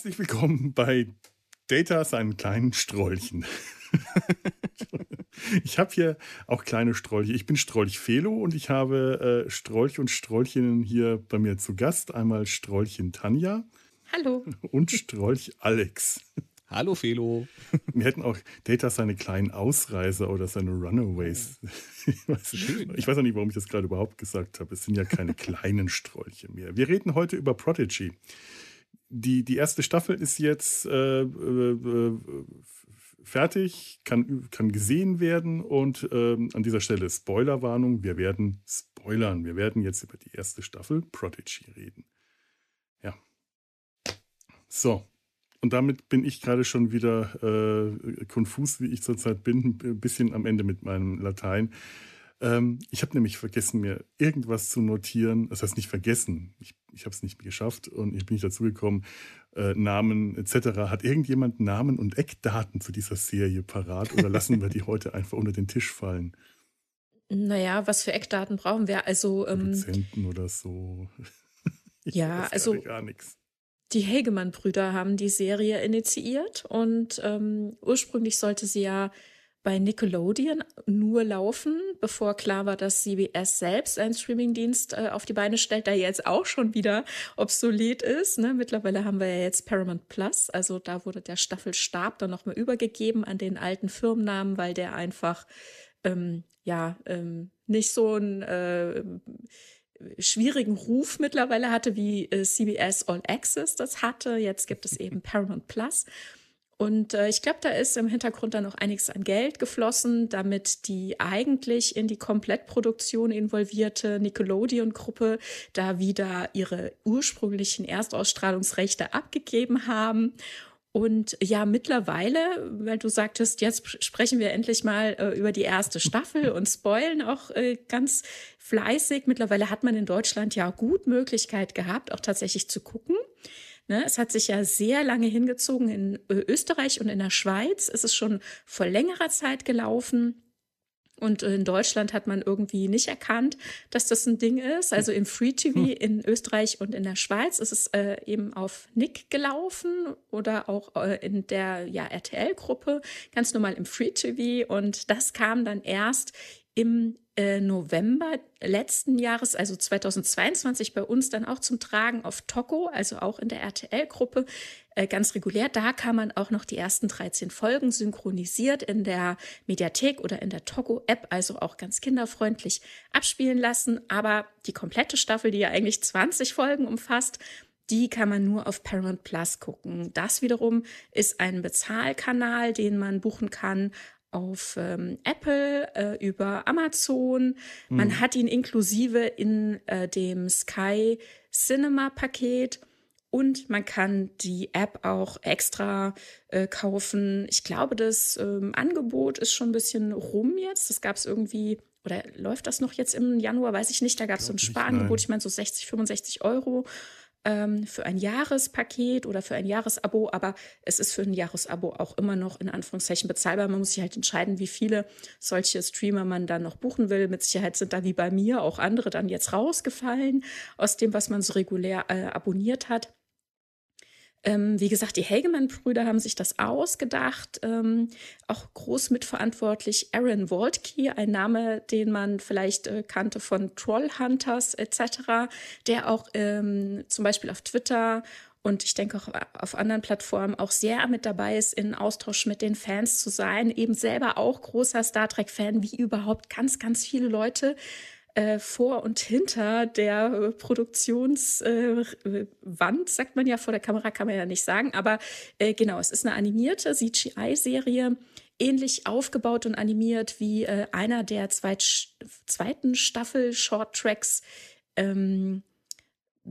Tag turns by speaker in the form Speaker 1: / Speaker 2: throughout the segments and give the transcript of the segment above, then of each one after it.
Speaker 1: Herzlich willkommen bei Data seinen kleinen Strolchen. ich habe hier auch kleine Strolche. Ich bin Strolch Felo und ich habe äh, Strolch und Strolchinnen hier bei mir zu Gast. Einmal Strolchen Tanja.
Speaker 2: Hallo.
Speaker 1: Und Strolch Alex.
Speaker 3: Hallo Felo.
Speaker 1: Wir hätten auch Data seine kleinen Ausreißer oder seine Runaways. Ich weiß, Schön, ich weiß auch nicht, warum ich das gerade überhaupt gesagt habe. Es sind ja keine kleinen Strolche mehr. Wir reden heute über Prodigy. Die, die erste Staffel ist jetzt äh, äh, äh fertig, kann, kann gesehen werden und ähm, an dieser Stelle Spoilerwarnung, wir werden spoilern. Wir werden jetzt über die erste Staffel Prodigy reden. Ja. So, und damit bin ich gerade schon wieder äh, konfus, wie ich zurzeit bin, ein bisschen am Ende mit meinem Latein. Ähm, ich habe nämlich vergessen, mir irgendwas zu notieren. Das heißt nicht vergessen. Ich, ich habe es nicht geschafft und ich bin nicht dazu gekommen. Äh, Namen etc. Hat irgendjemand Namen und Eckdaten zu dieser Serie parat oder lassen wir die heute einfach unter den Tisch fallen?
Speaker 2: Naja, was für Eckdaten brauchen wir? Also
Speaker 1: ähm, Produzenten oder so.
Speaker 2: ja, also gar nichts. Die Hegemann-Brüder haben die Serie initiiert und ähm, ursprünglich sollte sie ja bei Nickelodeon nur laufen, bevor klar war, dass CBS selbst einen Streamingdienst äh, auf die Beine stellt, der jetzt auch schon wieder obsolet ist. Ne? Mittlerweile haben wir ja jetzt Paramount Plus, also da wurde der Staffelstab dann nochmal übergegeben an den alten Firmennamen, weil der einfach ähm, ja ähm, nicht so ein äh, schwierigen Ruf mittlerweile hatte, wie äh, CBS All Access das hatte. Jetzt gibt es eben Paramount Plus. Und äh, ich glaube, da ist im Hintergrund dann noch einiges an Geld geflossen, damit die eigentlich in die Komplettproduktion involvierte Nickelodeon-Gruppe da wieder ihre ursprünglichen Erstausstrahlungsrechte abgegeben haben. Und ja, mittlerweile, weil du sagtest, jetzt sprechen wir endlich mal äh, über die erste Staffel und spoilen auch äh, ganz fleißig. Mittlerweile hat man in Deutschland ja gut Möglichkeit gehabt, auch tatsächlich zu gucken. Ne, es hat sich ja sehr lange hingezogen. In äh, Österreich und in der Schweiz ist es schon vor längerer Zeit gelaufen. Und in Deutschland hat man irgendwie nicht erkannt, dass das ein Ding ist. Also im Free TV hm. in Österreich und in der Schweiz ist es äh, eben auf Nick gelaufen oder auch äh, in der ja, RTL-Gruppe, ganz normal im Free TV. Und das kam dann erst im äh, November letzten Jahres, also 2022, bei uns dann auch zum Tragen auf Toco, also auch in der RTL-Gruppe, äh, ganz regulär. Da kann man auch noch die ersten 13 Folgen synchronisiert in der Mediathek oder in der Togo-App, also auch ganz kinderfreundlich abspielen lassen. Aber die komplette Staffel, die ja eigentlich 20 Folgen umfasst, die kann man nur auf Paramount Plus gucken. Das wiederum ist ein Bezahlkanal, den man buchen kann auf ähm, Apple, äh, über Amazon. Man mhm. hat ihn inklusive in äh, dem Sky Cinema Paket und man kann die App auch extra äh, kaufen. Ich glaube, das ähm, Angebot ist schon ein bisschen rum jetzt. Das gab es irgendwie, oder läuft das noch jetzt im Januar? Weiß ich nicht. Da gab es so ein Sparangebot, ich meine so 60, 65 Euro ähm, für ein Jahrespaket oder für ein Jahresabo, aber es ist für ein Jahresabo auch immer noch in Anführungszeichen bezahlbar. Man muss sich halt entscheiden, wie viele solche Streamer man dann noch buchen will. Mit Sicherheit sind da wie bei mir auch andere dann jetzt rausgefallen aus dem, was man so regulär äh, abonniert hat. Ähm, wie gesagt, die Hageman-Brüder haben sich das ausgedacht. Ähm, auch groß mitverantwortlich Aaron Waltke, ein Name, den man vielleicht äh, kannte von Trollhunters etc., der auch ähm, zum Beispiel auf Twitter und ich denke auch auf anderen Plattformen auch sehr mit dabei ist, in Austausch mit den Fans zu sein. Eben selber auch großer Star Trek-Fan, wie überhaupt ganz, ganz viele Leute äh, vor und hinter der Produktionswand, äh, sagt man ja, vor der Kamera kann man ja nicht sagen, aber äh, genau, es ist eine animierte CGI-Serie, ähnlich aufgebaut und animiert wie äh, einer der zweit, zweiten Staffel Short Tracks ähm,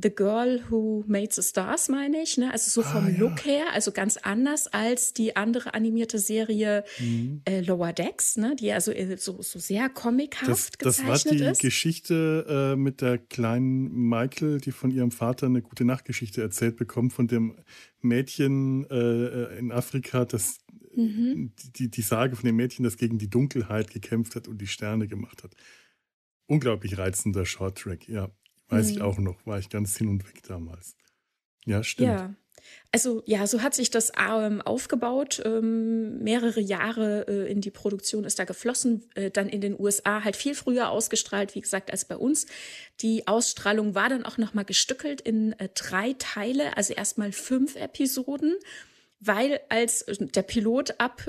Speaker 2: The Girl Who Made the Stars, meine ich. Ne? Also so vom ah, ja. Look her, also ganz anders als die andere animierte Serie mhm. äh, Lower Decks, ne? die also so, so sehr comichaft das, gezeichnet ist.
Speaker 1: Das war die
Speaker 2: ist.
Speaker 1: Geschichte äh, mit der kleinen Michael, die von ihrem Vater eine gute Nachtgeschichte erzählt bekommt, von dem Mädchen äh, in Afrika, das mhm. die, die Sage von dem Mädchen, das gegen die Dunkelheit gekämpft hat und die Sterne gemacht hat. Unglaublich reizender Shorttrack, ja. Weiß mhm. ich auch noch, war ich ganz hin und weg damals. Ja, stimmt. Ja.
Speaker 2: Also ja, so hat sich das ähm, aufgebaut. Ähm, mehrere Jahre äh, in die Produktion ist da geflossen, äh, dann in den USA halt viel früher ausgestrahlt, wie gesagt, als bei uns. Die Ausstrahlung war dann auch nochmal gestückelt in äh, drei Teile, also erstmal fünf Episoden weil als der Pilot ab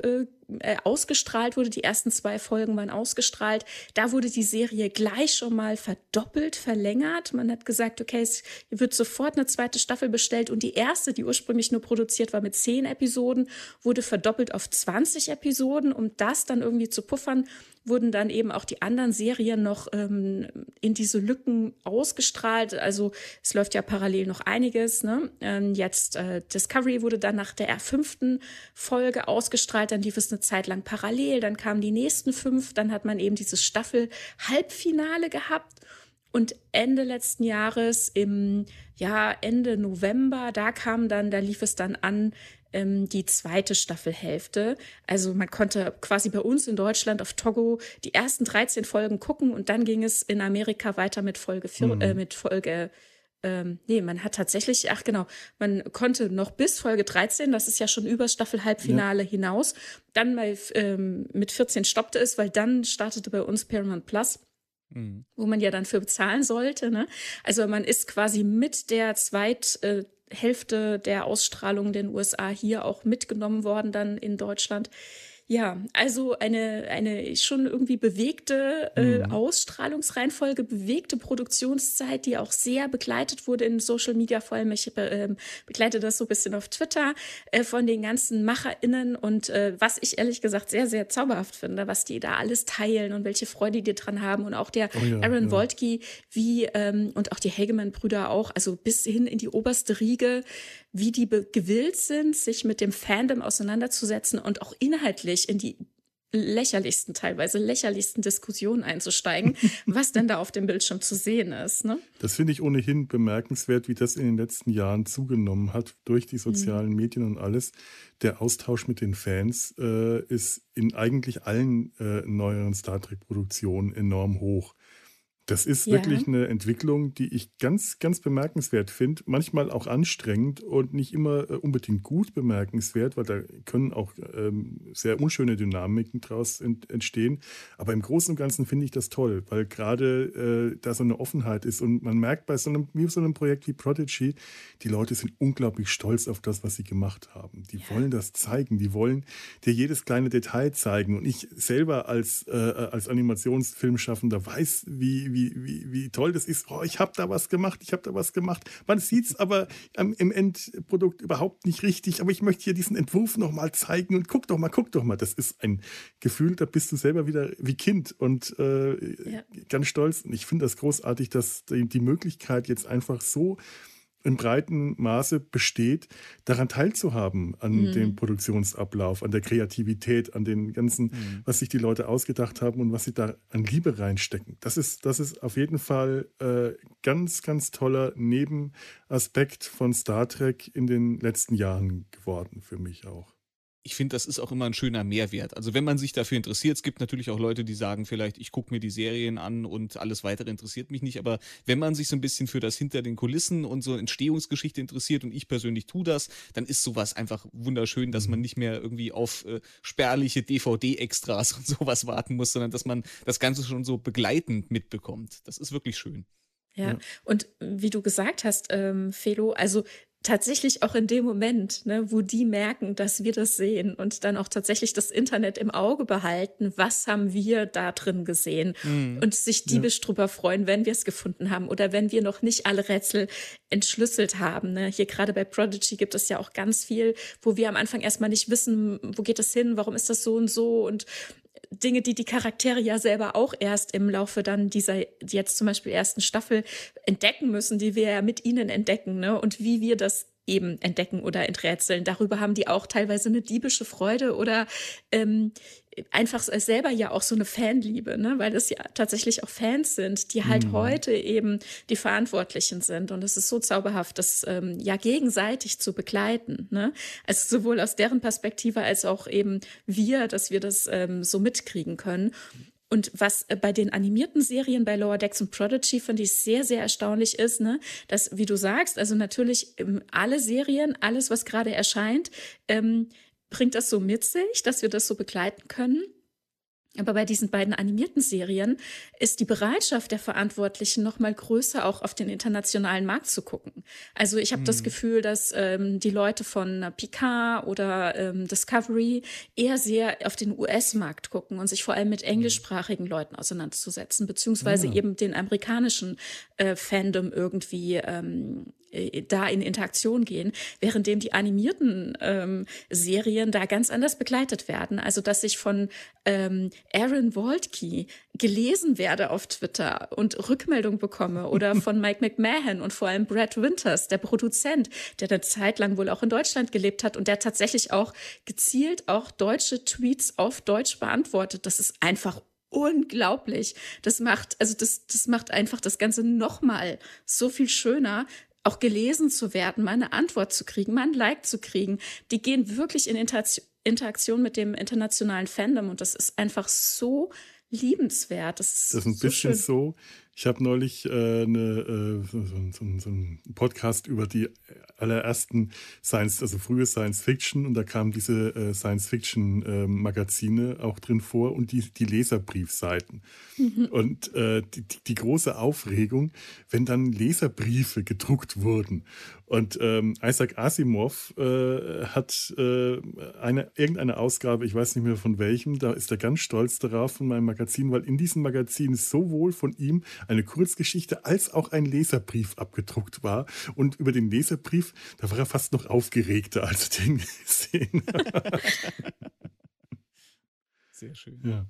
Speaker 2: äh, ausgestrahlt wurde, die ersten zwei Folgen waren ausgestrahlt, da wurde die Serie gleich schon mal verdoppelt, verlängert. Man hat gesagt, okay, es wird sofort eine zweite Staffel bestellt und die erste, die ursprünglich nur produziert war mit zehn Episoden, wurde verdoppelt auf 20 Episoden, um das dann irgendwie zu puffern wurden dann eben auch die anderen Serien noch ähm, in diese Lücken ausgestrahlt. Also es läuft ja parallel noch einiges. Ne? Ähm, jetzt äh, Discovery wurde dann nach der fünften Folge ausgestrahlt, dann lief es eine Zeit lang parallel, dann kamen die nächsten fünf, dann hat man eben dieses Staffel-Halbfinale gehabt. Und Ende letzten Jahres, im ja, Ende November, da kam dann, da lief es dann an, ähm, die zweite Staffelhälfte. Also man konnte quasi bei uns in Deutschland auf Togo die ersten 13 Folgen gucken und dann ging es in Amerika weiter mit Folge vier, mhm. äh, mit Folge ähm, nee, man hat tatsächlich, ach genau, man konnte noch bis Folge 13, das ist ja schon über Staffel-Halbfinale ja. hinaus, dann bei, ähm, mit 14 stoppte es, weil dann startete bei uns Paramount Plus. Mhm. Wo man ja dann für bezahlen sollte. Ne? Also man ist quasi mit der zweit, äh, Hälfte der Ausstrahlung in den USA hier auch mitgenommen worden, dann in Deutschland. Ja, also eine, eine schon irgendwie bewegte äh, mhm. Ausstrahlungsreihenfolge, bewegte Produktionszeit, die auch sehr begleitet wurde in Social Media, vor allem ich äh, begleite das so ein bisschen auf Twitter äh, von den ganzen MacherInnen und äh, was ich ehrlich gesagt sehr, sehr zauberhaft finde, was die da alles teilen und welche Freude die dran haben und auch der oh ja, Aaron ja. Woltke wie ähm, und auch die Hageman-Brüder auch, also bis hin in die oberste Riege, wie die gewillt sind, sich mit dem Fandom auseinanderzusetzen und auch inhaltlich in die lächerlichsten, teilweise lächerlichsten Diskussionen einzusteigen, was denn da auf dem Bildschirm zu sehen ist. Ne?
Speaker 1: Das finde ich ohnehin bemerkenswert, wie das in den letzten Jahren zugenommen hat durch die sozialen mhm. Medien und alles. Der Austausch mit den Fans äh, ist in eigentlich allen äh, neueren Star Trek-Produktionen enorm hoch. Das ist ja. wirklich eine Entwicklung, die ich ganz, ganz bemerkenswert finde. Manchmal auch anstrengend und nicht immer äh, unbedingt gut bemerkenswert, weil da können auch ähm, sehr unschöne Dynamiken daraus ent entstehen. Aber im Großen und Ganzen finde ich das toll, weil gerade äh, da so eine Offenheit ist. Und man merkt bei so einem, wie so einem Projekt wie Prodigy, die Leute sind unglaublich stolz auf das, was sie gemacht haben. Die ja. wollen das zeigen, die wollen dir jedes kleine Detail zeigen. Und ich selber als, äh, als Animationsfilmschaffender weiß, wie, wie wie, wie, wie toll das ist. Oh, ich habe da was gemacht, ich habe da was gemacht. Man sieht es aber im Endprodukt überhaupt nicht richtig. Aber ich möchte hier diesen Entwurf nochmal zeigen und guck doch mal, guck doch mal. Das ist ein Gefühl, da bist du selber wieder wie Kind und äh, ja. ganz stolz. Und ich finde das großartig, dass die, die Möglichkeit jetzt einfach so in breiten Maße besteht, daran teilzuhaben, an mhm. dem Produktionsablauf, an der Kreativität, an den ganzen, mhm. was sich die Leute ausgedacht haben und was sie da an Liebe reinstecken. Das ist, das ist auf jeden Fall äh, ganz, ganz toller Nebenaspekt von Star Trek in den letzten Jahren geworden, für mich auch
Speaker 3: ich finde, das ist auch immer ein schöner Mehrwert. Also wenn man sich dafür interessiert, es gibt natürlich auch Leute, die sagen vielleicht, ich gucke mir die Serien an und alles weitere interessiert mich nicht. Aber wenn man sich so ein bisschen für das hinter den Kulissen und so Entstehungsgeschichte interessiert und ich persönlich tue das, dann ist sowas einfach wunderschön, dass man mhm. nicht mehr irgendwie auf äh, spärliche DVD-Extras und sowas warten muss, sondern dass man das Ganze schon so begleitend mitbekommt. Das ist wirklich schön.
Speaker 2: Ja. ja. und wie du gesagt hast, ähm, Felo, also tatsächlich auch in dem Moment, ne, wo die merken, dass wir das sehen und dann auch tatsächlich das Internet im Auge behalten, was haben wir da drin gesehen mhm. und sich diebisch ja. drüber freuen, wenn wir es gefunden haben oder wenn wir noch nicht alle Rätsel entschlüsselt haben. Ne? Hier gerade bei Prodigy gibt es ja auch ganz viel, wo wir am Anfang erstmal nicht wissen, wo geht es hin, warum ist das so und so und Dinge, die die Charaktere ja selber auch erst im Laufe dann dieser jetzt zum Beispiel ersten Staffel entdecken müssen, die wir ja mit ihnen entdecken, ne? Und wie wir das eben entdecken oder enträtseln. Darüber haben die auch teilweise eine diebische Freude oder ähm, einfach selber ja auch so eine Fanliebe, ne? weil das ja tatsächlich auch Fans sind, die halt mhm. heute eben die Verantwortlichen sind. Und es ist so zauberhaft, das ähm, ja gegenseitig zu begleiten. Ne? Also sowohl aus deren Perspektive als auch eben wir, dass wir das ähm, so mitkriegen können. und was äh, bei den animierten Serien bei Lower Decks und Prodigy finde ich sehr, sehr erstaunlich ist, ne, dass, wie du sagst, also natürlich ähm, alle Serien, alles, was gerade erscheint, ähm, bringt das so mit sich, dass wir das so begleiten können. Aber bei diesen beiden animierten Serien ist die Bereitschaft der Verantwortlichen noch mal größer, auch auf den internationalen Markt zu gucken. Also ich habe mhm. das Gefühl, dass ähm, die Leute von Picard oder ähm, Discovery eher sehr auf den US-Markt gucken und sich vor allem mit mhm. englischsprachigen Leuten auseinanderzusetzen, beziehungsweise ja. Ah. eben den amerikanischen äh, Fandom irgendwie ähm, äh, da in Interaktion gehen, währenddem die animierten ähm, Serien da ganz anders begleitet werden. Also dass ich von ähm, Aaron Waltke gelesen werde auf Twitter und Rückmeldung bekomme oder von Mike McMahon und vor allem Brad Winters, der Produzent, der eine Zeit lang wohl auch in Deutschland gelebt hat und der tatsächlich auch gezielt auch deutsche Tweets auf Deutsch beantwortet. Das ist einfach unglaublich. Das macht, also das, das macht einfach das Ganze nochmal so viel schöner, auch gelesen zu werden, mal eine Antwort zu kriegen, mal ein Like zu kriegen. Die gehen wirklich in Interaktion mit dem internationalen Fandom und das ist einfach so liebenswert. Das ist,
Speaker 1: das ist ein so bisschen schön. so. Ich habe neulich äh, eine, äh, so, so, so, einen Podcast über die allerersten Science, also frühe Science Fiction und da kamen diese äh, Science Fiction äh, Magazine auch drin vor und die, die Leserbriefseiten. Mhm. Und äh, die, die, große Aufregung, wenn dann Leserbriefe gedruckt wurden. Und ähm, Isaac Asimov äh, hat äh, eine, irgendeine Ausgabe, ich weiß nicht mehr von welchem, da ist er ganz stolz darauf von meinem Magazin, weil in diesem Magazin sowohl von ihm eine Kurzgeschichte als auch ein Leserbrief abgedruckt war. Und über den Leserbrief, da war er fast noch aufgeregter, als er den gesehen hat.
Speaker 3: Sehr schön.
Speaker 1: Ja.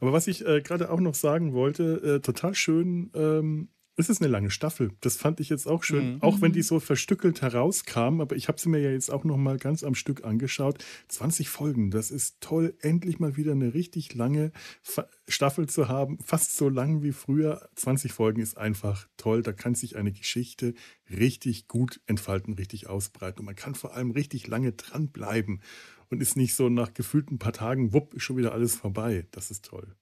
Speaker 1: Aber was ich äh, gerade auch noch sagen wollte, äh, total schön, ähm, es ist eine lange Staffel. Das fand ich jetzt auch schön. Mhm. Auch wenn die so verstückelt herauskam, aber ich habe sie mir ja jetzt auch noch mal ganz am Stück angeschaut. 20 Folgen, das ist toll, endlich mal wieder eine richtig lange Staffel zu haben. Fast so lang wie früher. 20 Folgen ist einfach toll. Da kann sich eine Geschichte richtig gut entfalten, richtig ausbreiten. Und man kann vor allem richtig lange dranbleiben und ist nicht so nach gefühlten paar Tagen, wupp, ist schon wieder alles vorbei. Das ist toll.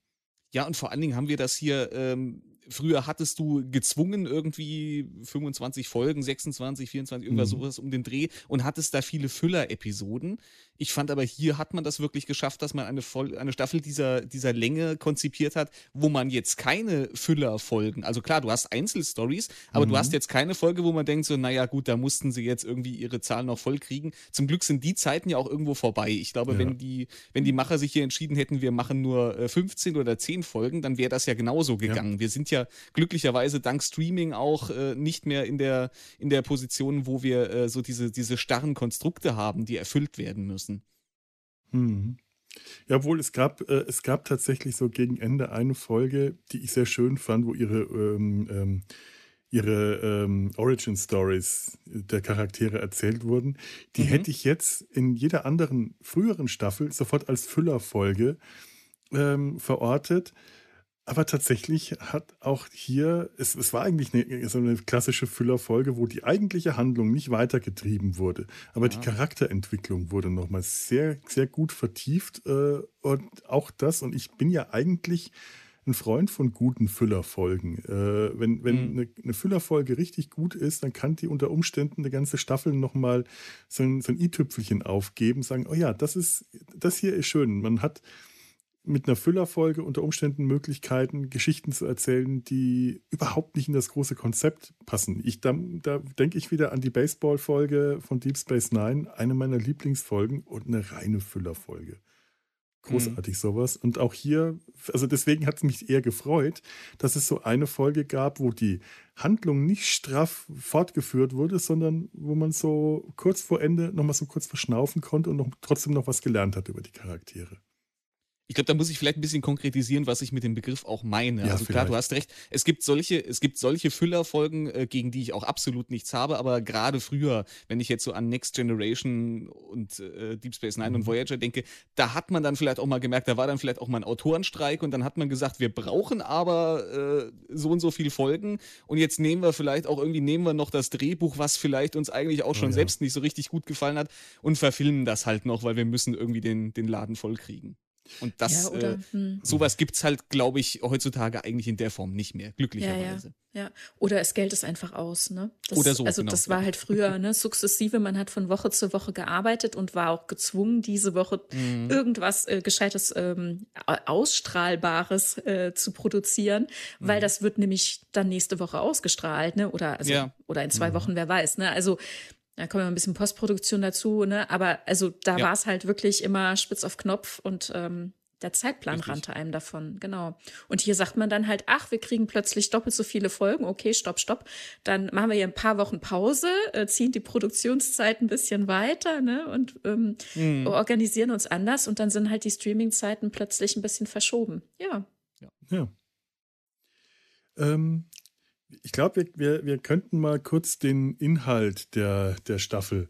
Speaker 3: Ja, und vor allen Dingen haben wir das hier ähm, früher hattest du gezwungen irgendwie 25 Folgen, 26, 24, irgendwas mhm. sowas um den Dreh und hattest da viele Füller-Episoden. Ich fand aber hier hat man das wirklich geschafft, dass man eine, Vol eine Staffel dieser, dieser Länge konzipiert hat, wo man jetzt keine Füller-Folgen, also klar, du hast Einzelstories, aber mhm. du hast jetzt keine Folge, wo man denkt so, naja gut, da mussten sie jetzt irgendwie ihre Zahlen noch voll kriegen. Zum Glück sind die Zeiten ja auch irgendwo vorbei. Ich glaube, ja. wenn, die, wenn die Macher sich hier entschieden hätten, wir machen nur 15 äh, oder 10 Folgen, dann wäre das ja genauso gegangen. Ja. Wir sind ja glücklicherweise dank Streaming auch äh, nicht mehr in der, in der Position, wo wir äh, so diese, diese starren Konstrukte haben, die erfüllt werden müssen.
Speaker 1: Hm. Jawohl, es gab, äh, es gab tatsächlich so gegen Ende eine Folge, die ich sehr schön fand, wo ihre, ähm, ähm, ihre ähm, Origin Stories der Charaktere erzählt wurden. Die mhm. hätte ich jetzt in jeder anderen früheren Staffel sofort als Füllerfolge ähm, verortet. Aber tatsächlich hat auch hier, es, es war eigentlich eine, so eine klassische Füllerfolge, wo die eigentliche Handlung nicht weitergetrieben wurde. Aber ja. die Charakterentwicklung wurde nochmal sehr, sehr gut vertieft. Äh, und auch das, und ich bin ja eigentlich ein Freund von guten Füllerfolgen. Äh, wenn wenn mhm. eine, eine Füllerfolge richtig gut ist, dann kann die unter Umständen eine ganze Staffel nochmal so ein, so ein i-Tüpfelchen aufgeben, sagen, oh ja, das ist, das hier ist schön. Man hat mit einer Füllerfolge unter Umständen Möglichkeiten, Geschichten zu erzählen, die überhaupt nicht in das große Konzept passen. Ich, da, da denke ich wieder an die Baseball-Folge von Deep Space Nine, eine meiner Lieblingsfolgen und eine reine Füllerfolge. Großartig mhm. sowas. Und auch hier, also deswegen hat es mich eher gefreut, dass es so eine Folge gab, wo die Handlung nicht straff fortgeführt wurde, sondern wo man so kurz vor Ende nochmal so kurz verschnaufen konnte und noch, trotzdem noch was gelernt hat über die Charaktere.
Speaker 3: Ich glaube, da muss ich vielleicht ein bisschen konkretisieren, was ich mit dem Begriff auch meine. Ja, also klar, du hast recht. Es gibt solche, es gibt solche Füllerfolgen, äh, gegen die ich auch absolut nichts habe, aber gerade früher, wenn ich jetzt so an Next Generation und äh, Deep Space Nine mhm. und Voyager denke, da hat man dann vielleicht auch mal gemerkt, da war dann vielleicht auch mal ein Autorenstreik und dann hat man gesagt, wir brauchen aber äh, so und so viele Folgen und jetzt nehmen wir vielleicht auch irgendwie, nehmen wir noch das Drehbuch, was vielleicht uns eigentlich auch schon oh, ja. selbst nicht so richtig gut gefallen hat und verfilmen das halt noch, weil wir müssen irgendwie den, den Laden voll kriegen. Und das, ja, oder, äh, hm. sowas gibt es halt, glaube ich, heutzutage eigentlich in der Form nicht mehr, glücklicherweise.
Speaker 2: Ja, ja. ja. oder es Geld ist einfach aus, ne?
Speaker 3: Das, oder so.
Speaker 2: Also genau. das war halt früher, ne, sukzessive, man hat von Woche zu Woche gearbeitet und war auch gezwungen, diese Woche mhm. irgendwas äh, Gescheites, ähm, Ausstrahlbares äh, zu produzieren, mhm. weil das wird nämlich dann nächste Woche ausgestrahlt, ne? Oder, also, ja. oder in zwei mhm. Wochen, wer weiß, ne? Also da kommt ein bisschen Postproduktion dazu, ne? Aber also da ja. war es halt wirklich immer spitz auf Knopf und ähm, der Zeitplan Richtig. rannte einem davon, genau. Und hier sagt man dann halt, ach, wir kriegen plötzlich doppelt so viele Folgen. Okay, stopp, stopp. Dann machen wir hier ein paar Wochen Pause, äh, ziehen die Produktionszeit ein bisschen weiter, ne? Und ähm, mhm. organisieren uns anders und dann sind halt die Streamingzeiten plötzlich ein bisschen verschoben. Ja.
Speaker 1: Ja. ja. Ähm, ich glaube, wir, wir, wir könnten mal kurz den Inhalt der, der Staffel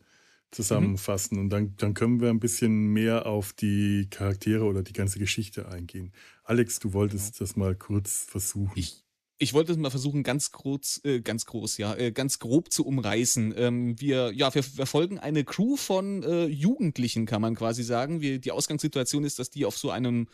Speaker 1: zusammenfassen mhm. und dann, dann können wir ein bisschen mehr auf die Charaktere oder die ganze Geschichte eingehen. Alex, du wolltest genau. das mal kurz versuchen.
Speaker 3: Ich, ich wollte es mal versuchen, ganz groß, äh, ganz groß, ja, äh, ganz grob zu umreißen. Ähm, wir, ja, wir verfolgen eine Crew von äh, Jugendlichen, kann man quasi sagen. Wir, die Ausgangssituation ist, dass die auf so einem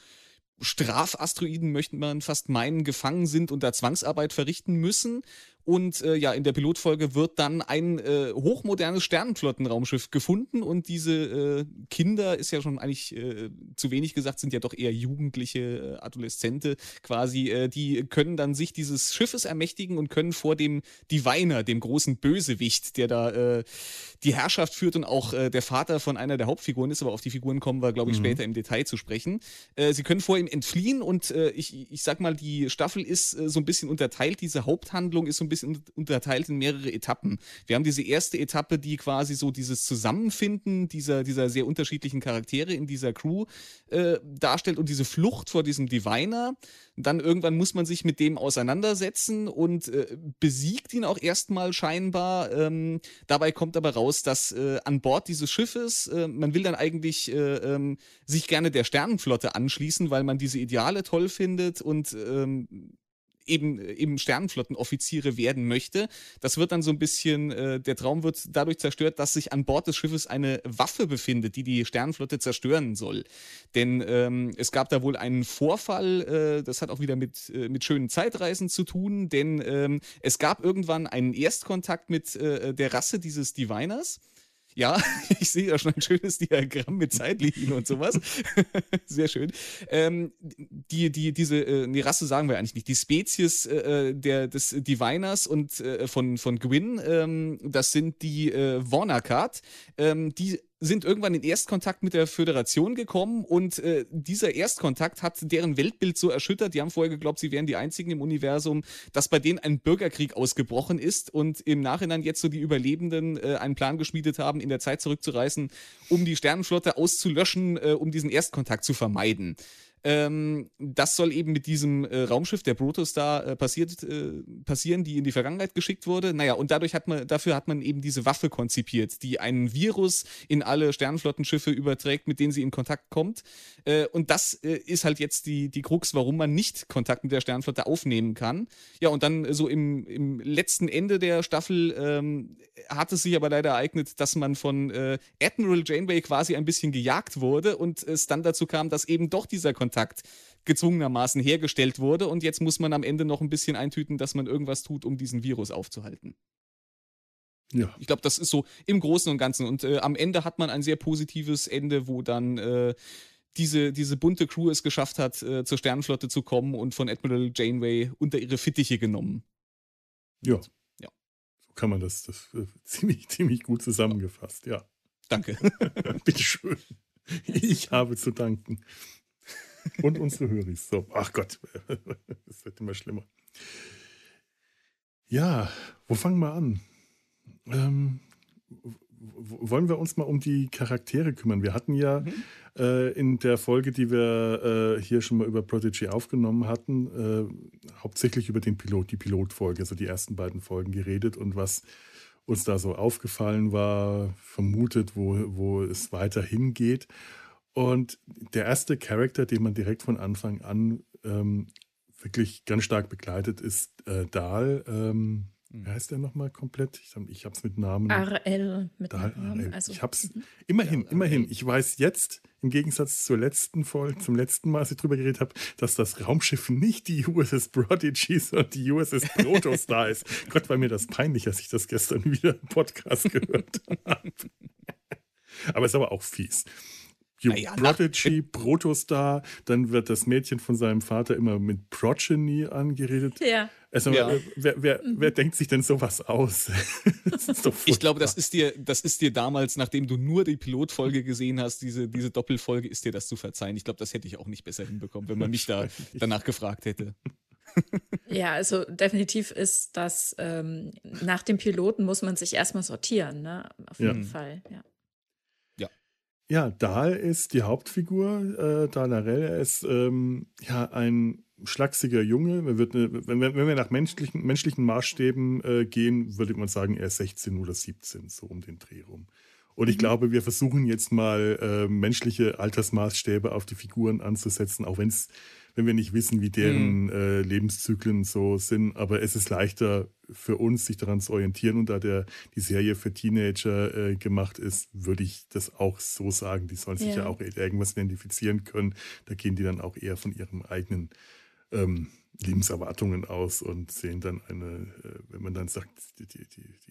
Speaker 3: Strafasteroiden, möchte man fast meinen, gefangen sind und da Zwangsarbeit verrichten müssen. Und äh, ja, in der Pilotfolge wird dann ein äh, hochmodernes Sternenflottenraumschiff gefunden und diese äh, Kinder, ist ja schon eigentlich äh, zu wenig gesagt, sind ja doch eher jugendliche äh, Adoleszente quasi, äh, die können dann sich dieses Schiffes ermächtigen und können vor dem Diviner, dem großen Bösewicht, der da die Herrschaft führt und auch der Vater von einer der Hauptfiguren ist, aber auf die Figuren kommen wir, glaube ich, mhm. später im Detail zu sprechen. Sie können vor ihm entfliehen und ich, ich sag mal, die Staffel ist so ein bisschen unterteilt, diese Haupthandlung ist so ein bisschen bisschen unterteilt in mehrere Etappen. Wir haben diese erste Etappe, die quasi so dieses Zusammenfinden dieser, dieser sehr unterschiedlichen Charaktere in dieser Crew äh, darstellt und diese Flucht vor diesem Diviner. Dann irgendwann muss man sich mit dem auseinandersetzen und äh, besiegt ihn auch erstmal scheinbar. Ähm, dabei kommt aber raus, dass äh, an Bord dieses Schiffes, äh, man will dann eigentlich äh, ähm, sich gerne der Sternenflotte anschließen, weil man diese Ideale toll findet und ähm, eben, eben Sternenflottenoffiziere werden möchte. Das wird dann so ein bisschen, äh, der Traum wird dadurch zerstört, dass sich an Bord des Schiffes eine Waffe befindet, die die Sternenflotte zerstören soll. Denn ähm, es gab da wohl einen Vorfall, äh, das hat auch wieder mit, äh, mit schönen Zeitreisen zu tun, denn ähm, es gab irgendwann einen Erstkontakt mit äh, der Rasse dieses Diviners. Ja, ich sehe da schon ein schönes Diagramm mit Zeitlinien und sowas. Sehr schön. Ähm, die, die, diese, äh, die Rasse sagen wir eigentlich nicht. Die Spezies äh, der, des Diviners und äh, von, von Gwyn, ähm, das sind die äh, Warnakart. Ähm, die sind irgendwann in Erstkontakt mit der Föderation gekommen und äh, dieser Erstkontakt hat deren Weltbild so erschüttert. Die haben vorher geglaubt, sie wären die einzigen im Universum, dass bei denen ein Bürgerkrieg ausgebrochen ist und im Nachhinein jetzt so die Überlebenden äh, einen Plan geschmiedet haben, in der Zeit zurückzureisen, um die Sternenflotte auszulöschen, äh, um diesen Erstkontakt zu vermeiden. Ähm, das soll eben mit diesem äh, Raumschiff der Protostar äh, passiert, äh, passieren, die in die Vergangenheit geschickt wurde. Naja, und dadurch hat man, dafür hat man eben diese Waffe konzipiert, die einen Virus in alle Sternenflottenschiffe überträgt, mit denen sie in Kontakt kommt. Äh, und das äh, ist halt jetzt die, die Krux, warum man nicht Kontakt mit der Sternenflotte aufnehmen kann. Ja, und dann so im, im letzten Ende der Staffel ähm, hat es sich aber leider ereignet, dass man von äh, Admiral Janeway quasi ein bisschen gejagt wurde und es dann dazu kam, dass eben doch dieser Kontakt Kontakt gezwungenermaßen hergestellt wurde und jetzt muss man am Ende noch ein bisschen eintüten, dass man irgendwas tut, um diesen Virus aufzuhalten. Ja. Ich glaube, das ist so im Großen und Ganzen. Und äh, am Ende hat man ein sehr positives Ende, wo dann äh, diese, diese bunte Crew es geschafft hat, äh, zur Sternenflotte zu kommen und von Admiral Janeway unter ihre Fittiche genommen.
Speaker 1: Ja. ja. So kann man das, das äh, ziemlich, ziemlich gut zusammengefasst, ja.
Speaker 3: Danke.
Speaker 1: Bitteschön. Ich habe zu danken. Und unsere Höris. So, ach Gott, das wird immer schlimmer. Ja, wo fangen wir an? Ähm, wollen wir uns mal um die Charaktere kümmern? Wir hatten ja mhm. äh, in der Folge, die wir äh, hier schon mal über Prodigy aufgenommen hatten, äh, hauptsächlich über den Pilot, die Pilotfolge, also die ersten beiden Folgen geredet und was uns da so aufgefallen war, vermutet, wo, wo es weiter hingeht. Und der erste Charakter, den man direkt von Anfang an ähm, wirklich ganz stark begleitet, ist äh, Dahl. Ähm, Wie heißt der nochmal komplett? Ich habe es mit Namen.
Speaker 2: RL mit
Speaker 1: Dahl Namen. Also, ich habe es mhm. immerhin, ja, immerhin. Ich weiß jetzt, im Gegensatz zur letzten Folge, zum letzten Mal, als ich drüber geredet habe, dass das Raumschiff nicht die USS Prodigy, sondern die USS Protostar ist. Gott, war mir das peinlich, als ich das gestern wieder im Podcast gehört habe. aber es ist aber auch fies. Ja, Prodigy, Protostar, dann wird das Mädchen von seinem Vater immer mit Progeny angeredet.
Speaker 2: Ja.
Speaker 1: Also, ja. wer, wer, mhm. wer, denkt sich denn sowas aus?
Speaker 3: ich glaube, das ist, dir, das ist dir damals, nachdem du nur die Pilotfolge gesehen hast, diese, diese Doppelfolge, ist dir das zu verzeihen. Ich glaube, das hätte ich auch nicht besser hinbekommen, wenn man mich da danach gefragt hätte.
Speaker 2: Ja, also definitiv ist das, ähm, nach dem Piloten muss man sich erstmal sortieren, ne? Auf jeden ja. Fall, ja.
Speaker 1: Ja, Dahl ist die Hauptfigur. Äh, Dahl Narell, er ist ähm, ja ein schlachsiger Junge. Wird eine, wenn, wir, wenn wir nach menschlichen, menschlichen Maßstäben äh, gehen, würde man sagen, er ist 16 oder 17, so um den Dreh rum. Und ich mhm. glaube, wir versuchen jetzt mal äh, menschliche Altersmaßstäbe auf die Figuren anzusetzen, auch wenn es wenn wir nicht wissen, wie deren mhm. äh, Lebenszyklen so sind. Aber es ist leichter für uns, sich daran zu orientieren. Und da der, die Serie für Teenager äh, gemacht ist, würde ich das auch so sagen. Die sollen sich ja. ja auch irgendwas identifizieren können. Da gehen die dann auch eher von ihren eigenen ähm, Lebenserwartungen aus und sehen dann eine, äh, wenn man dann sagt, die, die,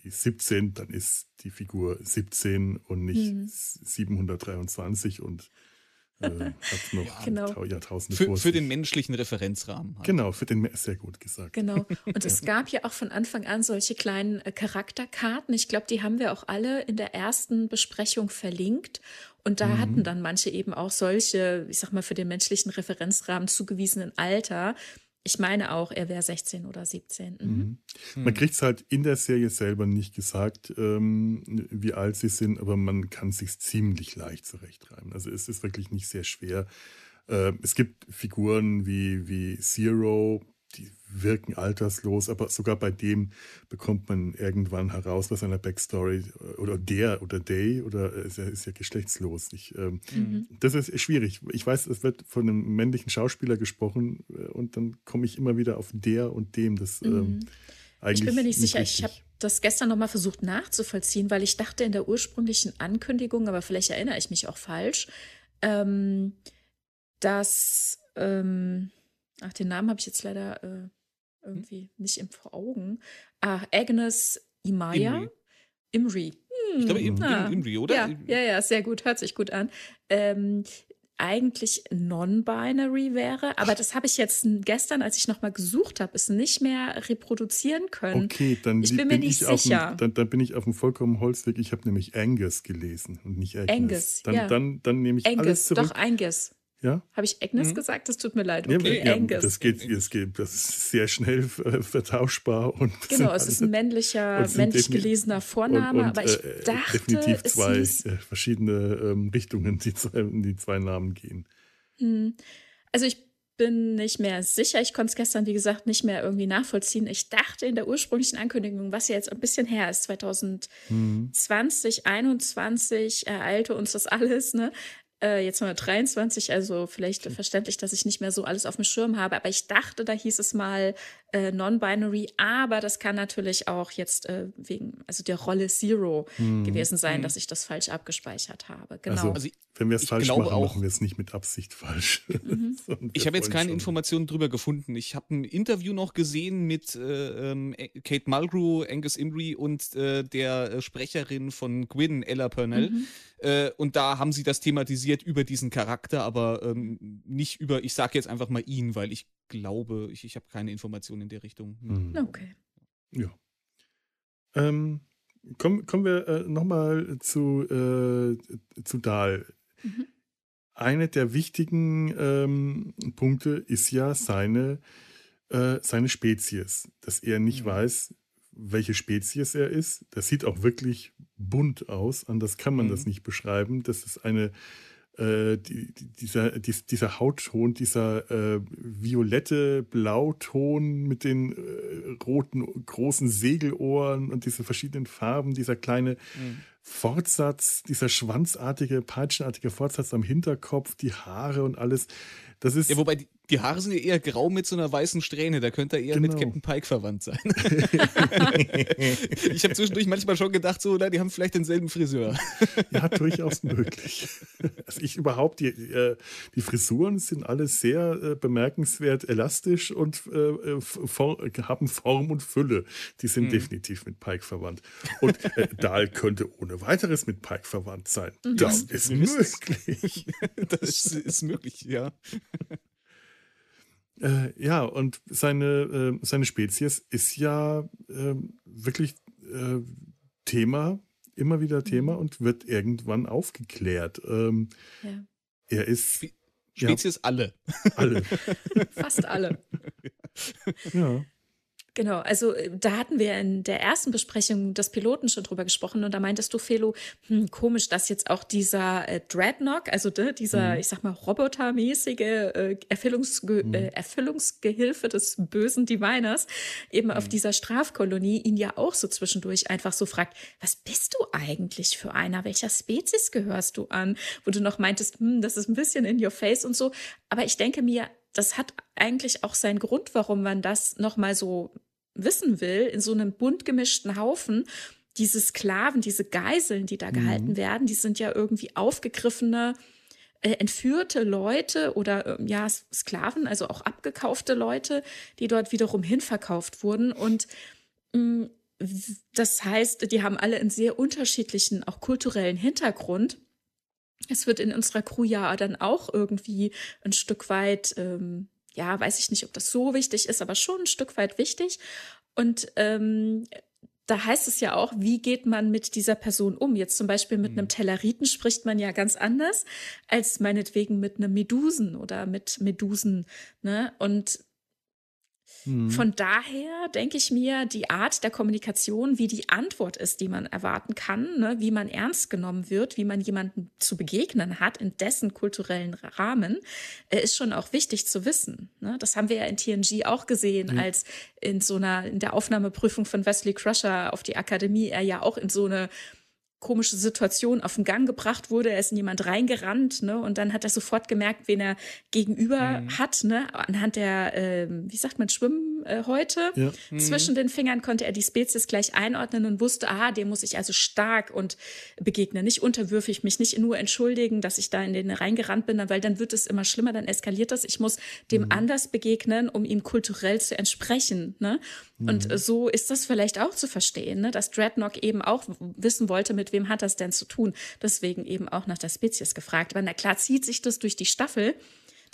Speaker 1: die, 17, dann ist die Figur 17 und nicht mhm. 723 und äh, hat noch
Speaker 2: genau.
Speaker 1: Jahrtausende
Speaker 3: für, für den menschlichen Referenzrahmen.
Speaker 1: Halt. Genau, für den sehr gut gesagt.
Speaker 2: Genau. Und es gab ja auch von Anfang an solche kleinen äh, Charakterkarten. Ich glaube, die haben wir auch alle in der ersten Besprechung verlinkt. Und da mhm. hatten dann manche eben auch solche, ich sag mal, für den menschlichen Referenzrahmen zugewiesenen Alter, ich meine auch, er wäre 16 oder 17. Mhm. Mhm.
Speaker 1: Man kriegt es halt in der Serie selber nicht gesagt, ähm, wie alt sie sind, aber man kann es sich ziemlich leicht zurechtreiben. Also es ist wirklich nicht sehr schwer. Äh, es gibt Figuren wie, wie Zero, wirken alterslos, aber sogar bei dem bekommt man irgendwann heraus was seiner Backstory oder der oder they oder ist ja, ist ja geschlechtslos. Ich, ähm, mhm. Das ist schwierig. Ich weiß, es wird von einem männlichen Schauspieler gesprochen äh, und dann komme ich immer wieder auf der und dem. Das ähm, mhm. eigentlich
Speaker 2: Ich bin mir nicht sicher. Richtig. Ich habe das gestern nochmal versucht nachzuvollziehen, weil ich dachte in der ursprünglichen Ankündigung, aber vielleicht erinnere ich mich auch falsch, ähm, dass ähm, ach, den Namen habe ich jetzt leider äh, irgendwie nicht im vor Augen. Ah, Agnes Imaya. Imri. Imri.
Speaker 3: Hm, ich glaube, Im, ah, Imri, oder?
Speaker 2: Ja, ja, ja, sehr gut, hört sich gut an. Ähm, eigentlich non-binary wäre, aber das habe ich jetzt gestern, als ich nochmal gesucht habe, es nicht mehr reproduzieren können.
Speaker 1: Okay, dann ich bin mir nicht sicher. Dem, dann, dann, bin ich auf dem vollkommen Holzweg. Ich habe nämlich Angus gelesen und nicht Agnes. Angus,
Speaker 2: dann,
Speaker 1: ja. dann, dann nehme ich
Speaker 2: Angus,
Speaker 1: alles zurück.
Speaker 2: Doch, Angus.
Speaker 1: Ja?
Speaker 2: Habe ich Agnes mhm. gesagt? Das tut mir leid. Okay,
Speaker 1: ja, Angus. Das geht, das geht, das ist sehr schnell äh, vertauschbar. Und
Speaker 2: genau, es ist ein männlicher, männlich gelesener Vorname, und, und, aber ich äh, dachte,
Speaker 1: definitiv zwei äh, verschiedene ähm, Richtungen, die zwei, die zwei Namen gehen.
Speaker 2: Hm. Also ich bin nicht mehr sicher. Ich konnte es gestern, wie gesagt, nicht mehr irgendwie nachvollziehen. Ich dachte in der ursprünglichen Ankündigung, was ja jetzt ein bisschen her ist, 2020, mhm. 2021 ereilte uns das alles, ne? Äh, jetzt wir 23, also vielleicht verständlich, dass ich nicht mehr so alles auf dem Schirm habe. Aber ich dachte, da hieß es mal äh, non-binary, aber das kann natürlich auch jetzt äh, wegen, also der Rolle Zero hm. gewesen sein, hm. dass ich das falsch abgespeichert habe. Genau. Also,
Speaker 1: also wenn wir es falsch machen, auch, machen wir es nicht mit Absicht falsch.
Speaker 3: Mhm. ich habe jetzt keine schon. Informationen drüber gefunden. Ich habe ein Interview noch gesehen mit äh, ähm, Kate Mulgrew, Angus Imrie und äh, der äh, Sprecherin von Gwyn, Ella Purnell. Mhm. Äh, und da haben sie das thematisiert über diesen Charakter, aber ähm, nicht über, ich sage jetzt einfach mal ihn, weil ich glaube, ich, ich habe keine Informationen in der Richtung.
Speaker 2: Hm. Mhm. Okay.
Speaker 1: Ja. Ähm, kommen, kommen wir äh, nochmal zu, äh, zu Dahl. Mhm. Eine der wichtigen ähm, Punkte ist ja seine, äh, seine Spezies, dass er nicht mhm. weiß, welche Spezies er ist. Das sieht auch wirklich bunt aus, anders kann man mhm. das nicht beschreiben. Das ist eine äh, die, dieser, die, dieser Hautton, dieser äh, violette Blauton mit den äh, roten großen Segelohren und diese verschiedenen Farben, dieser kleine mhm. Fortsatz, dieser schwanzartige, peitschenartige Fortsatz am Hinterkopf, die Haare und alles. Das ist.
Speaker 3: Ja, wobei die, die Haare sind ja eher grau mit so einer weißen Strähne. Da könnte er eher genau. mit Captain Pike verwandt sein. ich habe zwischendurch manchmal schon gedacht, so, na, die haben vielleicht denselben Friseur.
Speaker 1: ja, durchaus möglich. Also ich überhaupt, die, äh, die Frisuren sind alle sehr äh, bemerkenswert elastisch und äh, haben Form und Fülle. Die sind hm. definitiv mit Pike verwandt. Und äh, Dahl könnte ohne weiteres mit Pike verwandt sein. Mhm. Das ist möglich.
Speaker 3: das ist möglich, ja.
Speaker 1: Äh, ja, und seine, äh, seine Spezies ist ja äh, wirklich Thema, immer wieder Thema mhm. und wird irgendwann aufgeklärt. Ähm, ja. Er ist.
Speaker 3: Spezies ja, alle.
Speaker 1: Alle.
Speaker 2: Fast alle.
Speaker 1: ja.
Speaker 2: Genau, also äh, da hatten wir in der ersten Besprechung des Piloten schon drüber gesprochen und da meintest du, Felo, hm, komisch, dass jetzt auch dieser äh, Dreadnought, also de, dieser, mhm. ich sag mal, robotermäßige äh, Erfüllungsge mhm. äh, Erfüllungsgehilfe des bösen Diviners eben mhm. auf dieser Strafkolonie ihn ja auch so zwischendurch einfach so fragt, was bist du eigentlich für einer? Welcher Spezies gehörst du an? Wo du noch meintest, hm, das ist ein bisschen in your face und so. Aber ich denke mir, das hat eigentlich auch seinen Grund, warum man das nochmal so wissen will, in so einem bunt gemischten Haufen, diese Sklaven, diese Geiseln, die da mhm. gehalten werden, die sind ja irgendwie aufgegriffene, äh, entführte Leute oder äh, ja, Sklaven, also auch abgekaufte Leute, die dort wiederum hinverkauft wurden. Und mh, mm, das heißt, die haben alle einen sehr unterschiedlichen, auch kulturellen Hintergrund. Es wird in unserer Crew ja dann auch irgendwie ein Stück weit ähm, ja, weiß ich nicht, ob das so wichtig ist, aber schon ein Stück weit wichtig. Und ähm, da heißt es ja auch, wie geht man mit dieser Person um? Jetzt zum Beispiel mit mhm. einem Telleriten spricht man ja ganz anders als meinetwegen mit einem Medusen oder mit Medusen. Ne? Und Mhm. Von daher denke ich mir, die Art der Kommunikation, wie die Antwort ist, die man erwarten kann, ne, wie man ernst genommen wird, wie man jemanden zu begegnen hat in dessen kulturellen Rahmen, äh, ist schon auch wichtig zu wissen. Ne? Das haben wir ja in TNG auch gesehen, mhm. als in so einer, in der Aufnahmeprüfung von Wesley Crusher auf die Akademie er ja auch in so eine komische Situation auf den Gang gebracht wurde. Er ist in jemand reingerannt, ne? Und dann hat er sofort gemerkt, wen er gegenüber mhm. hat, ne? Anhand der, äh, wie sagt man, Schwimmhäute. Ja. Mhm. Zwischen den Fingern konnte er die Spezies gleich einordnen und wusste, ah, dem muss ich also stark und begegnen. Nicht unterwürfig, mich nicht nur entschuldigen, dass ich da in den reingerannt bin, weil dann wird es immer schlimmer, dann eskaliert das. Ich muss dem mhm. anders begegnen, um ihm kulturell zu entsprechen, ne? Und mhm. so ist das vielleicht auch zu verstehen, ne? dass Dreadnought eben auch wissen wollte, mit wem hat das denn zu tun. Deswegen eben auch nach der Spezies gefragt. Aber na klar zieht sich das durch die Staffel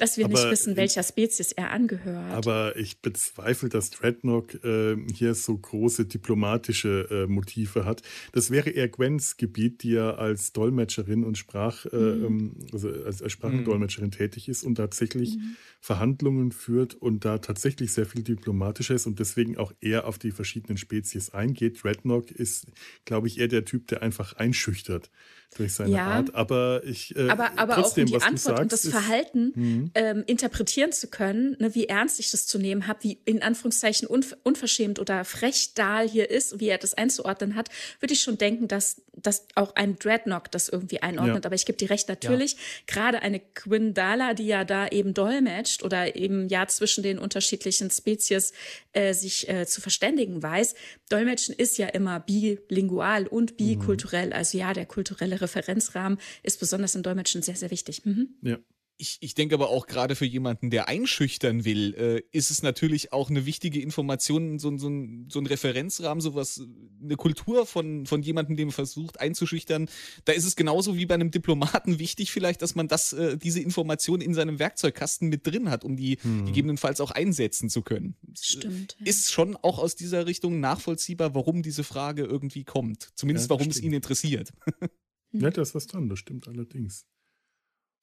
Speaker 2: dass wir aber, nicht wissen, welcher Spezies er angehört.
Speaker 1: Aber ich bezweifle, dass Dreadnought äh, hier so große diplomatische äh, Motive hat. Das wäre eher Gwens Gebiet, die ja als Dolmetscherin und Sprach, äh, mhm. Ähm, also als, als Sprachendolmetscherin mhm. tätig ist und tatsächlich mhm. Verhandlungen führt und da tatsächlich sehr viel diplomatischer ist und deswegen auch eher auf die verschiedenen Spezies eingeht. Dreadnought ist, glaube ich, eher der Typ, der einfach einschüchtert durch seine ja, Art. Aber ich
Speaker 2: äh, aber, aber trotzdem, auch die Antwort sagst, und das Verhalten mhm. Ähm, interpretieren zu können, ne, wie ernst ich das zu nehmen habe, wie in Anführungszeichen unver unverschämt oder frech Dahl hier ist, wie er das einzuordnen hat, würde ich schon denken, dass, dass auch ein Dreadnought das irgendwie einordnet. Ja. Aber ich gebe dir recht, natürlich, ja. gerade eine Quindala, die ja da eben dolmetscht oder eben ja zwischen den unterschiedlichen Spezies äh, sich äh, zu verständigen weiß. Dolmetschen ist ja immer bilingual und bikulturell. Mhm. Also ja, der kulturelle Referenzrahmen ist besonders im Dolmetschen sehr, sehr wichtig. Mhm.
Speaker 1: Ja.
Speaker 3: Ich, ich denke aber auch gerade für jemanden, der einschüchtern will, äh, ist es natürlich auch eine wichtige Information, so, so, ein, so ein Referenzrahmen, sowas, eine Kultur von, von jemandem, dem man versucht einzuschüchtern. Da ist es genauso wie bei einem Diplomaten wichtig, vielleicht, dass man das, äh, diese Information in seinem Werkzeugkasten mit drin hat, um die hm. gegebenenfalls auch einsetzen zu können.
Speaker 2: Stimmt.
Speaker 3: Ja. Ist schon auch aus dieser Richtung nachvollziehbar, warum diese Frage irgendwie kommt. Zumindest ja, warum stimmt. es ihn interessiert.
Speaker 1: Ja, da ist dran, das stimmt allerdings.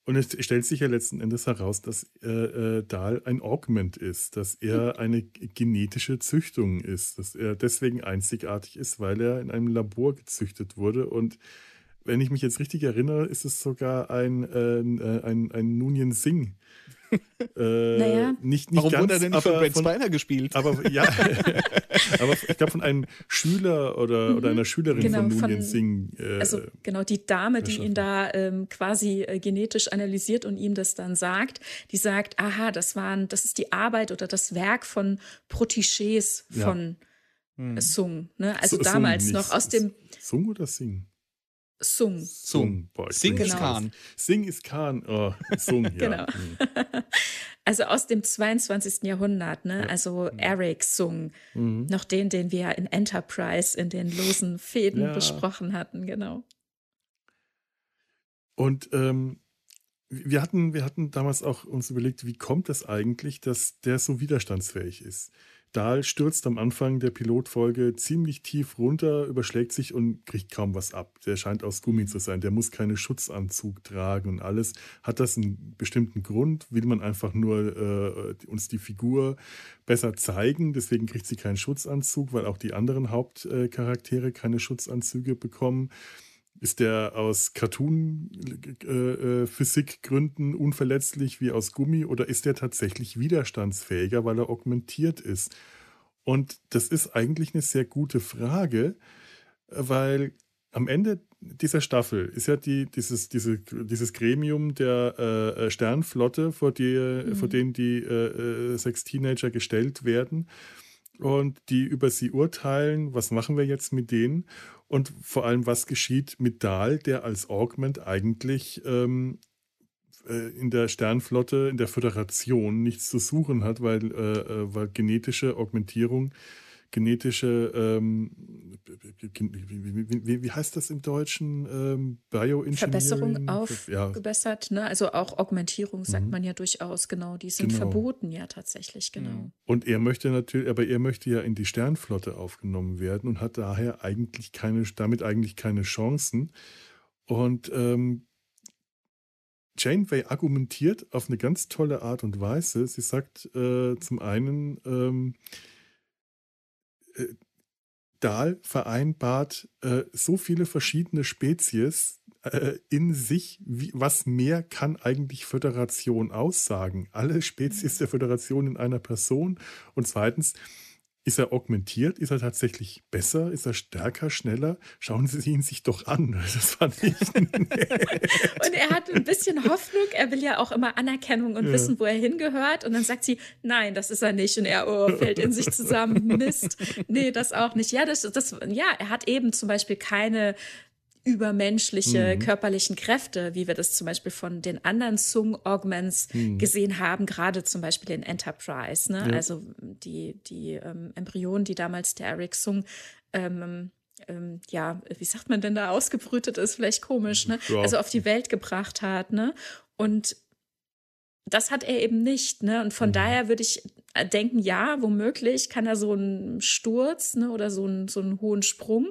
Speaker 1: Und es stellt sich ja letzten Endes heraus, dass äh, äh, Dahl ein Augment ist, dass er hm. eine genetische Züchtung ist, dass er deswegen einzigartig ist, weil er in einem Labor gezüchtet wurde. Und wenn ich mich jetzt richtig erinnere, ist es sogar ein, äh, äh ein, ein Nunien Singh, Äh, naja. nicht, nicht
Speaker 3: Warum
Speaker 1: ganz,
Speaker 3: wurde er denn nicht von Brad Spiner gespielt?
Speaker 1: Aber ja, aber ich glaube von einem Schüler oder, mhm. oder einer Schülerin genau, von Nunien Singh.
Speaker 2: Äh, also genau, die Dame, die ihn da ähm, quasi äh, genetisch analysiert und ihm das dann sagt, die sagt, aha, das waren, das ist die Arbeit oder das Werk von Protégés von ja. Hm. Sung. Ne? Also so, damals Sung, noch aus dem.
Speaker 1: Sung oder Sing?
Speaker 2: Sung.
Speaker 1: Sung. Boah,
Speaker 3: Sing ist genau. Khan.
Speaker 1: Sing ist Khan. Oh, Sung, ja. genau.
Speaker 2: Mhm. Also aus dem 22. Jahrhundert, ne? Also mhm. Eric Sung. Mhm. Noch den, den wir in Enterprise in den losen Fäden ja. besprochen hatten, genau.
Speaker 1: Und ähm, wir hatten, wir hatten damals auch uns überlegt, wie kommt es eigentlich, dass der so widerstandsfähig ist? Dahl stürzt am Anfang der Pilotfolge ziemlich tief runter, überschlägt sich und kriegt kaum was ab. Der scheint aus Gummi zu sein. Der muss keinen Schutzanzug tragen und alles. Hat das einen bestimmten Grund? Will man einfach nur äh, uns die Figur besser zeigen? Deswegen kriegt sie keinen Schutzanzug, weil auch die anderen Hauptcharaktere keine Schutzanzüge bekommen. Ist der aus Cartoon-Physikgründen äh, äh unverletzlich wie aus Gummi oder ist der tatsächlich widerstandsfähiger, weil er augmentiert ist? Und das ist eigentlich eine sehr gute Frage, weil am Ende dieser Staffel ist ja die, dieses, diese, dieses Gremium der äh, Sternflotte, vor, die, mhm. vor denen die äh, äh, sechs Teenager gestellt werden und die über sie urteilen, was machen wir jetzt mit denen? Und vor allem, was geschieht mit Dahl, der als Augment eigentlich ähm, äh, in der Sternflotte, in der Föderation nichts zu suchen hat, weil, äh, äh weil genetische Augmentierung genetische, ähm, wie, wie, wie, heißt das im Deutschen? Ähm, Bioengineering?
Speaker 2: Verbesserung aufgebessert, ja. ne? Also auch Augmentierung sagt mhm. man ja durchaus, genau. Die sind genau. verboten ja tatsächlich, genau. Mhm.
Speaker 1: Und er möchte natürlich, aber er möchte ja in die Sternflotte aufgenommen werden und hat daher eigentlich keine, damit eigentlich keine Chancen. Und ähm, Janeway argumentiert auf eine ganz tolle Art und Weise. Sie sagt äh, zum einen, ähm, äh, Dahl vereinbart äh, so viele verschiedene Spezies äh, in sich. Wie, was mehr kann eigentlich Föderation aussagen? Alle Spezies der Föderation in einer Person. Und zweitens, ist er augmentiert? Ist er tatsächlich besser? Ist er stärker, schneller? Schauen Sie ihn sich doch an. Das fand ich.
Speaker 2: und er hat ein bisschen Hoffnung. Er will ja auch immer Anerkennung und ja. wissen, wo er hingehört. Und dann sagt sie, nein, das ist er nicht. Und er oh, fällt in sich zusammen. Mist. Nee, das auch nicht. Ja, das, das, ja, er hat eben zum Beispiel keine übermenschliche mhm. körperlichen Kräfte, wie wir das zum Beispiel von den anderen Sung-Augments mhm. gesehen haben, gerade zum Beispiel in Enterprise. Ne? Ja. Also die, die ähm, Embryonen, die damals der Eric Sung ähm, ähm, ja, wie sagt man denn da, ausgebrütet ist, vielleicht komisch, ne? Ja. Also auf die Welt gebracht hat, ne? Und das hat er eben nicht, ne? Und von mhm. daher würde ich äh, denken, ja, womöglich kann er so einen Sturz, ne, oder so einen, so einen hohen Sprung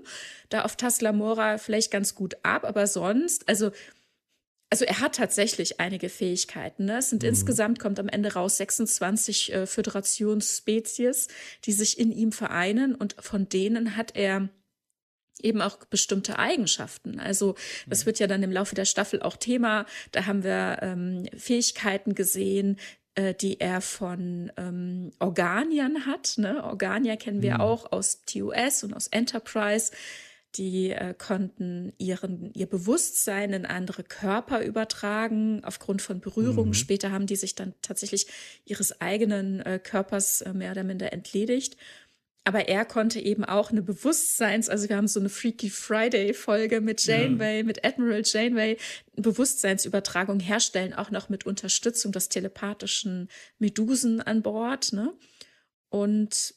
Speaker 2: da auf Taslamora vielleicht ganz gut ab, aber sonst, also, also er hat tatsächlich einige Fähigkeiten. Ne? Es sind mhm. insgesamt, kommt am Ende raus, 26 äh, Föderationsspezies, die sich in ihm vereinen und von denen hat er eben auch bestimmte Eigenschaften. Also das mhm. wird ja dann im Laufe der Staffel auch Thema. Da haben wir ähm, Fähigkeiten gesehen, äh, die er von ähm, Organiern hat. Ne? Organier kennen wir mhm. auch aus TOS und aus Enterprise. Die äh, konnten ihren, ihr Bewusstsein in andere Körper übertragen aufgrund von Berührungen. Mhm. Später haben die sich dann tatsächlich ihres eigenen äh, Körpers äh, mehr oder minder entledigt. Aber er konnte eben auch eine Bewusstseins, also wir haben so eine Freaky Friday Folge mit Janeway, ja. mit Admiral Janeway, Bewusstseinsübertragung herstellen, auch noch mit Unterstützung des telepathischen Medusen an Bord, ne? Und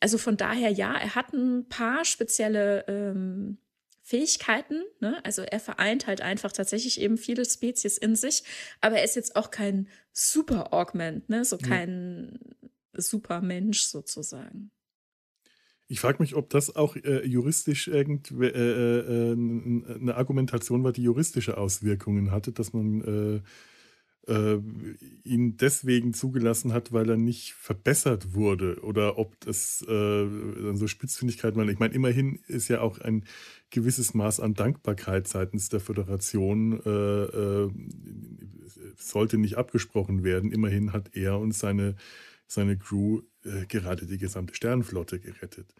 Speaker 2: also von daher ja, er hat ein paar spezielle ähm, Fähigkeiten, ne? Also er vereint halt einfach tatsächlich eben viele Spezies in sich, aber er ist jetzt auch kein Super Augment, ne? So kein ja. Supermensch sozusagen.
Speaker 1: Ich frage mich, ob das auch äh, juristisch irgend äh, äh, eine Argumentation war, die juristische Auswirkungen hatte, dass man äh, äh, ihn deswegen zugelassen hat, weil er nicht verbessert wurde oder ob das äh, so Spitzfindigkeit war. Ich meine, immerhin ist ja auch ein gewisses Maß an Dankbarkeit seitens der Föderation sollte nicht abgesprochen werden. Immerhin hat er und seine, seine Crew äh, gerade die gesamte Sternenflotte gerettet.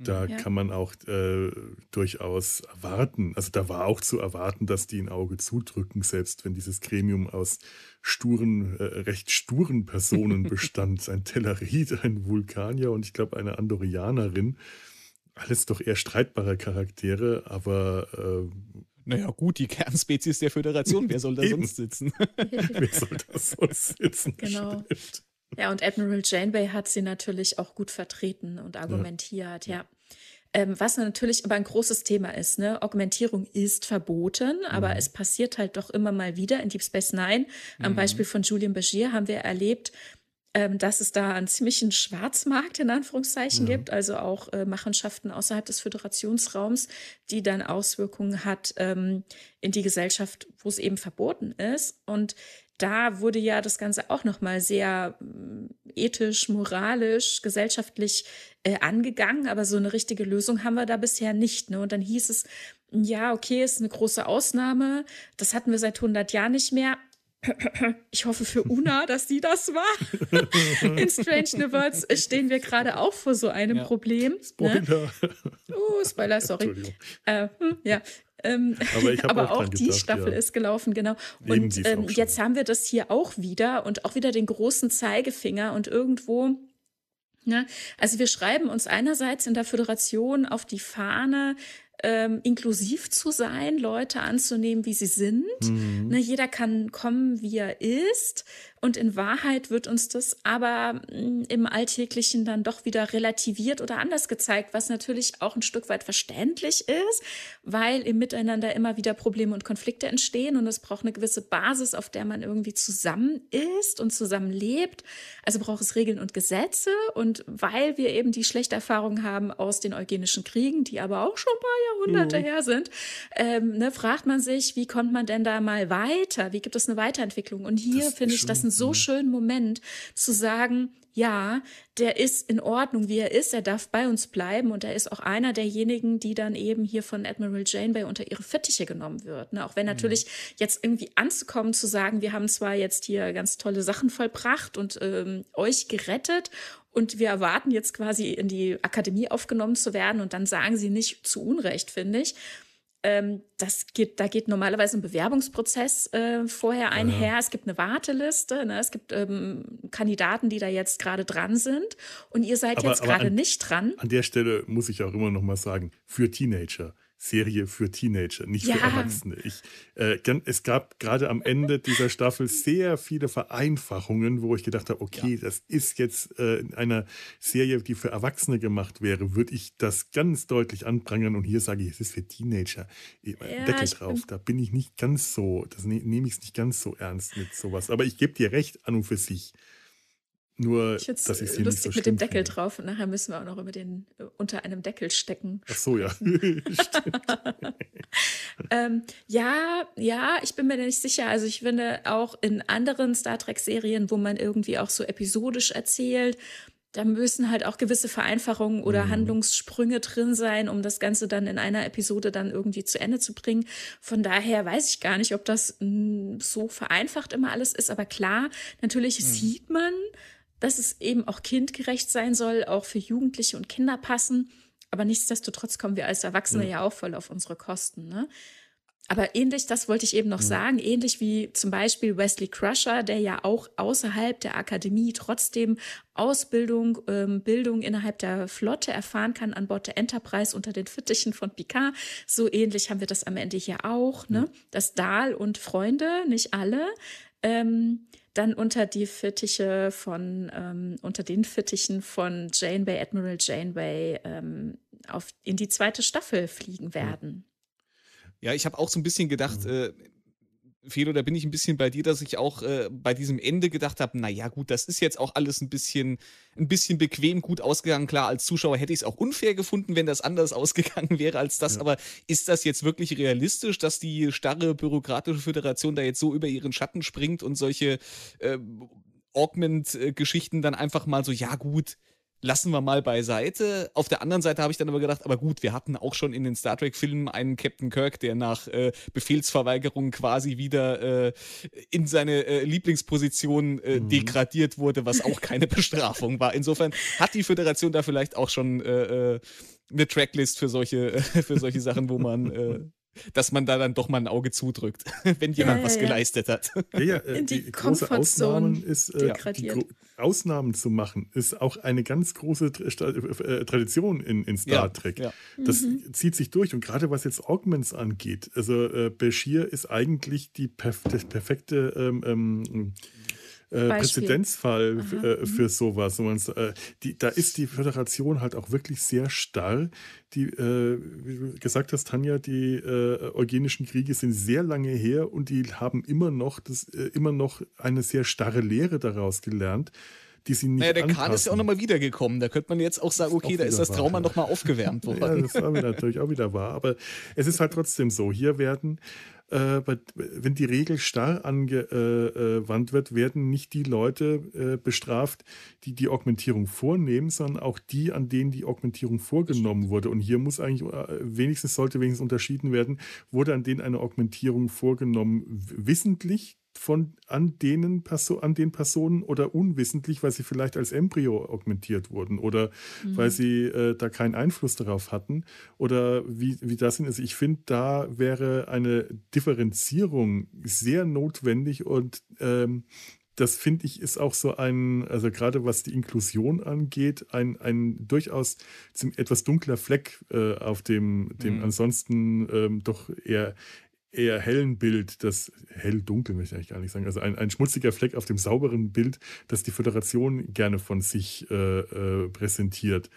Speaker 1: Da ja. kann man auch äh, durchaus erwarten, also da war auch zu erwarten, dass die ein Auge zudrücken, selbst wenn dieses Gremium aus sturen, äh, recht sturen Personen bestand. ein Tellerit, ein Vulkanier und ich glaube eine Andorianerin. Alles doch eher streitbare Charaktere, aber
Speaker 3: äh, naja, gut, die Kernspezies der Föderation, wer soll da sonst sitzen? wer soll da
Speaker 2: sonst sitzen? Genau. Stimmt. Ja, und Admiral Janeway hat sie natürlich auch gut vertreten und argumentiert, ja. ja. Ähm, was natürlich aber ein großes Thema ist, ne? Augmentierung ist verboten, aber mhm. es passiert halt doch immer mal wieder in Deep Space Nine. Am mhm. Beispiel von Julian Bashir haben wir erlebt, ähm, dass es da einen ziemlichen Schwarzmarkt in Anführungszeichen ja. gibt, also auch äh, Machenschaften außerhalb des Föderationsraums, die dann Auswirkungen hat ähm, in die Gesellschaft, wo es eben verboten ist. Und da wurde ja das Ganze auch nochmal sehr äh, ethisch, moralisch, gesellschaftlich äh, angegangen, aber so eine richtige Lösung haben wir da bisher nicht. Ne? Und dann hieß es, ja, okay, ist eine große Ausnahme, das hatten wir seit 100 Jahren nicht mehr. Ich hoffe für Una, dass sie das war. In Strange New Worlds stehen wir gerade auch vor so einem ja. Problem. Ne? Spoiler. Ne? Oh, Spoiler, sorry. Äh, ja, ähm, aber, aber auch, auch die gedacht, Staffel ja. ist gelaufen, genau. Und ähm, jetzt haben wir das hier auch wieder und auch wieder den großen Zeigefinger und irgendwo. Ne, also wir schreiben uns einerseits in der Föderation auf die Fahne, ähm, inklusiv zu sein, Leute anzunehmen, wie sie sind. Mhm. Ne, jeder kann kommen, wie er ist. Und in Wahrheit wird uns das aber mm, im Alltäglichen dann doch wieder relativiert oder anders gezeigt, was natürlich auch ein Stück weit verständlich ist, weil im Miteinander immer wieder Probleme und Konflikte entstehen und es braucht eine gewisse Basis, auf der man irgendwie zusammen ist und zusammen lebt. Also braucht es Regeln und Gesetze und weil wir eben die schlechte Erfahrung haben aus den eugenischen Kriegen, die aber auch schon ein paar Jahrhunderte mhm. her sind, ähm, ne, fragt man sich, wie kommt man denn da mal weiter? Wie gibt es eine Weiterentwicklung? Und hier finde ich das ein so mhm. schönen Moment zu sagen, ja, der ist in Ordnung, wie er ist, er darf bei uns bleiben und er ist auch einer derjenigen, die dann eben hier von Admiral Janeway unter ihre Fittiche genommen wird. Ne? Auch wenn mhm. natürlich mhm. jetzt irgendwie anzukommen, zu sagen, wir haben zwar jetzt hier ganz tolle Sachen vollbracht und ähm, euch gerettet und wir erwarten jetzt quasi in die Akademie aufgenommen zu werden und dann sagen sie nicht zu Unrecht, finde ich ähm, das geht, da geht normalerweise ein Bewerbungsprozess äh, vorher einher. Ja. Es gibt eine Warteliste, ne? es gibt ähm, Kandidaten, die da jetzt gerade dran sind und ihr seid aber, jetzt gerade nicht dran.
Speaker 1: An der Stelle muss ich auch immer noch mal sagen, für Teenager Serie für Teenager, nicht ja. für Erwachsene. Ich, äh, es gab gerade am Ende dieser Staffel sehr viele Vereinfachungen, wo ich gedacht habe, okay, ja. das ist jetzt äh, in einer Serie, die für Erwachsene gemacht wäre, würde ich das ganz deutlich anprangern und hier sage ich, es ist für Teenager. Ja, Deckel drauf, da bin ich nicht ganz so, das ne, nehme ich nicht ganz so ernst mit sowas. Aber ich gebe dir recht an und für sich. Nur, ich dass ich
Speaker 2: es lustig so mit dem Deckel finde. drauf und nachher müssen wir auch noch über den äh, unter einem Deckel stecken.
Speaker 1: Ach so, ja.
Speaker 2: ähm, ja, ja, ich bin mir da nicht sicher. Also ich finde auch in anderen Star Trek-Serien, wo man irgendwie auch so episodisch erzählt, da müssen halt auch gewisse Vereinfachungen oder mhm. Handlungssprünge drin sein, um das Ganze dann in einer Episode dann irgendwie zu Ende zu bringen. Von daher weiß ich gar nicht, ob das mh, mm, so vereinfacht immer alles ist. Aber klar, natürlich mhm. sieht man, dass es eben auch kindgerecht sein soll, auch für Jugendliche und Kinder passen. Aber nichtsdestotrotz kommen wir als Erwachsene ja, ja auch voll auf unsere Kosten. Ne? Aber ähnlich, das wollte ich eben noch ja. sagen, ähnlich wie zum Beispiel Wesley Crusher, der ja auch außerhalb der Akademie trotzdem Ausbildung, ähm, Bildung innerhalb der Flotte erfahren kann an Bord der Enterprise unter den Fittichen von Picard. So ähnlich haben wir das am Ende hier auch, ne? Dass Dahl und Freunde, nicht alle, ähm, dann unter die Fittiche von, ähm, unter den Fittichen von Janeway, Admiral Janeway, ähm, auf, in die zweite Staffel fliegen werden.
Speaker 3: Ja, ich habe auch so ein bisschen gedacht, mhm. äh, Felo, da bin ich ein bisschen bei dir, dass ich auch äh, bei diesem Ende gedacht habe, naja gut, das ist jetzt auch alles ein bisschen, ein bisschen bequem gut ausgegangen. Klar, als Zuschauer hätte ich es auch unfair gefunden, wenn das anders ausgegangen wäre als das. Ja. Aber ist das jetzt wirklich realistisch, dass die starre bürokratische Föderation da jetzt so über ihren Schatten springt und solche äh, Augment-Geschichten dann einfach mal so, ja gut, lassen wir mal beiseite. Auf der anderen Seite habe ich dann aber gedacht, aber gut, wir hatten auch schon in den Star Trek-Filmen einen Captain Kirk, der nach äh, Befehlsverweigerung quasi wieder äh, in seine äh, Lieblingsposition äh, mhm. degradiert wurde, was auch keine Bestrafung war. Insofern hat die Föderation da vielleicht auch schon äh, äh, eine Tracklist für solche, für solche Sachen, wo man dass man da dann doch mal ein Auge zudrückt, wenn jemand ja, was ja. geleistet hat.
Speaker 1: Ja, ja, äh, die, die große Ausnahmen ist, äh, die Ausnahmen zu machen, ist auch eine ganz große äh, Tradition in, in Star Trek. Das mhm. zieht sich durch und gerade was jetzt Augments angeht, also äh, Bashir ist eigentlich die perf das perfekte ähm, ähm, äh, Präzedenzfall äh, für mhm. sowas. Äh, die, da ist die Föderation halt auch wirklich sehr starr. Die, äh, wie du gesagt hast, Tanja, die äh, eugenischen Kriege sind sehr lange her und die haben immer noch, das, äh, immer noch eine sehr starre Lehre daraus gelernt die sie nicht
Speaker 3: Naja, der
Speaker 1: anpassen.
Speaker 3: Kahn ist ja auch nochmal wiedergekommen. Da könnte man jetzt auch sagen, okay, auch da ist das Trauma nochmal aufgewärmt worden.
Speaker 1: ja, das war natürlich auch wieder wahr. Aber es ist halt trotzdem so. Hier werden äh, wenn die Regel starr angewandt wird, werden nicht die Leute äh, bestraft, die die Augmentierung vornehmen, sondern auch die, an denen die Augmentierung vorgenommen wurde. Und hier muss eigentlich äh, wenigstens sollte wenigstens unterschieden werden, wurde an denen eine Augmentierung vorgenommen, wissentlich von an denen an den Personen oder unwissentlich, weil sie vielleicht als Embryo augmentiert wurden oder mhm. weil sie äh, da keinen Einfluss darauf hatten oder wie, wie das. Also ich finde, da wäre eine Differenzierung sehr notwendig und ähm, das finde ich ist auch so ein, also gerade was die Inklusion angeht, ein, ein durchaus etwas dunkler Fleck äh, auf dem, dem mhm. ansonsten ähm, doch eher eher hellen Bild, das hell-dunkel möchte ich eigentlich gar nicht sagen, also ein, ein schmutziger Fleck auf dem sauberen Bild, das die Föderation gerne von sich äh, äh, präsentiert.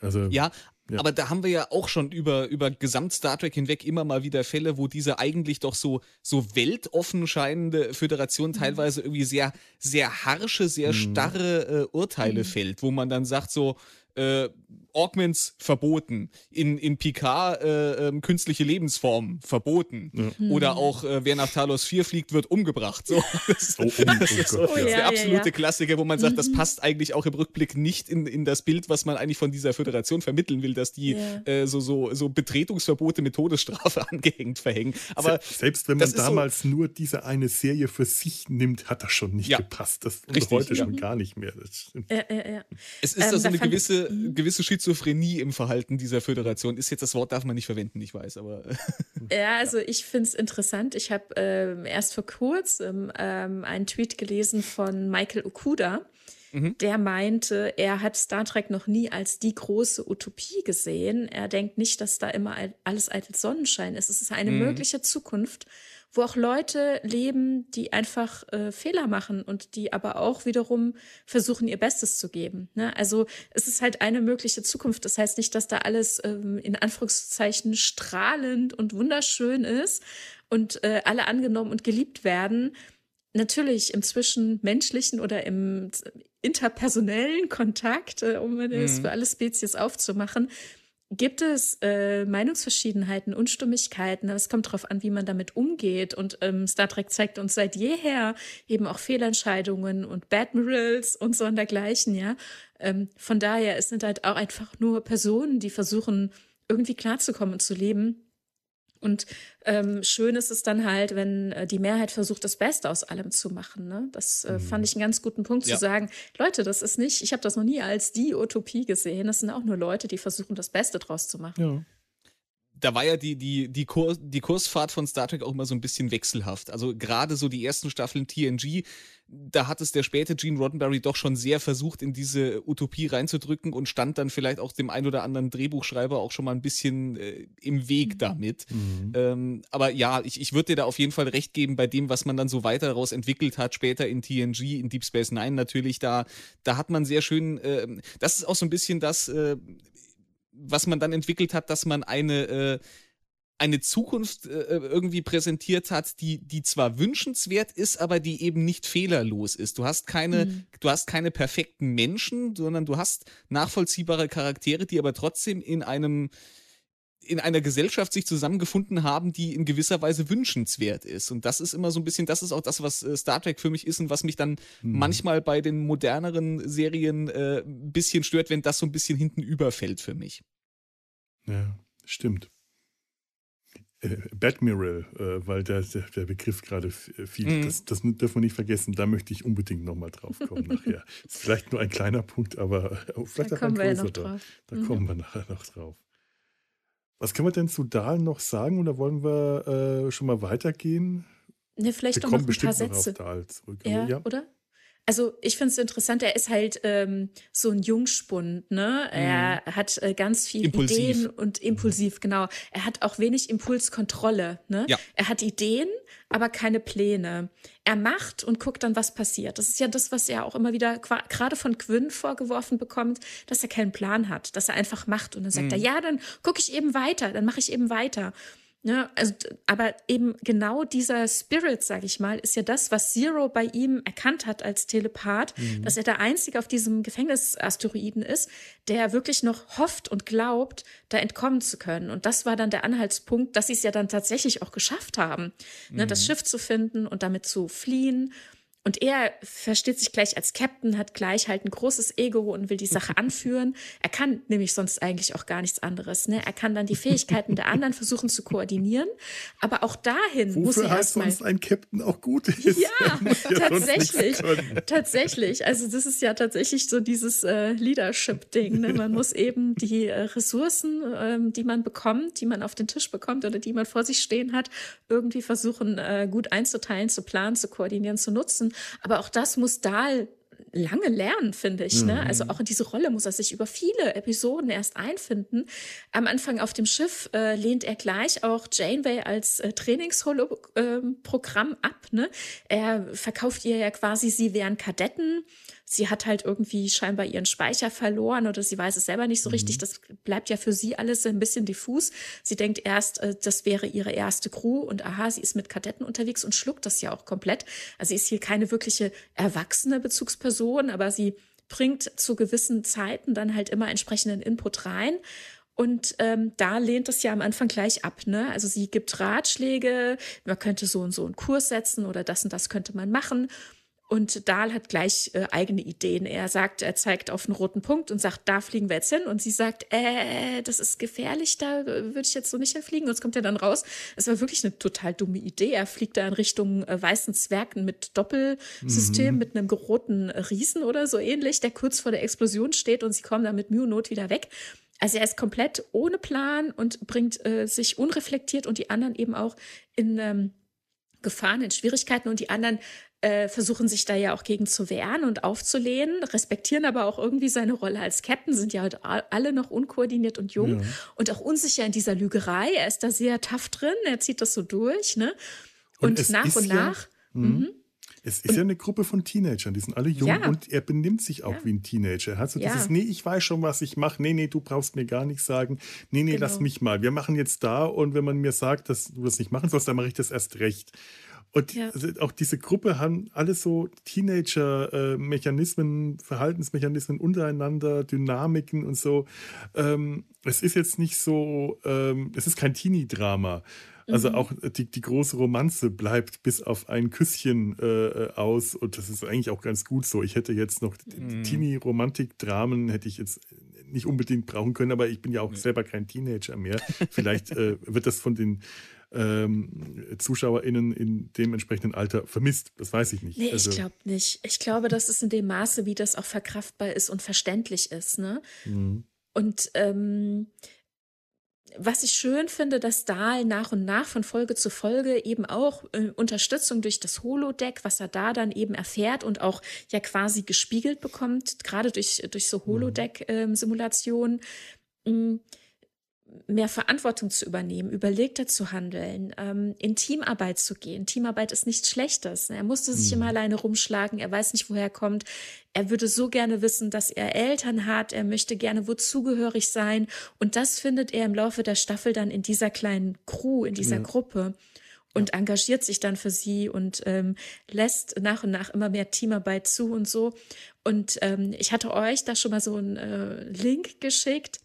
Speaker 3: Also, ja, ja. Aber da haben wir ja auch schon über, über Gesamt Star Trek hinweg immer mal wieder Fälle, wo diese eigentlich doch so, so weltoffen scheinende Föderation mhm. teilweise irgendwie sehr, sehr harsche, sehr mhm. starre äh, Urteile mhm. fällt, wo man dann sagt so, äh, Augments verboten, in, in Picard äh, äh, künstliche Lebensformen verboten. Ja. Oder auch, äh, wer nach Talos 4 fliegt, wird umgebracht. So, das, oh, oh, das ist oh, ja, der absolute ja, ja. Klassiker, wo man sagt, das mhm. passt eigentlich auch im Rückblick nicht in, in das Bild, was man eigentlich von dieser Föderation vermitteln will, dass die äh, so, so, so Betretungsverbote mit Todesstrafe angehängt verhängen. Aber
Speaker 1: selbst wenn man damals so, nur diese eine Serie für sich nimmt, hat das schon nicht gepasst. Das und heute schon gar nicht mehr.
Speaker 3: Es ist ähm, also eine gewisse Mhm. gewisse Schizophrenie im Verhalten dieser Föderation. Ist jetzt das Wort, darf man nicht verwenden, ich weiß, aber.
Speaker 2: ja, also ich finde es interessant. Ich habe ähm, erst vor kurzem ähm, einen Tweet gelesen von Michael Okuda. Mhm. Der meinte, er hat Star Trek noch nie als die große Utopie gesehen. Er denkt nicht, dass da immer alles eitel Sonnenschein ist. Es ist eine mhm. mögliche Zukunft, wo auch Leute leben, die einfach äh, Fehler machen und die aber auch wiederum versuchen, ihr Bestes zu geben. Ne? Also es ist halt eine mögliche Zukunft. Das heißt nicht, dass da alles ähm, in Anführungszeichen strahlend und wunderschön ist und äh, alle angenommen und geliebt werden. Natürlich im zwischenmenschlichen oder im interpersonellen Kontakt, äh, um es mhm. für alle Spezies aufzumachen, gibt es äh, Meinungsverschiedenheiten, Unstimmigkeiten. Es kommt darauf an, wie man damit umgeht. Und ähm, Star Trek zeigt uns seit jeher eben auch Fehlentscheidungen und Badmirals und so und dergleichen, ja. Ähm, von daher, es sind halt auch einfach nur Personen, die versuchen, irgendwie klarzukommen und zu leben. Und ähm, schön ist es dann halt, wenn äh, die Mehrheit versucht, das Beste aus allem zu machen. Ne? Das äh, mhm. fand ich einen ganz guten Punkt ja. zu sagen. Leute, das ist nicht, ich habe das noch nie als die Utopie gesehen. Das sind auch nur Leute, die versuchen, das Beste draus zu machen. Ja
Speaker 3: da war ja die, die, die, Kurs, die Kursfahrt von Star Trek auch immer so ein bisschen wechselhaft. Also gerade so die ersten Staffeln TNG, da hat es der späte Gene Roddenberry doch schon sehr versucht, in diese Utopie reinzudrücken und stand dann vielleicht auch dem ein oder anderen Drehbuchschreiber auch schon mal ein bisschen äh, im Weg damit. Mhm. Ähm, aber ja, ich, ich würde dir da auf jeden Fall recht geben bei dem, was man dann so weiter daraus entwickelt hat, später in TNG, in Deep Space Nine natürlich, da, da hat man sehr schön, äh, das ist auch so ein bisschen das, äh, was man dann entwickelt hat, dass man eine, äh, eine Zukunft äh, irgendwie präsentiert hat, die, die zwar wünschenswert ist, aber die eben nicht fehlerlos ist. Du hast keine, mhm. du hast keine perfekten Menschen, sondern du hast nachvollziehbare Charaktere, die aber trotzdem in einem in einer Gesellschaft sich zusammengefunden haben, die in gewisser Weise wünschenswert ist. Und das ist immer so ein bisschen, das ist auch das, was äh, Star Trek für mich ist und was mich dann mhm. manchmal bei den moderneren Serien äh, ein bisschen stört, wenn das so ein bisschen hinten überfällt für mich.
Speaker 1: Ja, stimmt. Äh, Badmiral, äh, weil der, der, der Begriff gerade fiel, mhm. das, das dürfen wir nicht vergessen, da möchte ich unbedingt nochmal drauf kommen nachher. Ist vielleicht nur ein kleiner Punkt, aber vielleicht da auch ein größerer. Da mhm. kommen wir nachher noch drauf. Was können wir denn zu Dahl noch sagen oder wollen wir äh, schon mal weitergehen?
Speaker 2: Ne, vielleicht wir noch ein paar Sätze. Ja, ja, oder? Also ich finde es interessant, er ist halt ähm, so ein Jungspund, ne? Er mhm. hat äh, ganz viel impulsiv. Ideen und impulsiv, genau. Er hat auch wenig Impulskontrolle, ne? Ja. Er hat Ideen, aber keine Pläne. Er macht und guckt dann, was passiert. Das ist ja das, was er auch immer wieder gerade von Quinn vorgeworfen bekommt, dass er keinen Plan hat, dass er einfach macht und dann sagt mhm. er, ja, dann gucke ich eben weiter, dann mache ich eben weiter. Ja, also, aber eben genau dieser Spirit, sag ich mal, ist ja das, was Zero bei ihm erkannt hat als Telepath, mhm. dass er der Einzige auf diesem Gefängnisasteroiden ist, der wirklich noch hofft und glaubt, da entkommen zu können. Und das war dann der Anhaltspunkt, dass sie es ja dann tatsächlich auch geschafft haben, mhm. ne, das mhm. Schiff zu finden und damit zu fliehen und er versteht sich gleich als Captain, hat gleich halt ein großes Ego und will die Sache anführen. Er kann nämlich sonst eigentlich auch gar nichts anderes. Ne? Er kann dann die Fähigkeiten der anderen versuchen zu koordinieren. Aber auch dahin Wofür muss er erstmal.
Speaker 1: sonst ein Captain auch gut ist.
Speaker 2: Ja, ja tatsächlich. Tatsächlich. Also das ist ja tatsächlich so dieses äh, Leadership-Ding. Ne? Man muss eben die äh, Ressourcen, ähm, die man bekommt, die man auf den Tisch bekommt oder die man vor sich stehen hat, irgendwie versuchen, äh, gut einzuteilen, zu planen, zu koordinieren, zu nutzen. Aber auch das muss Dahl lange lernen, finde ich. Ne? Also mhm. auch in diese Rolle muss er sich über viele Episoden erst einfinden. Am Anfang auf dem Schiff äh, lehnt er gleich auch Janeway als äh, Trainingsholo-Programm äh, ab. Ne? Er verkauft ihr ja quasi, sie wären Kadetten sie hat halt irgendwie scheinbar ihren Speicher verloren oder sie weiß es selber nicht so mhm. richtig. Das bleibt ja für sie alles ein bisschen diffus. Sie denkt erst, äh, das wäre ihre erste Crew und aha, sie ist mit Kadetten unterwegs und schluckt das ja auch komplett. Also sie ist hier keine wirkliche erwachsene Bezugsperson, aber sie bringt zu gewissen Zeiten dann halt immer entsprechenden Input rein. Und ähm, da lehnt es ja am Anfang gleich ab. Ne? Also sie gibt Ratschläge, man könnte so und so einen Kurs setzen oder das und das könnte man machen. Und Dahl hat gleich äh, eigene Ideen. Er sagt, er zeigt auf einen roten Punkt und sagt, da fliegen wir jetzt hin. Und sie sagt, äh, das ist gefährlich, da würde ich jetzt so nicht hinfliegen. Und es kommt ja dann raus, es war wirklich eine total dumme Idee. Er fliegt da in Richtung äh, weißen Zwergen mit Doppelsystem, mhm. mit einem roten Riesen oder so ähnlich, der kurz vor der Explosion steht und sie kommen dann mit Mühe und Not wieder weg. Also er ist komplett ohne Plan und bringt äh, sich unreflektiert und die anderen eben auch in ähm, Gefahren, in Schwierigkeiten und die anderen äh, versuchen sich da ja auch gegen zu wehren und aufzulehnen, respektieren aber auch irgendwie seine Rolle als Captain, sind ja halt alle noch unkoordiniert und jung ja. und auch unsicher in dieser Lügerei. Er ist da sehr tough drin, er zieht das so durch, ne? Und, und nach und nach. Ja, mhm.
Speaker 1: Es ist und, ja eine Gruppe von Teenagern, die sind alle jung ja. und er benimmt sich auch ja. wie ein Teenager. Also ja. dieses, nee, ich weiß schon, was ich mache. Nee, nee, du brauchst mir gar nichts sagen. Nee, nee, genau. lass mich mal. Wir machen jetzt da und wenn man mir sagt, dass du das nicht machen sollst, dann mache ich das erst recht. Und ja. also auch diese Gruppe haben alles so Teenager-Mechanismen, Verhaltensmechanismen untereinander, Dynamiken und so. Ähm, es ist jetzt nicht so, ähm, es ist kein Teenie-Drama. Also mhm. auch die, die große Romanze bleibt bis auf ein Küsschen äh, aus und das ist eigentlich auch ganz gut so. Ich hätte jetzt noch mhm. Teenie-Romantik-Dramen hätte ich jetzt nicht unbedingt brauchen können, aber ich bin ja auch selber kein Teenager mehr. Vielleicht äh, wird das von den ähm, ZuschauerInnen in dem entsprechenden Alter vermisst. Das weiß ich nicht.
Speaker 2: Nee, also, ich glaube nicht. Ich glaube, dass es in dem Maße, wie das auch verkraftbar ist und verständlich ist. Ne? Mhm. Und ähm, was ich schön finde, dass Dahl nach und nach von Folge zu Folge eben auch äh, Unterstützung durch das Holodeck, was er da dann eben erfährt und auch ja quasi gespiegelt bekommt, gerade durch, durch so mhm. Holodeck-Simulationen, ähm, mehr Verantwortung zu übernehmen, überlegter zu handeln, ähm, in Teamarbeit zu gehen. Teamarbeit ist nichts Schlechtes. Er musste sich mhm. immer alleine rumschlagen, er weiß nicht, woher er kommt. Er würde so gerne wissen, dass er Eltern hat, er möchte gerne wozugehörig sein. Und das findet er im Laufe der Staffel dann in dieser kleinen Crew, in dieser ja. Gruppe und ja. engagiert sich dann für sie und ähm, lässt nach und nach immer mehr Teamarbeit zu und so. Und ähm, ich hatte euch da schon mal so einen äh, Link geschickt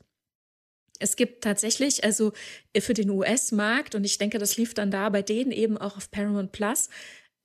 Speaker 2: Es gibt tatsächlich, also für den US-Markt, und ich denke, das lief dann da bei denen eben auch auf Paramount Plus,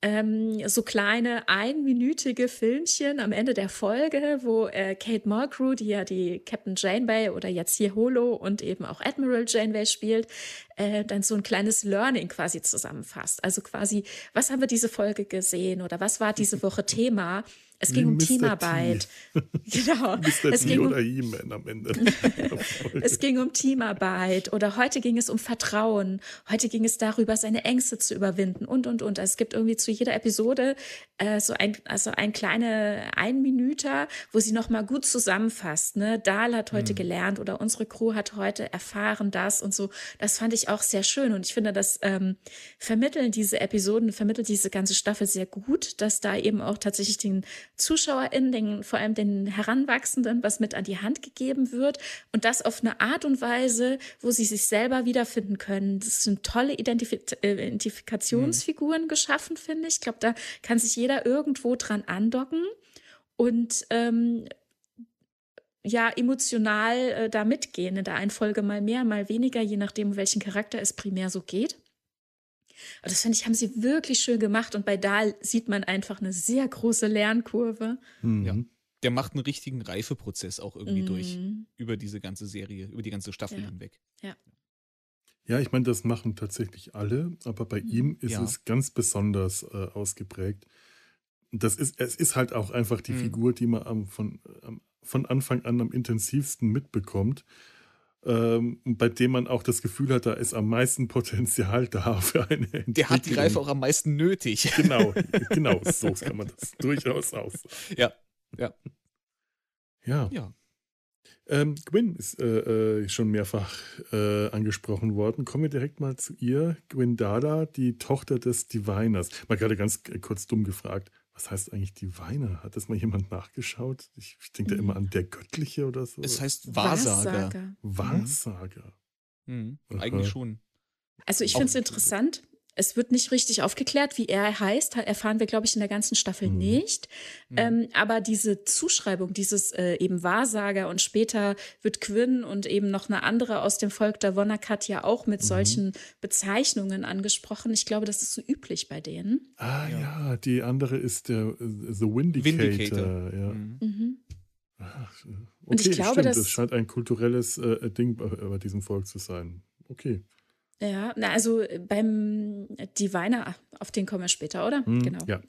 Speaker 2: ähm, so kleine einminütige Filmchen am Ende der Folge, wo äh, Kate Mulgrew, die ja die Captain Janeway oder jetzt hier Holo und eben auch Admiral Janeway spielt, äh, dann so ein kleines Learning quasi zusammenfasst. Also quasi, was haben wir diese Folge gesehen oder was war diese Woche Thema? Es ging um Mr. Teamarbeit.
Speaker 1: genau. Mr. Es T ging um, oder He-Man am Ende.
Speaker 2: es ging um Teamarbeit oder heute ging es um Vertrauen. Heute ging es darüber, seine Ängste zu überwinden und, und, und. Also es gibt irgendwie zu jeder Episode äh, so ein, also ein kleine Einminüter, wo sie nochmal gut zusammenfasst. Ne? Dahl hat heute mhm. gelernt oder unsere Crew hat heute erfahren das und so. Das fand ich auch sehr schön und ich finde, das ähm, vermitteln diese Episoden, vermittelt diese ganze Staffel sehr gut, dass da eben auch tatsächlich den ZuschauerInnen, den, vor allem den Heranwachsenden, was mit an die Hand gegeben wird und das auf eine Art und Weise, wo sie sich selber wiederfinden können. Das sind tolle Identif äh, Identifikationsfiguren mhm. geschaffen, finde ich. Ich glaube, da kann sich jeder irgendwo dran andocken und ähm, ja, emotional äh, da mitgehen. In der einen Folge mal mehr, mal weniger, je nachdem, welchen Charakter es primär so geht. Und das finde ich, haben sie wirklich schön gemacht. Und bei Dahl sieht man einfach eine sehr große Lernkurve.
Speaker 3: Mhm. Ja. Der macht einen richtigen Reifeprozess auch irgendwie mhm. durch über diese ganze Serie, über die ganze Staffel ja. hinweg.
Speaker 2: Ja.
Speaker 1: Ja, ich meine, das machen tatsächlich alle, aber bei mhm. ihm ist ja. es ganz besonders äh, ausgeprägt. Das ist, es ist halt auch einfach die mhm. Figur, die man am, von, am, von Anfang an am intensivsten mitbekommt ähm, bei dem man auch das Gefühl hat, da ist am meisten Potenzial da für eine Entwicklung.
Speaker 3: Der hat die Reife auch am meisten nötig.
Speaker 1: Genau, genau, so kann man das durchaus aus.
Speaker 3: Ja, ja.
Speaker 1: Ja. ja. Ähm, Gwyn ist äh, äh, schon mehrfach äh, angesprochen worden. Kommen wir direkt mal zu ihr. Gwyn Dada, die Tochter des Diviners. Mal gerade ganz kurz dumm gefragt. Was heißt eigentlich Diviner? Hat das mal jemand nachgeschaut? Ich, ich denke da immer an der Göttliche oder so.
Speaker 3: Es heißt Wahrsager.
Speaker 1: Wahrsager.
Speaker 3: Mhm. Mhm. Eigentlich schon.
Speaker 2: Also ich finde es interessant, es wird nicht richtig aufgeklärt, wie er heißt. Erfahren wir, glaube ich, in der ganzen Staffel mhm. nicht. Mhm. Ähm, aber diese Zuschreibung, dieses äh, eben Wahrsager und später wird Quinn und eben noch eine andere aus dem Volk der Wonakat ja auch mit mhm. solchen Bezeichnungen angesprochen. Ich glaube, das ist so üblich bei denen.
Speaker 1: Ah ja, ja die andere ist der uh, The Windicator. Vindicator. Ja. Mhm. mhm. Ach, okay, und ich glaube, stimmt. das scheint ein kulturelles äh, Ding bei, bei diesem Volk zu sein. Okay.
Speaker 2: Ja, na, also äh, beim Diviner, auf den kommen wir später, oder?
Speaker 1: Hm, genau. Ja.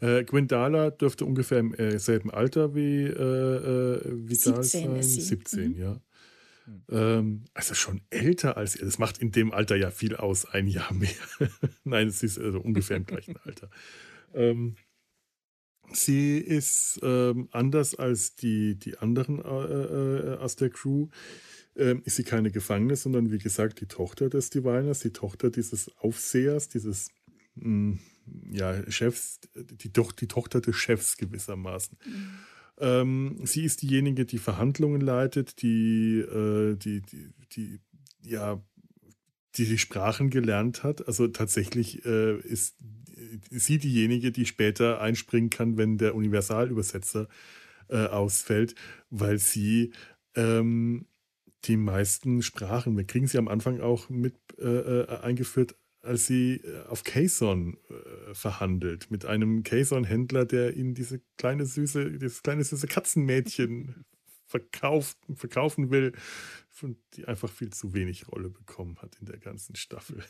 Speaker 1: äh, Gwendala dürfte ungefähr im äh, selben Alter wie, äh, äh wie 17 sein. Ist sie. 17, mhm. ja. Hm. Ähm, also schon älter als ihr. Das macht in dem Alter ja viel aus, ein Jahr mehr. Nein, es ist also ungefähr im gleichen Alter. Ähm, sie ist ähm, anders als die, die anderen äh, äh, aus der Crew äh, ist sie keine Gefangene, sondern wie gesagt die Tochter des Diviners, die Tochter dieses Aufsehers, dieses mh, mm, ja, Chefs, die, doch, die Tochter des Chefs gewissermaßen. Mhm. Ähm, sie ist diejenige, die Verhandlungen leitet, die, äh, die, die, die, ja, die die Sprachen gelernt hat. Also tatsächlich äh, ist sie diejenige, die später einspringen kann, wenn der Universalübersetzer äh, ausfällt, weil sie ähm, die meisten Sprachen. Wir kriegen sie am Anfang auch mit äh, äh eingeführt, als sie äh, auf Kayson äh, verhandelt, mit einem Kayson-Händler, der ihnen diese kleine süße, dieses kleine süße Katzenmädchen verkauft, verkaufen will, die einfach viel zu wenig Rolle bekommen hat in der ganzen Staffel.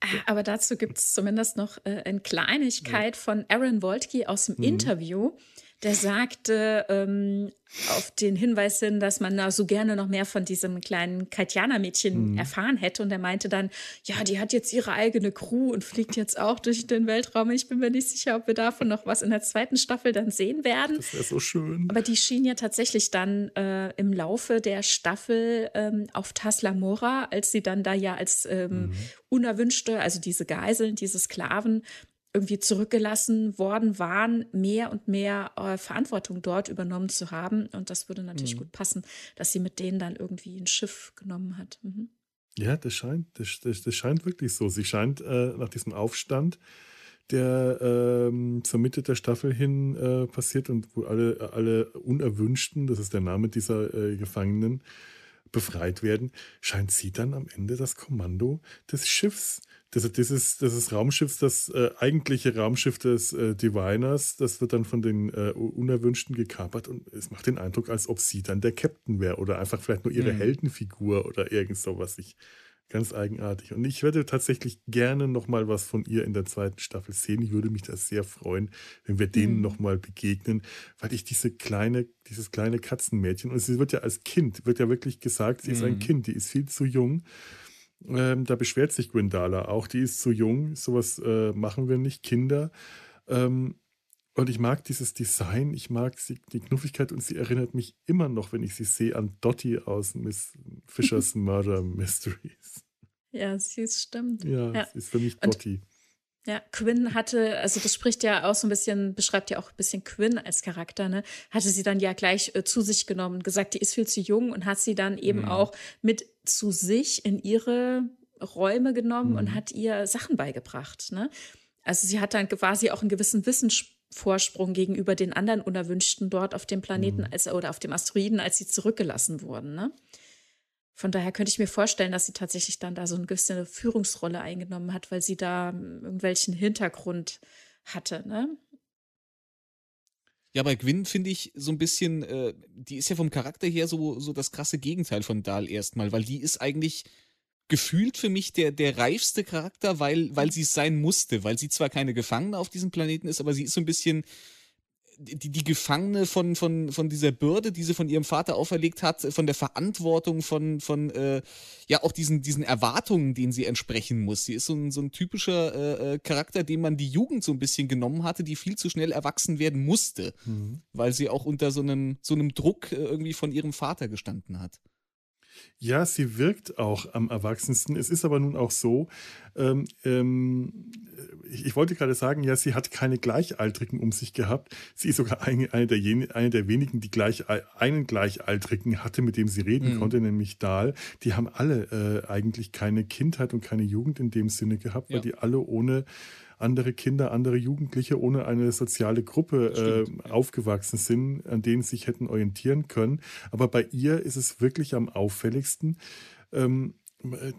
Speaker 2: Ah, aber dazu gibt es zumindest noch äh, eine Kleinigkeit ja. von Aaron Woltke aus dem mhm. Interview der sagte ähm, auf den Hinweis hin, dass man da so gerne noch mehr von diesem kleinen Katjana-Mädchen mhm. erfahren hätte. Und er meinte dann, ja, die hat jetzt ihre eigene Crew und fliegt jetzt auch durch den Weltraum. Ich bin mir nicht sicher, ob wir davon noch was in der zweiten Staffel dann sehen werden.
Speaker 1: Das wäre so schön.
Speaker 2: Aber die schien ja tatsächlich dann äh, im Laufe der Staffel ähm, auf Tasla Mora, als sie dann da ja als ähm, mhm. unerwünschte, also diese Geiseln, diese Sklaven, irgendwie zurückgelassen worden waren, mehr und mehr äh, Verantwortung dort übernommen zu haben. Und das würde natürlich mhm. gut passen, dass sie mit denen dann irgendwie ein Schiff genommen hat. Mhm.
Speaker 1: Ja, das scheint, das, das, das, scheint wirklich so. Sie scheint äh, nach diesem Aufstand der ähm, zur Mitte der Staffel hin äh, passiert und wo alle, alle Unerwünschten, das ist der Name dieser äh, Gefangenen, befreit werden, scheint sie dann am Ende das Kommando des Schiffs, das, dieses, dieses Raumschiffs, das äh, eigentliche Raumschiff des äh, Diviners, das wird dann von den äh, Unerwünschten gekapert und es macht den Eindruck, als ob sie dann der Captain wäre oder einfach vielleicht nur ihre mhm. Heldenfigur oder irgend sowas. Ich Ganz eigenartig. Und ich werde tatsächlich gerne nochmal was von ihr in der zweiten Staffel sehen. Ich würde mich da sehr freuen, wenn wir denen mhm. nochmal begegnen, weil ich diese kleine, dieses kleine Katzenmädchen, und sie wird ja als Kind, wird ja wirklich gesagt, sie mhm. ist ein mhm. Kind, die ist viel zu jung. Ähm, da beschwert sich Gwendala auch, die ist zu jung, sowas äh, machen wir nicht, Kinder. Ähm, und ich mag dieses Design, ich mag sie, die Knuffigkeit und sie erinnert mich immer noch, wenn ich sie sehe, an Dottie aus Miss Fishers Murder Mysteries.
Speaker 2: Ja, sie ist stimmt.
Speaker 1: Ja, ja. sie ist für mich Dottie.
Speaker 2: Ja, Quinn hatte, also das spricht ja auch so ein bisschen, beschreibt ja auch ein bisschen Quinn als Charakter, ne? Hatte sie dann ja gleich äh, zu sich genommen, gesagt, die ist viel zu jung und hat sie dann eben mhm. auch mit zu sich in ihre Räume genommen mhm. und hat ihr Sachen beigebracht, ne? Also sie hat dann quasi auch einen gewissen Wissensspruch Vorsprung gegenüber den anderen Unerwünschten dort auf dem Planeten mhm. als, oder auf dem Asteroiden, als sie zurückgelassen wurden. Ne? Von daher könnte ich mir vorstellen, dass sie tatsächlich dann da so eine gewisse Führungsrolle eingenommen hat, weil sie da irgendwelchen Hintergrund hatte. Ne?
Speaker 3: Ja, bei Gwyn finde ich so ein bisschen, äh, die ist ja vom Charakter her so, so das krasse Gegenteil von Dahl erstmal, weil die ist eigentlich gefühlt für mich der, der reifste Charakter, weil, weil sie es sein musste, weil sie zwar keine Gefangene auf diesem Planeten ist, aber sie ist so ein bisschen die, die Gefangene von, von, von dieser Bürde, die sie von ihrem Vater auferlegt hat, von der Verantwortung, von, von äh, ja auch diesen, diesen Erwartungen, denen sie entsprechen muss. Sie ist so ein, so ein typischer äh, äh Charakter, dem man die Jugend so ein bisschen genommen hatte, die viel zu schnell erwachsen werden musste, mhm. weil sie auch unter so einem, so einem Druck äh, irgendwie von ihrem Vater gestanden hat.
Speaker 1: Ja, sie wirkt auch am erwachsensten. Es ist aber nun auch so, ähm, ähm, ich, ich, wollte gerade sagen, ja, sie hat keine Gleichaltrigen um sich gehabt. Sie ist sogar eine, eine, der, eine der wenigen, die gleich, einen Gleichaltrigen hatte, mit dem sie reden mhm. konnte, nämlich Dahl. Die haben alle äh, eigentlich keine Kindheit und keine Jugend in dem Sinne gehabt, ja. weil die alle ohne andere Kinder, andere Jugendliche ohne eine soziale Gruppe äh, aufgewachsen sind, an denen sie sich hätten orientieren können. Aber bei ihr ist es wirklich am auffälligsten. Ähm, äh,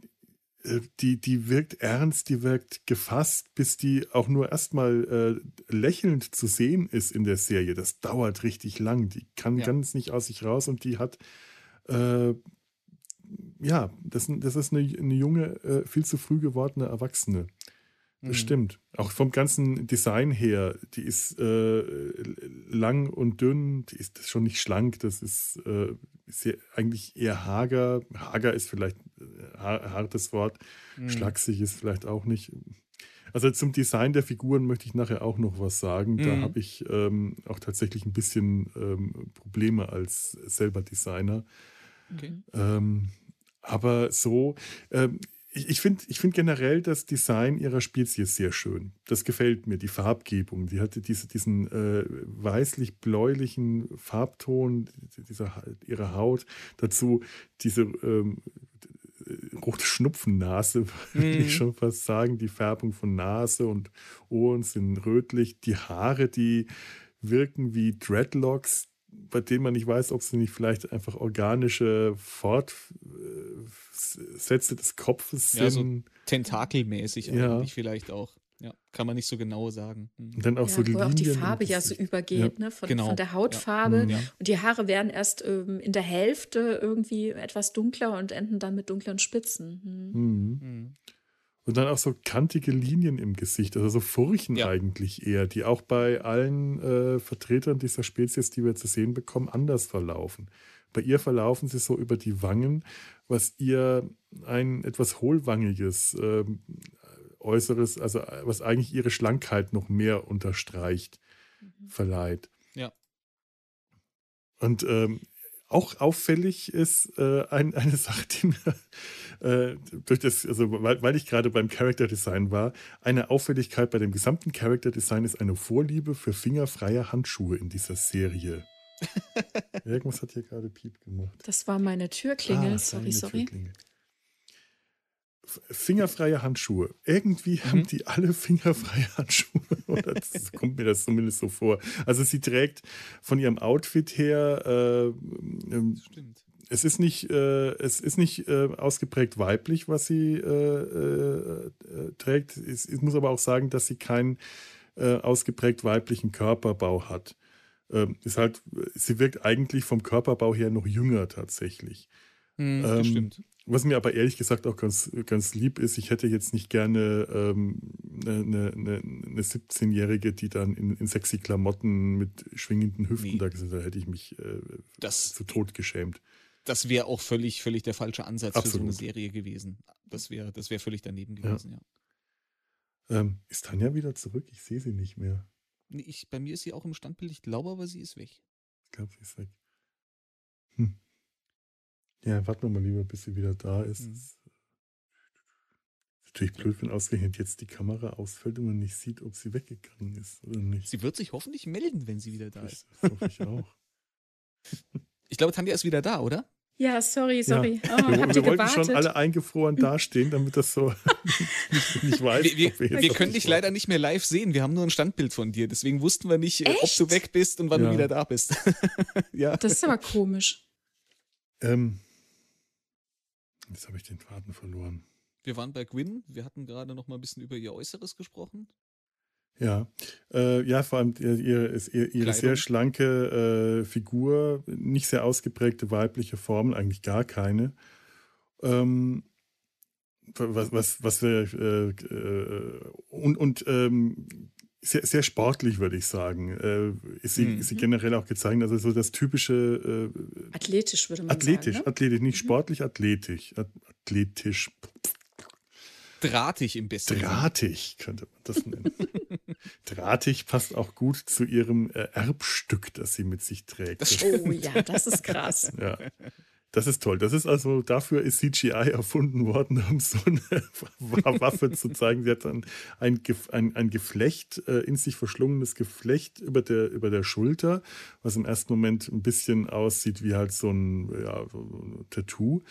Speaker 1: die, die wirkt ernst, die wirkt gefasst, bis die auch nur erstmal äh, lächelnd zu sehen ist in der Serie. Das dauert richtig lang. Die kann ja. ganz nicht aus sich raus und die hat, äh, ja, das, das ist eine, eine junge, äh, viel zu früh gewordene Erwachsene. Das mhm. stimmt. Auch vom ganzen Design her, die ist äh, lang und dünn, die ist schon nicht schlank, das ist, äh, ist eigentlich eher hager. Hager ist vielleicht ein äh, hartes Wort, mhm. schlaksig ist vielleicht auch nicht. Also zum Design der Figuren möchte ich nachher auch noch was sagen. Da mhm. habe ich ähm, auch tatsächlich ein bisschen ähm, Probleme als selber Designer. Okay. Ähm, aber so, ähm, ich, ich finde ich find generell das Design ihrer Spezies sehr schön. Das gefällt mir, die Farbgebung. Die hatte diese, diesen äh, weißlich-bläulichen Farbton dieser, ihrer Haut. Dazu diese ähm, rote Schnupfennase, würde mm. ich mhm. schon fast sagen. Die Färbung von Nase und Ohren sind rötlich. Die Haare, die wirken wie Dreadlocks, bei denen man nicht weiß, ob sie nicht vielleicht einfach organische Fortsätze des Kopfes sind. Ja, so
Speaker 3: tentakelmäßig ja. eigentlich vielleicht auch. Ja, kann man nicht so genau sagen.
Speaker 1: Mhm. Und dann auch
Speaker 2: ja,
Speaker 1: so die
Speaker 2: wo
Speaker 1: Linien
Speaker 2: auch die Farbe ja so übergeht, ja. ne? Von, genau. von, der Hautfarbe. Ja. Und die Haare werden erst ähm, in der Hälfte irgendwie etwas dunkler und enden dann mit dunklen Spitzen. Mhm.
Speaker 1: Mhm. Und dann auch so kantige Linien im Gesicht, also so Furchen ja. eigentlich eher, die auch bei allen äh, Vertretern dieser Spezies, die wir zu sehen bekommen, anders verlaufen. Bei ihr verlaufen sie so über die Wangen, was ihr ein etwas hohlwangiges äh, Äußeres, also was eigentlich ihre Schlankheit noch mehr unterstreicht, mhm. verleiht.
Speaker 3: Ja.
Speaker 1: Und ähm, auch auffällig ist äh, ein, eine Sache, die mir äh, durch das, also weil, weil ich gerade beim Character Design war, eine Auffälligkeit bei dem gesamten Character Design ist eine Vorliebe für fingerfreie Handschuhe in dieser Serie. Irgendwas hat hier gerade Piep gemacht.
Speaker 2: Das war meine Türklingel, ah, sorry, sorry. Türklingel.
Speaker 1: Fingerfreie Handschuhe. Irgendwie mhm. haben die alle fingerfreie Handschuhe. Oder das kommt mir das zumindest so vor. Also sie trägt von ihrem Outfit her. Äh, ähm, Stimmt. Es ist nicht, äh, es ist nicht äh, ausgeprägt weiblich, was sie äh, äh, äh, trägt. Ich, ich, muss aber auch sagen, dass sie keinen ausgeprägt weiblichen Körperbau hat. Ähm, ist halt, sie wirkt eigentlich vom Körperbau her noch jünger tatsächlich.
Speaker 3: Hm, das ähm, stimmt.
Speaker 1: Was mir aber ehrlich gesagt auch ganz, ganz lieb ist, ich hätte jetzt nicht gerne ähm, eine, eine, eine 17-Jährige, die dann in, in, sexy Klamotten mit schwingenden Hüften nee. da gesessen Da hätte ich mich äh, das, zu Tod geschämt.
Speaker 3: Das wäre auch völlig, völlig der falsche Ansatz Absolut. für so eine Serie gewesen. Das wäre das wär völlig daneben gewesen, ja.
Speaker 1: ja. Ähm, ist Tanja wieder zurück? Ich sehe sie nicht mehr.
Speaker 3: Nee, ich, bei mir ist sie auch im Standbild. Ich glaube aber, sie ist weg.
Speaker 1: Ich glaube, sie ist weg. Hm. Ja, warten wir mal lieber, bis sie wieder da ist. Mhm. Ist natürlich blöd, wenn ausgerechnet jetzt die Kamera ausfällt und man nicht sieht, ob sie weggegangen ist oder nicht.
Speaker 3: Sie wird sich hoffentlich melden, wenn sie wieder da ist.
Speaker 1: Das hoffe ich auch.
Speaker 3: ich glaube, Tanja ist wieder da, oder?
Speaker 2: Ja, sorry, sorry.
Speaker 1: Ja. Oh, wir, wir wollten schon alle eingefroren dastehen, damit das so nicht, nicht weiß.
Speaker 3: Wir, wir, wir, wir können dich leider nicht mehr live sehen. Wir haben nur ein Standbild von dir. Deswegen wussten wir nicht, Echt? ob du weg bist und wann ja. du wieder da bist.
Speaker 2: ja. Das ist aber komisch.
Speaker 1: Ähm, Jetzt habe ich den Faden verloren.
Speaker 3: Wir waren bei Gwyn. Wir hatten gerade noch mal ein bisschen über ihr Äußeres gesprochen.
Speaker 1: Ja, äh, ja, vor allem ihr, ihr, ihre sehr schlanke äh, Figur, nicht sehr ausgeprägte weibliche Formen, eigentlich gar keine. Ähm, was, was, was wir, äh, äh, und, und ähm, sehr, sehr sportlich, würde ich sagen. Äh, ist, sie, mhm. ist sie generell auch gezeigt, also so das typische.
Speaker 2: Äh, athletisch würde man
Speaker 1: athletisch,
Speaker 2: sagen.
Speaker 1: Athletisch, ne? athletisch, nicht mhm. sportlich, athletisch. Athletisch.
Speaker 3: Drahtig im besten.
Speaker 1: Drahtig könnte man das nennen. Drahtig passt auch gut zu ihrem äh, Erbstück, das sie mit sich trägt.
Speaker 2: oh ja, das ist krass.
Speaker 1: ja. Das ist toll. Das ist also, dafür ist CGI erfunden worden, um so eine Waffe zu zeigen. Sie hat dann ein, ein, ein Geflecht, äh, in sich verschlungenes Geflecht über der, über der Schulter, was im ersten Moment ein bisschen aussieht wie halt so ein, ja, so ein Tattoo.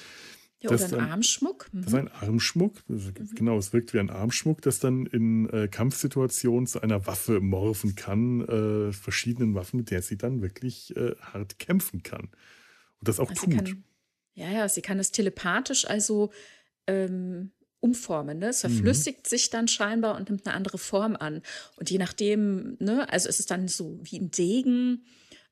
Speaker 2: Ja, oder ein dann, Armschmuck.
Speaker 1: Mhm. Das ist ein Armschmuck. Mhm. Genau, es wirkt wie ein Armschmuck, das dann in äh, Kampfsituationen zu einer Waffe morphen kann, äh, verschiedenen Waffen, mit der sie dann wirklich äh, hart kämpfen kann. Und das auch also tut.
Speaker 2: Kann, ja, ja, sie kann es telepathisch also ähm, umformen. Ne? Es mhm. verflüssigt mhm. sich dann scheinbar und nimmt eine andere Form an. Und je nachdem, ne, also ist es dann so wie ein Degen,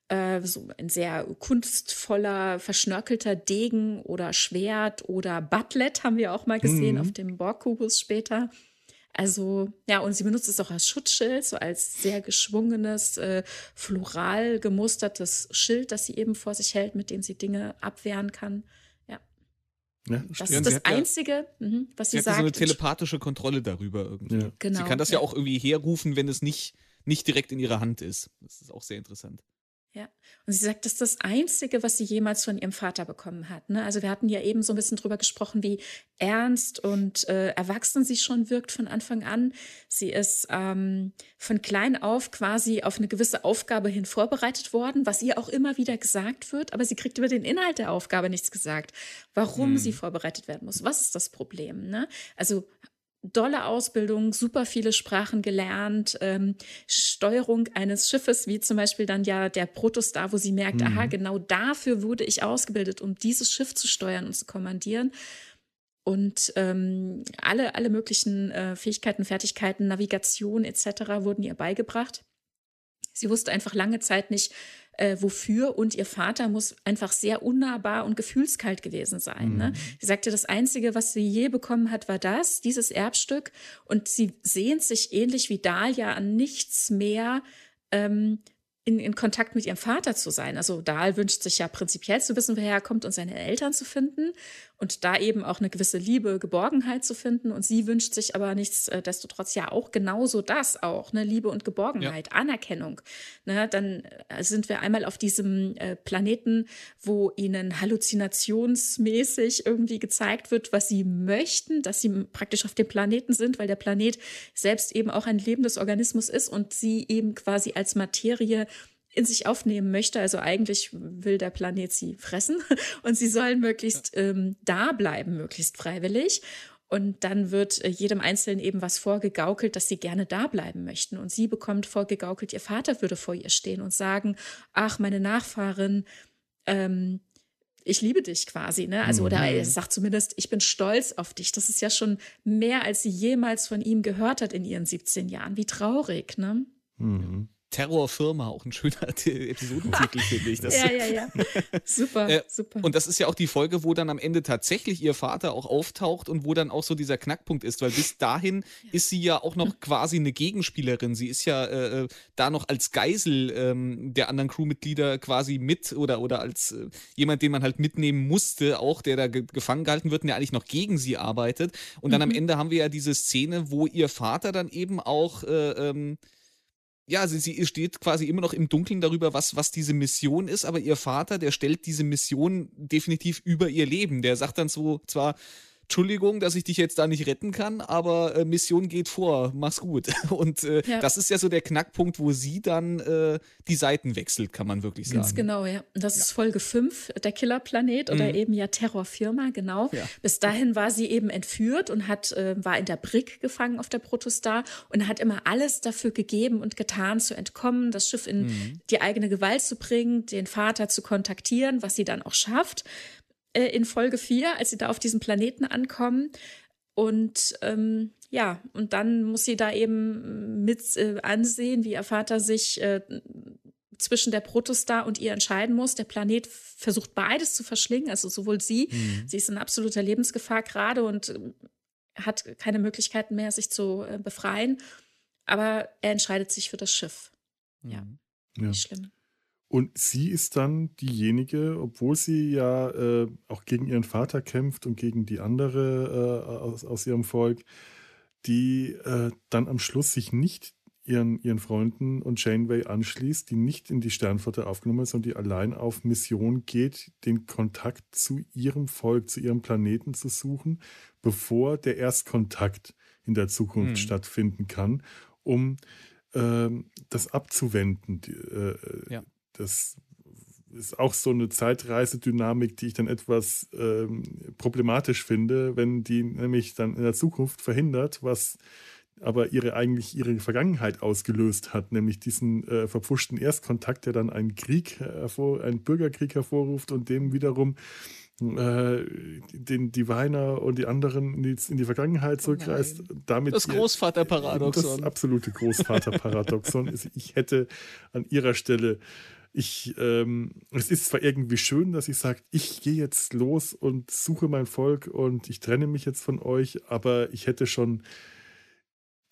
Speaker 2: äh, so ein sehr kunstvoller, verschnörkelter Degen oder Schwert oder Butlet haben wir auch mal gesehen mhm. auf dem Borgkubus später. Also, ja, und sie benutzt es auch als Schutzschild, so als sehr geschwungenes, äh, floral gemustertes Schild, das sie eben vor sich hält, mit dem sie Dinge abwehren kann. Ja. ja das ist das Einzige, ja, mhm, was sie, sie sagt.
Speaker 3: so eine telepathische Kontrolle darüber irgendwie. Ja. Genau, sie kann das ja. auch irgendwie herrufen, wenn es nicht, nicht direkt in ihrer Hand ist. Das ist auch sehr interessant.
Speaker 2: Ja. Und sie sagt, das ist das Einzige, was sie jemals von ihrem Vater bekommen hat. Ne? Also wir hatten ja eben so ein bisschen drüber gesprochen, wie ernst und äh, erwachsen sie schon wirkt von Anfang an. Sie ist ähm, von klein auf quasi auf eine gewisse Aufgabe hin vorbereitet worden, was ihr auch immer wieder gesagt wird, aber sie kriegt über den Inhalt der Aufgabe nichts gesagt. Warum hm. sie vorbereitet werden muss, was ist das Problem? Ne? Also dolle Ausbildung, super viele Sprachen gelernt, ähm, Steuerung eines Schiffes, wie zum Beispiel dann ja der Protostar, wo sie merkt, mhm. aha, genau dafür wurde ich ausgebildet, um dieses Schiff zu steuern und zu kommandieren. Und ähm, alle, alle möglichen äh, Fähigkeiten, Fertigkeiten, Navigation etc. wurden ihr beigebracht. Sie wusste einfach lange Zeit nicht, äh, wofür. Und ihr Vater muss einfach sehr unnahbar und gefühlskalt gewesen sein. Ne? Mhm. Ne? Sie sagte, das Einzige, was sie je bekommen hat, war das, dieses Erbstück. Und sie sehnt sich ähnlich wie Dahlia an nichts mehr. Ähm, in, in Kontakt mit ihrem Vater zu sein. Also Dahl wünscht sich ja prinzipiell zu wissen, woher er kommt und seine Eltern zu finden und da eben auch eine gewisse Liebe, Geborgenheit zu finden. Und sie wünscht sich aber nichtsdestotrotz ja auch genauso das auch, ne? Liebe und Geborgenheit, ja. Anerkennung. Ne? Dann äh, sind wir einmal auf diesem äh, Planeten, wo ihnen halluzinationsmäßig irgendwie gezeigt wird, was sie möchten, dass sie praktisch auf dem Planeten sind, weil der Planet selbst eben auch ein lebendes Organismus ist und sie eben quasi als Materie in sich aufnehmen möchte. Also eigentlich will der Planet sie fressen und sie sollen möglichst ähm, da bleiben, möglichst freiwillig. Und dann wird äh, jedem Einzelnen eben was vorgegaukelt, dass sie gerne da bleiben möchten. Und sie bekommt vorgegaukelt, ihr Vater würde vor ihr stehen und sagen, ach, meine Nachfahrin, ähm, ich liebe dich quasi, ne? Also, oder er mhm. sagt zumindest, ich bin stolz auf dich. Das ist ja schon mehr, als sie jemals von ihm gehört hat in ihren 17 Jahren. Wie traurig, ne?
Speaker 3: Mhm. Terrorfirma, auch ein schöner Episodentitel, finde ich.
Speaker 2: Das ja, ja, ja. Super, äh, super.
Speaker 3: Und das ist ja auch die Folge, wo dann am Ende tatsächlich ihr Vater auch auftaucht und wo dann auch so dieser Knackpunkt ist, weil bis dahin ist sie ja auch noch quasi eine Gegenspielerin. Sie ist ja äh, äh, da noch als Geisel ähm, der anderen Crewmitglieder quasi mit oder, oder als äh, jemand, den man halt mitnehmen musste, auch der da ge gefangen gehalten wird und der eigentlich noch gegen sie arbeitet. Und dann mhm. am Ende haben wir ja diese Szene, wo ihr Vater dann eben auch äh, ähm, ja, sie, sie steht quasi immer noch im Dunkeln darüber, was, was diese Mission ist, aber ihr Vater, der stellt diese Mission definitiv über ihr Leben. Der sagt dann so zwar, Entschuldigung, dass ich dich jetzt da nicht retten kann, aber äh, Mission geht vor, mach's gut. Und äh, ja. das ist ja so der Knackpunkt, wo sie dann äh, die Seiten wechselt, kann man wirklich sagen.
Speaker 2: Ganz genau, ja. Und das ja. ist Folge 5, der Killerplanet oder mhm. eben ja Terrorfirma, genau. Ja. Bis dahin war sie eben entführt und hat, äh, war in der Brick gefangen auf der Protostar und hat immer alles dafür gegeben und getan, zu entkommen, das Schiff in mhm. die eigene Gewalt zu bringen, den Vater zu kontaktieren, was sie dann auch schafft äh, in Folge 4, als sie da auf diesem Planeten ankommen. Und ähm, ja, und dann muss sie da eben mit äh, ansehen, wie ihr Vater sich äh, zwischen der Protostar und ihr entscheiden muss. Der Planet versucht beides zu verschlingen, also sowohl sie, mhm. sie ist in absoluter Lebensgefahr gerade und äh, hat keine Möglichkeiten mehr, sich zu äh, befreien. Aber er entscheidet sich für das Schiff. Ja, ja. nicht schlimm.
Speaker 1: Und sie ist dann diejenige, obwohl sie ja äh, auch gegen ihren Vater kämpft und gegen die andere äh, aus, aus ihrem Volk, die äh, dann am Schluss sich nicht ihren, ihren Freunden und Janeway anschließt, die nicht in die Sternflotte aufgenommen ist, sondern die allein auf Mission geht, den Kontakt zu ihrem Volk, zu ihrem Planeten zu suchen, bevor der Erstkontakt in der Zukunft hm. stattfinden kann, um ähm, das abzuwenden. Äh, ja das ist auch so eine Zeitreisedynamik, die ich dann etwas ähm, problematisch finde, wenn die nämlich dann in der Zukunft verhindert, was aber ihre eigentlich ihre Vergangenheit ausgelöst hat, nämlich diesen äh, verpfuschten Erstkontakt, der dann einen Krieg hervor, einen Bürgerkrieg hervorruft und dem wiederum äh, den Diviner und die anderen in die, in die Vergangenheit zurückreist. Damit
Speaker 3: das Großvaterparadoxon.
Speaker 1: Das absolute Großvaterparadoxon. ich hätte an ihrer Stelle ich, ähm, es ist zwar irgendwie schön, dass ich sage, ich gehe jetzt los und suche mein Volk und ich trenne mich jetzt von euch, aber ich hätte schon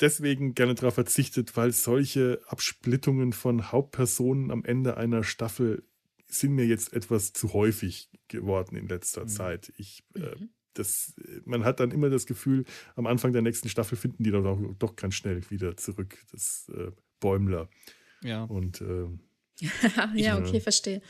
Speaker 1: deswegen gerne darauf verzichtet, weil solche Absplittungen von Hauptpersonen am Ende einer Staffel sind mir jetzt etwas zu häufig geworden in letzter mhm. Zeit. Ich, äh, mhm. das, man hat dann immer das Gefühl, am Anfang der nächsten Staffel finden die doch, doch ganz schnell wieder zurück, das äh, Bäumler.
Speaker 3: Ja.
Speaker 1: Und äh,
Speaker 2: ja, okay, verstehe.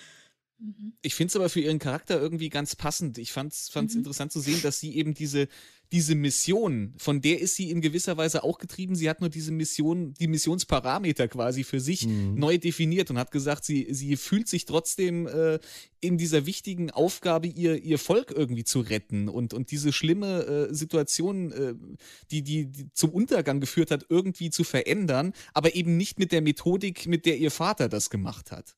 Speaker 3: Mhm. Ich finde es aber für ihren Charakter irgendwie ganz passend. Ich fand es mhm. interessant zu sehen, dass sie eben diese, diese Mission, von der ist sie in gewisser Weise auch getrieben. Sie hat nur diese Mission, die Missionsparameter quasi für sich mhm. neu definiert und hat gesagt, sie, sie fühlt sich trotzdem äh, in dieser wichtigen Aufgabe, ihr, ihr Volk irgendwie zu retten und, und diese schlimme äh, Situation, äh, die, die, die zum Untergang geführt hat, irgendwie zu verändern, aber eben nicht mit der Methodik, mit der ihr Vater das gemacht hat.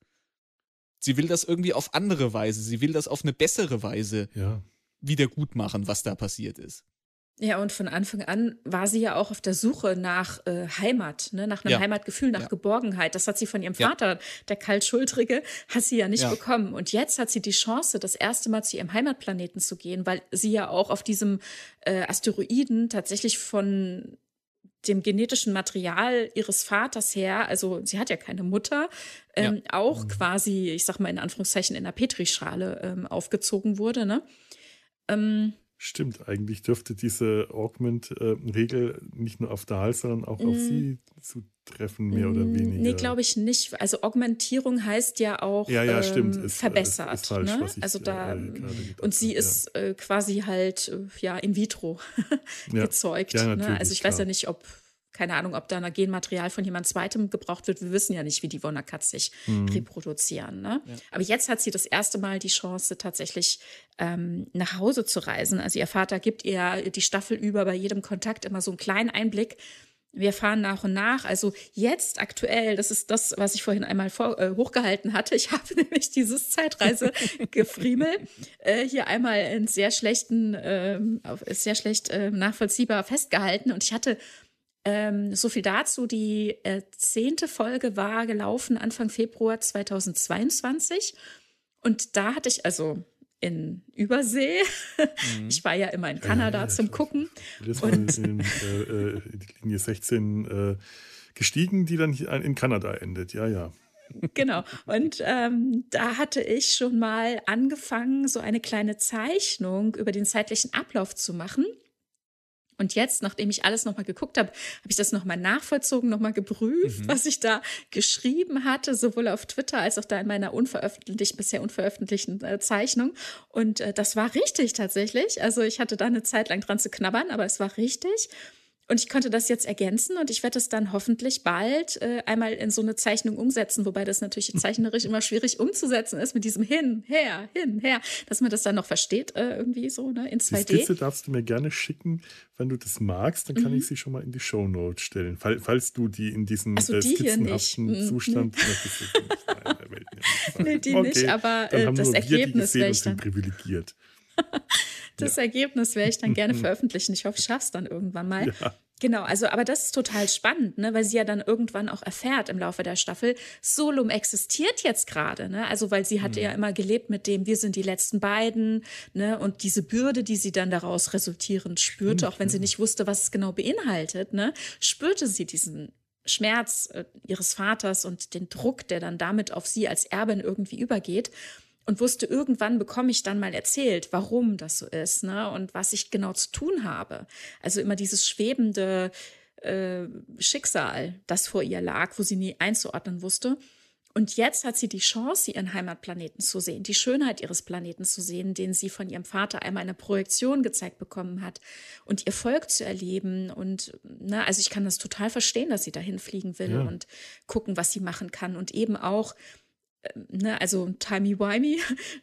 Speaker 3: Sie will das irgendwie auf andere Weise, sie will das auf eine bessere Weise
Speaker 1: ja.
Speaker 3: wieder gut machen, was da passiert ist.
Speaker 2: Ja, und von Anfang an war sie ja auch auf der Suche nach äh, Heimat, ne? nach einem ja. Heimatgefühl, nach ja. Geborgenheit. Das hat sie von ihrem Vater, ja. der Kaltschultrige, hat sie ja nicht bekommen. Und jetzt hat sie die Chance, das erste Mal zu ihrem Heimatplaneten zu gehen, weil sie ja auch auf diesem äh, Asteroiden tatsächlich von dem genetischen Material ihres Vaters her, also sie hat ja keine Mutter, ähm, auch mhm. quasi, ich sag mal in Anführungszeichen, in der Petrischale ähm, aufgezogen wurde. Ne? Ähm,
Speaker 1: Stimmt, eigentlich dürfte diese Augment-Regel nicht nur auf Dahl, sondern auch auf mm. sie zutreffen, mehr oder mm, weniger.
Speaker 2: Nee, glaube ich nicht. Also Augmentierung heißt ja auch
Speaker 1: ja, ja, stimmt. Ähm,
Speaker 2: ist, verbessert. Ist, falsch, ne? also da und sie ja. ist äh, quasi halt äh, ja in vitro gezeugt. Ne? Also ich klar. weiß ja nicht, ob keine Ahnung, ob da ein Genmaterial von jemand zweitem gebraucht wird. Wir wissen ja nicht, wie die Wonacats sich mhm. reproduzieren. Ne? Ja. Aber jetzt hat sie das erste Mal die Chance, tatsächlich ähm, nach Hause zu reisen. Also ihr Vater gibt ihr die Staffel über bei jedem Kontakt immer so einen kleinen Einblick. Wir fahren nach und nach. Also jetzt aktuell, das ist das, was ich vorhin einmal vor, äh, hochgehalten hatte. Ich habe nämlich dieses Zeitreise-Gefriemel äh, hier einmal in sehr schlechten, äh, sehr schlecht äh, nachvollziehbar festgehalten. Und ich hatte ähm, so viel dazu. Die äh, zehnte Folge war gelaufen Anfang Februar 2022. Und da hatte ich also in Übersee. Mhm. Ich war ja immer in Kanada ja, zum Gucken.
Speaker 1: Das war und in, äh, äh, die Linie 16 äh, gestiegen, die dann in Kanada endet. Ja, ja.
Speaker 2: Genau. Und ähm, da hatte ich schon mal angefangen, so eine kleine Zeichnung über den zeitlichen Ablauf zu machen. Und jetzt, nachdem ich alles nochmal geguckt habe, habe ich das nochmal nachvollzogen, nochmal geprüft, mhm. was ich da geschrieben hatte, sowohl auf Twitter als auch da in meiner unveröffentlichten, bisher unveröffentlichten äh, Zeichnung. Und äh, das war richtig tatsächlich. Also ich hatte da eine Zeit lang dran zu knabbern, aber es war richtig. Und ich konnte das jetzt ergänzen und ich werde es dann hoffentlich bald äh, einmal in so eine Zeichnung umsetzen, wobei das natürlich zeichnerisch immer schwierig umzusetzen ist mit diesem hin, her, hin, her, dass man das dann noch versteht äh, irgendwie so ne, in 2D. Die
Speaker 1: Skizze darfst du mir gerne schicken, wenn du das magst, dann kann mhm. ich sie schon mal in die Show Notes stellen, fall, falls du die in diesem
Speaker 2: so, äh, die
Speaker 1: skizzenhaften
Speaker 2: mhm.
Speaker 1: Zustand
Speaker 2: nee. möchtest. Nee, die okay, nicht, aber äh, das Ergebnis wäre ich dann
Speaker 1: privilegiert.
Speaker 2: Das ja. Ergebnis werde ich dann gerne veröffentlichen. Ich hoffe, ich schaffe es dann irgendwann mal. Ja. Genau, also, aber das ist total spannend, ne, weil sie ja dann irgendwann auch erfährt im Laufe der Staffel, Solum existiert jetzt gerade, ne, also, weil sie hatte mhm. ja immer gelebt mit dem, wir sind die letzten beiden, ne, und diese Bürde, die sie dann daraus resultierend spürte, mhm. auch wenn sie nicht wusste, was es genau beinhaltet, ne, spürte sie diesen Schmerz äh, ihres Vaters und den Druck, der dann damit auf sie als Erbin irgendwie übergeht und wusste, irgendwann bekomme ich dann mal erzählt, warum das so ist ne? und was ich genau zu tun habe. Also immer dieses schwebende äh, Schicksal, das vor ihr lag, wo sie nie einzuordnen wusste. Und jetzt hat sie die Chance, ihren Heimatplaneten zu sehen, die Schönheit ihres Planeten zu sehen, den sie von ihrem Vater einmal eine Projektion gezeigt bekommen hat und ihr Volk zu erleben. Und ne, also ich kann das total verstehen, dass sie dahin fliegen will ja. und gucken, was sie machen kann. Und eben auch ne, also timey-wimey,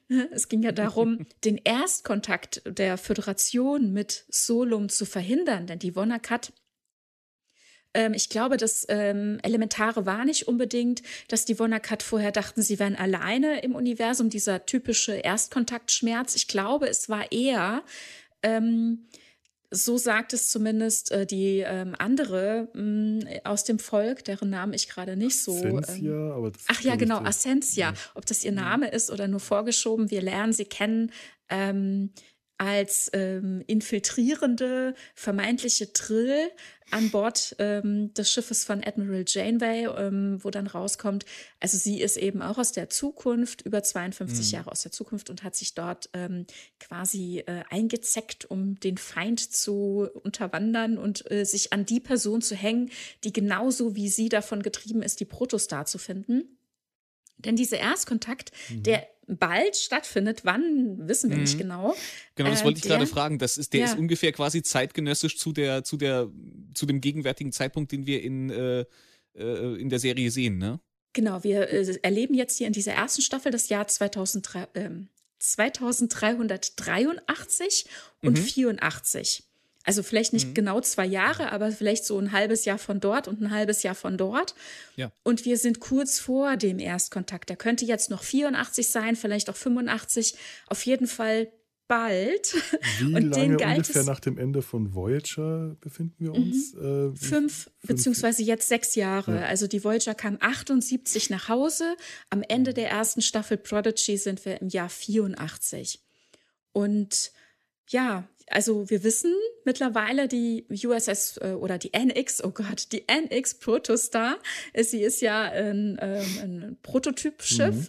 Speaker 2: es ging ja darum, den Erstkontakt der Föderation mit Solum zu verhindern, denn die Wonakat ähm, ich glaube, das ähm, Elementare war nicht unbedingt, dass die Wonakat vorher dachten, sie wären alleine im Universum, dieser typische Erstkontaktschmerz. Ich glaube, es war eher, ähm, so sagt es zumindest äh, die ähm, andere mh, mm, aus dem Volk, deren Namen ich gerade nicht so.
Speaker 1: Ascensia, ähm, aber das
Speaker 2: Ach ja, genau, Ascensia. Ob das ihr Name ist oder nur vorgeschoben, wir lernen sie kennen. Ähm, als ähm, infiltrierende vermeintliche Trill an Bord ähm, des Schiffes von Admiral Janeway, ähm, wo dann rauskommt, also sie ist eben auch aus der Zukunft, über 52 mhm. Jahre aus der Zukunft und hat sich dort ähm, quasi äh, eingezeckt, um den Feind zu unterwandern und äh, sich an die Person zu hängen, die genauso wie sie davon getrieben ist, die Protostar zu finden. Denn dieser Erstkontakt, mhm. der bald stattfindet. Wann wissen wir mhm. nicht genau.
Speaker 3: Genau, das äh, wollte ich der, gerade fragen. Das ist, der ja. ist ungefähr quasi zeitgenössisch zu der, zu der, zu dem gegenwärtigen Zeitpunkt, den wir in, äh, äh in der Serie sehen, ne?
Speaker 2: Genau, wir äh, erleben jetzt hier in dieser ersten Staffel das Jahr 2003, äh, 2383 und mhm. 84. Also vielleicht nicht mhm. genau zwei Jahre, aber vielleicht so ein halbes Jahr von dort und ein halbes Jahr von dort. Ja. Und wir sind kurz vor dem Erstkontakt. Der könnte jetzt noch 84 sein, vielleicht auch 85. Auf jeden Fall bald.
Speaker 1: Wie und lange ungefähr nach dem Ende von Voyager befinden wir uns?
Speaker 2: Mhm. Äh, fünf, beziehungsweise jetzt sechs Jahre. Ja. Also die Voyager kam 78 nach Hause. Am Ende der ersten Staffel Prodigy sind wir im Jahr 84. Und ja, also wir wissen mittlerweile, die USS äh, oder die NX, oh Gott, die NX Protostar, äh, sie ist ja ein, ähm, ein Prototypschiff. Mhm.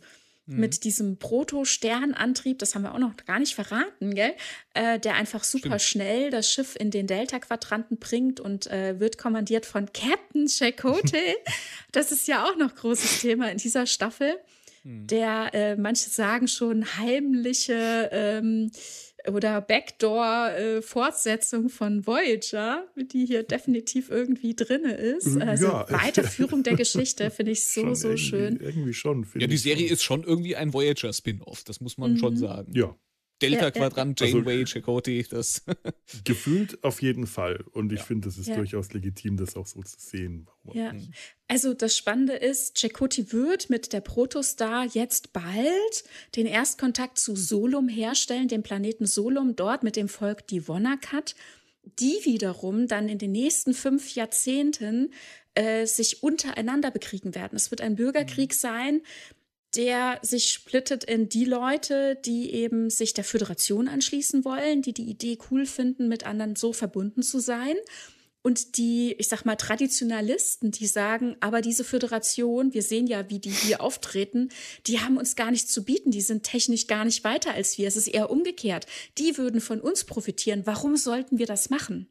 Speaker 2: Mhm. Mit diesem Proto-Sternantrieb, das haben wir auch noch gar nicht verraten, gell? Äh, der einfach super Stimmt. schnell das Schiff in den Delta-Quadranten bringt und äh, wird kommandiert von Captain Chakotay. das ist ja auch noch großes Thema in dieser Staffel. Mhm. Der, äh, manche sagen schon, heimliche ähm, oder Backdoor-Fortsetzung äh, von Voyager, die hier definitiv irgendwie drin ist. Äh, also ja. Weiterführung der Geschichte finde ich so, so
Speaker 1: irgendwie,
Speaker 2: schön.
Speaker 1: Irgendwie schon.
Speaker 3: Ja, die Serie schon. ist schon irgendwie ein Voyager-Spin-Off, das muss man mhm. schon sagen.
Speaker 1: Ja.
Speaker 3: Delta-Quadrant, ja, ja. Janeway, also, Chakotay, das.
Speaker 1: gefühlt auf jeden Fall. Und ich ja. finde, es ist durchaus legitim, das auch so zu sehen.
Speaker 2: Ja. Also das Spannende ist, Chakotay wird mit der Protostar jetzt bald den Erstkontakt zu Solum herstellen, dem Planeten Solum, dort mit dem Volk Divonakat, die wiederum dann in den nächsten fünf Jahrzehnten äh, sich untereinander bekriegen werden. Es wird ein Bürgerkrieg mhm. sein, der sich splittet in die Leute, die eben sich der Föderation anschließen wollen, die die Idee cool finden, mit anderen so verbunden zu sein. Und die, ich sag mal, Traditionalisten, die sagen, aber diese Föderation, wir sehen ja, wie die hier auftreten, die haben uns gar nichts zu bieten, die sind technisch gar nicht weiter als wir. Es ist eher umgekehrt. Die würden von uns profitieren. Warum sollten wir das machen?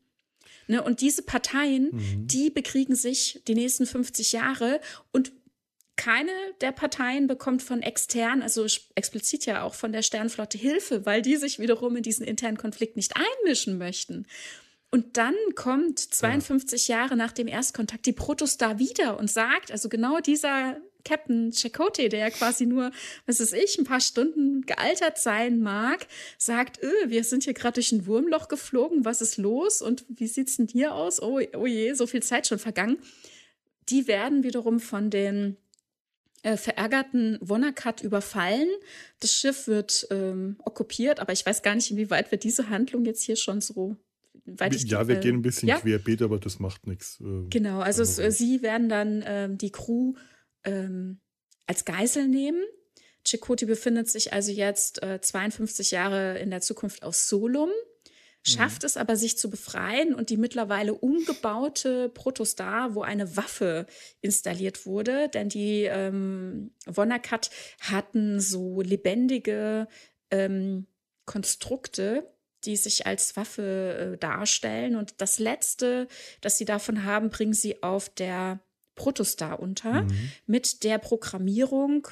Speaker 2: Ne, und diese Parteien, mhm. die bekriegen sich die nächsten 50 Jahre und keine der Parteien bekommt von extern, also explizit ja auch von der Sternflotte Hilfe, weil die sich wiederum in diesen internen Konflikt nicht einmischen möchten. Und dann kommt 52 ja. Jahre nach dem Erstkontakt die Protostar wieder und sagt, also genau dieser Captain Chakotay, der ja quasi nur, was weiß ich, ein paar Stunden gealtert sein mag, sagt, öh, wir sind hier gerade durch ein Wurmloch geflogen, was ist los und wie sieht's denn hier aus? Oh, oh je, so viel Zeit schon vergangen. Die werden wiederum von den äh, verärgerten Wonakat überfallen. Das Schiff wird ähm, okkupiert, aber ich weiß gar nicht, inwieweit wir diese Handlung jetzt hier schon so
Speaker 1: weit ja, wir gehen ein bisschen ja? querbeet, aber das macht nichts.
Speaker 2: Äh, genau, also es, äh, sie werden dann ähm, die Crew ähm, als Geisel nehmen. Chakoti befindet sich also jetzt äh, 52 Jahre in der Zukunft aus Solum schafft mhm. es aber, sich zu befreien und die mittlerweile umgebaute Protostar, wo eine Waffe installiert wurde, denn die ähm, Wonakat hatten so lebendige ähm, Konstrukte, die sich als Waffe äh, darstellen. Und das Letzte, das sie davon haben, bringen sie auf der Protostar unter, mhm. mit der Programmierung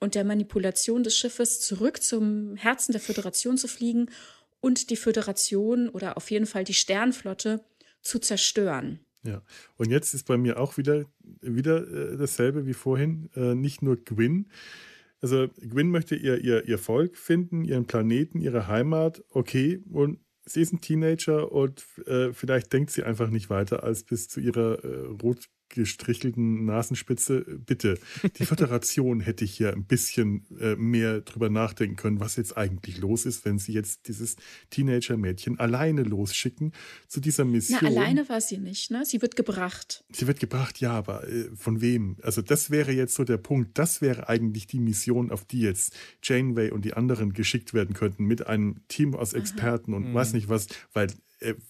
Speaker 2: und der Manipulation des Schiffes zurück zum Herzen der Föderation zu fliegen und die Föderation oder auf jeden Fall die Sternflotte zu zerstören.
Speaker 1: Ja, und jetzt ist bei mir auch wieder, wieder äh, dasselbe wie vorhin. Äh, nicht nur Gwyn. Also Gwyn möchte ihr, ihr, ihr Volk finden, ihren Planeten, ihre Heimat. Okay, und sie ist ein Teenager und äh, vielleicht denkt sie einfach nicht weiter als bis zu ihrer äh, rot gestrichelten Nasenspitze. Bitte, die Föderation hätte hier ein bisschen äh, mehr drüber nachdenken können, was jetzt eigentlich los ist, wenn sie jetzt dieses Teenager-Mädchen alleine losschicken zu dieser Mission.
Speaker 2: Na, alleine war sie nicht, ne? Sie wird gebracht.
Speaker 1: Sie wird gebracht, ja, aber äh, von wem? Also das wäre jetzt so der Punkt. Das wäre eigentlich die Mission, auf die jetzt Janeway und die anderen geschickt werden könnten, mit einem Team aus Experten Aha. und mhm. weiß nicht was, weil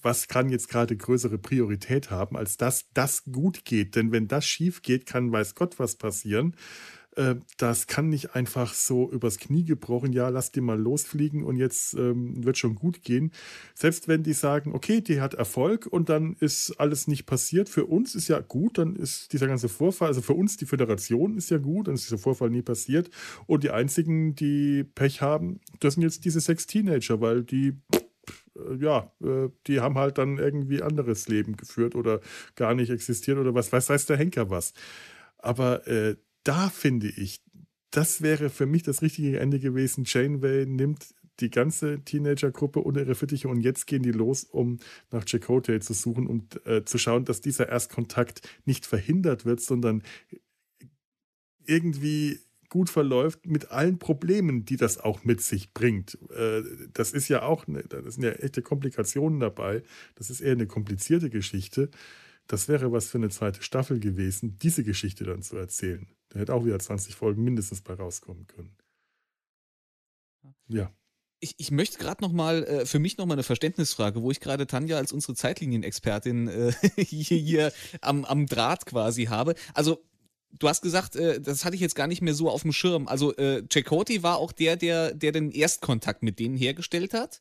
Speaker 1: was kann jetzt gerade größere Priorität haben, als dass das gut geht. Denn wenn das schief geht, kann weiß Gott was passieren. Äh, das kann nicht einfach so übers Knie gebrochen, ja, lass die mal losfliegen und jetzt ähm, wird schon gut gehen. Selbst wenn die sagen, okay, die hat Erfolg und dann ist alles nicht passiert, für uns ist ja gut, dann ist dieser ganze Vorfall, also für uns die Föderation ist ja gut, dann ist dieser Vorfall nie passiert. Und die einzigen, die Pech haben, das sind jetzt diese sechs Teenager, weil die äh, ja, äh, die haben halt dann irgendwie anderes Leben geführt oder gar nicht existiert oder was weiß, weiß der Henker was. Aber äh, da finde ich, das wäre für mich das richtige Ende gewesen. Janeway nimmt die ganze Teenagergruppe unter ihre Fittiche und jetzt gehen die los, um nach Chakotay zu suchen, um äh, zu schauen, dass dieser Erstkontakt nicht verhindert wird, sondern irgendwie gut verläuft, mit allen Problemen, die das auch mit sich bringt. Äh, das ist ja auch, ne, da sind ja echte Komplikationen dabei. Das ist eher eine komplizierte Geschichte. Das wäre was für eine zweite Staffel gewesen, diese Geschichte dann zu erzählen. Da hätte auch wieder 20 Folgen mindestens bei rauskommen können. Ja.
Speaker 3: Ich, ich möchte gerade noch mal äh, für mich noch mal eine Verständnisfrage, wo ich gerade Tanja als unsere Zeitlinienexpertin äh, hier, hier am, am Draht quasi habe. Also du hast gesagt, äh, das hatte ich jetzt gar nicht mehr so auf dem Schirm. Also äh, Chakoti war auch der, der, der den Erstkontakt mit denen hergestellt hat?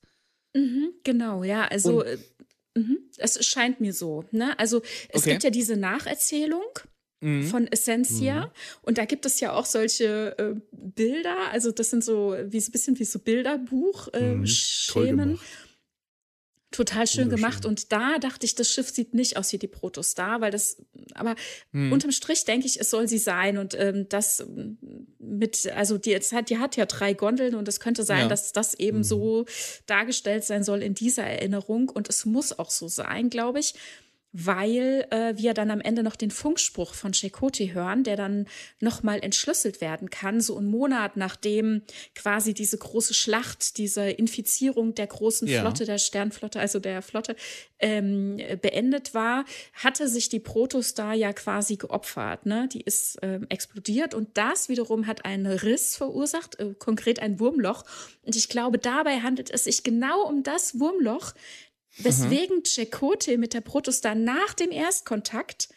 Speaker 2: Mhm, genau, ja. Also äh, mhm, es scheint mir so. Ne? Also es okay. gibt ja diese Nacherzählung mhm. von Essentia. Mhm. Und da gibt es ja auch solche äh, Bilder. Also das sind so wie ein bisschen wie so Bilderbuch-Schemen. Äh, mhm. Total schön gemacht. Und da dachte ich, das Schiff sieht nicht aus wie die Protostar, weil das, aber hm. unterm Strich denke ich, es soll sie sein. Und ähm, das mit, also die, jetzt hat, die hat ja drei Gondeln und es könnte sein, ja. dass das eben mhm. so dargestellt sein soll in dieser Erinnerung. Und es muss auch so sein, glaube ich weil äh, wir dann am Ende noch den Funkspruch von Chakotay hören, der dann nochmal entschlüsselt werden kann, so einen Monat nachdem quasi diese große Schlacht, diese Infizierung der großen ja. Flotte, der Sternflotte, also der Flotte, ähm, beendet war, hatte sich die Protostar ja quasi geopfert. Ne? Die ist ähm, explodiert und das wiederum hat einen Riss verursacht, äh, konkret ein Wurmloch. Und ich glaube, dabei handelt es sich genau um das Wurmloch, Weswegen mhm. Chakotay mit der Protostar nach dem Erstkontakt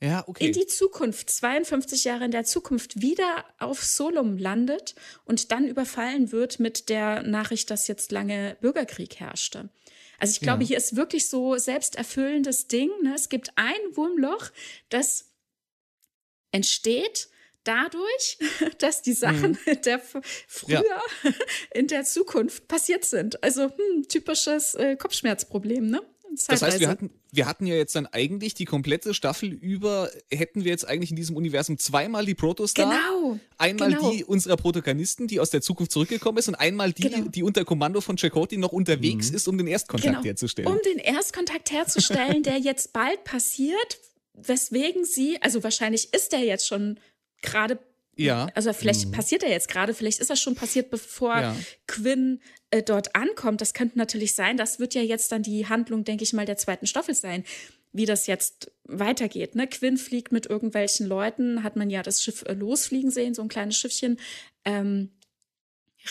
Speaker 2: ja, okay. in die Zukunft, 52 Jahre in der Zukunft, wieder auf Solum landet und dann überfallen wird mit der Nachricht, dass jetzt lange Bürgerkrieg herrschte. Also ich glaube, ja. hier ist wirklich so selbsterfüllendes Ding. Ne? Es gibt ein Wurmloch, das entsteht dadurch, dass die Sachen mhm. der früher ja. in der Zukunft passiert sind. Also hm, typisches äh, Kopfschmerzproblem, ne?
Speaker 3: Das heißt, wir hatten, wir hatten ja jetzt dann eigentlich die komplette Staffel über, hätten wir jetzt eigentlich in diesem Universum zweimal die Protostar.
Speaker 2: Genau.
Speaker 3: Einmal
Speaker 2: genau.
Speaker 3: die unserer Protagonisten, die aus der Zukunft zurückgekommen ist, und einmal die, genau. die unter Kommando von Chakotay noch unterwegs mhm. ist, um den Erstkontakt genau. herzustellen.
Speaker 2: Um den Erstkontakt herzustellen, der jetzt bald passiert, weswegen sie, also wahrscheinlich ist der jetzt schon gerade
Speaker 3: ja.
Speaker 2: Also vielleicht mhm. passiert er jetzt gerade, vielleicht ist das schon passiert, bevor ja. Quinn äh, dort ankommt. Das könnte natürlich sein. Das wird ja jetzt dann die Handlung, denke ich mal, der zweiten Staffel sein, wie das jetzt weitergeht. Ne? Quinn fliegt mit irgendwelchen Leuten, hat man ja das Schiff äh, losfliegen sehen, so ein kleines Schiffchen. Ähm,